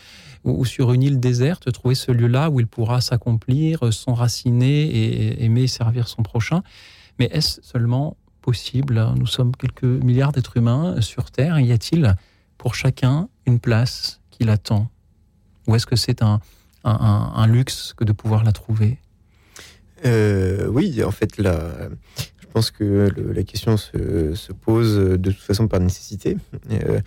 ou, sur une île déserte, trouver ce lieu-là où il pourra s'accomplir, euh, s'enraciner et aimer servir son prochain. Mais est-ce seulement possible Nous sommes quelques milliards d'êtres humains sur Terre. Y a-t-il pour chacun une place qui l'attend? Ou est-ce que c'est un, luxe que de pouvoir la trouver? Oui, en fait, je pense que la question se, se pose de toute façon par nécessité. Euh,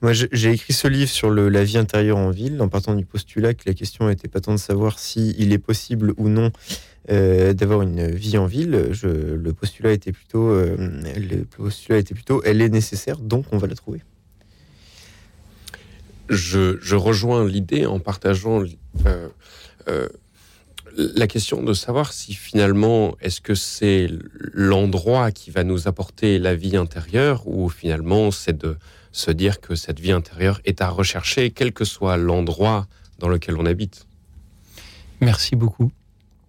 moi, j'ai écrit ce livre sur la vie intérieure en ville, en partant du postulat que la question n'était pas tant de savoir si il est possible ou non euh, d'avoir une vie en ville. Je, le postulat était plutôt, euh, le postulat était plutôt, elle est nécessaire, donc on va la trouver. je, je rejoins l'idée en partageant euh, euh, la question de savoir si finalement est-ce que c'est l'endroit qui va nous apporter la vie intérieure ou finalement c'est de se dire que cette vie intérieure est à rechercher quel que soit l'endroit dans lequel on habite. Merci beaucoup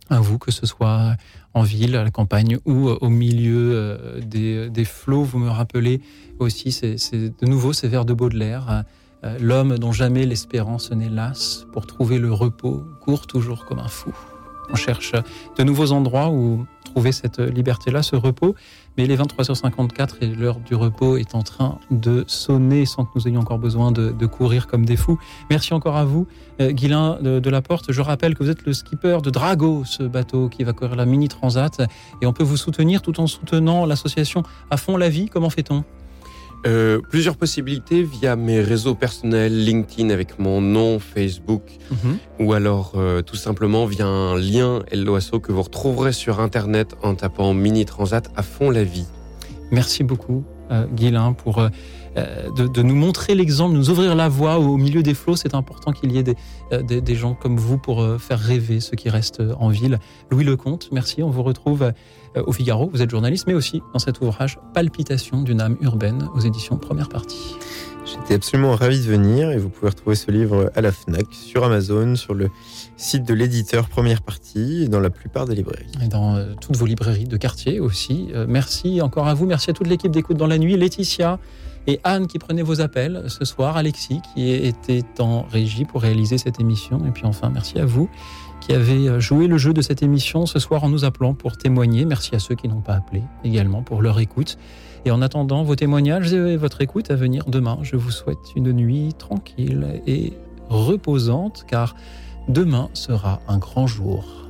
à vous, que ce soit en ville, à la campagne ou euh, au milieu euh, des, des flots. Vous me rappelez aussi, c'est de nouveau ces vers de Baudelaire. euh, L'homme dont jamais l'espérance n'est lasse, pour trouver le repos, court toujours comme un fou. On cherche de nouveaux endroits où trouver cette liberté-là, ce repos. Mais les 23h54 et l'heure du repos est en train de sonner sans que nous ayons encore besoin de, courir comme des fous. Merci encore à vous, euh, Guilain de, de. Je rappelle que vous êtes le skipper de Drago, ce bateau qui va courir la Mini Transat. Et on peut vous soutenir tout en soutenant l'association À fond la vie. Comment fait-on? Euh, plusieurs possibilités via mes réseaux personnels, LinkedIn avec mon nom, Facebook, ou alors euh, tout simplement via un lien LOASO que vous retrouverez sur Internet en tapant Mini Transat à fond la vie. Merci beaucoup, euh, Guilain, pour euh, de, de nous montrer l'exemple, nous ouvrir la voie au milieu des flots. C'est important qu'il y ait des, euh, des, des gens comme vous pour euh, faire rêver ceux qui restent euh, en ville. Louis Lecomte, merci. On vous retrouve euh, au Figaro. Vous êtes journaliste, mais aussi dans cet ouvrage Palpitation d'une âme urbaine aux éditions Première Partie. J'étais absolument ravi de venir et vous pouvez retrouver ce livre à la FNAC, sur Amazon, sur le site de l'éditeur Première Partie et dans la plupart des librairies. Et dans euh, toutes vos librairies de quartier aussi. Euh, merci encore à vous, merci à toute l'équipe d'écoute dans la nuit, Laetitia et Anne qui prenaient vos appels ce soir, Alexis qui était en régie pour réaliser cette émission et puis enfin merci à vous qui avez joué le jeu de cette émission ce soir en nous appelant pour témoigner. Merci à ceux qui n'ont pas appelé également pour leur écoute. Et en attendant vos témoignages et votre écoute à venir demain, je vous souhaite une nuit tranquille et reposante car demain sera un grand jour.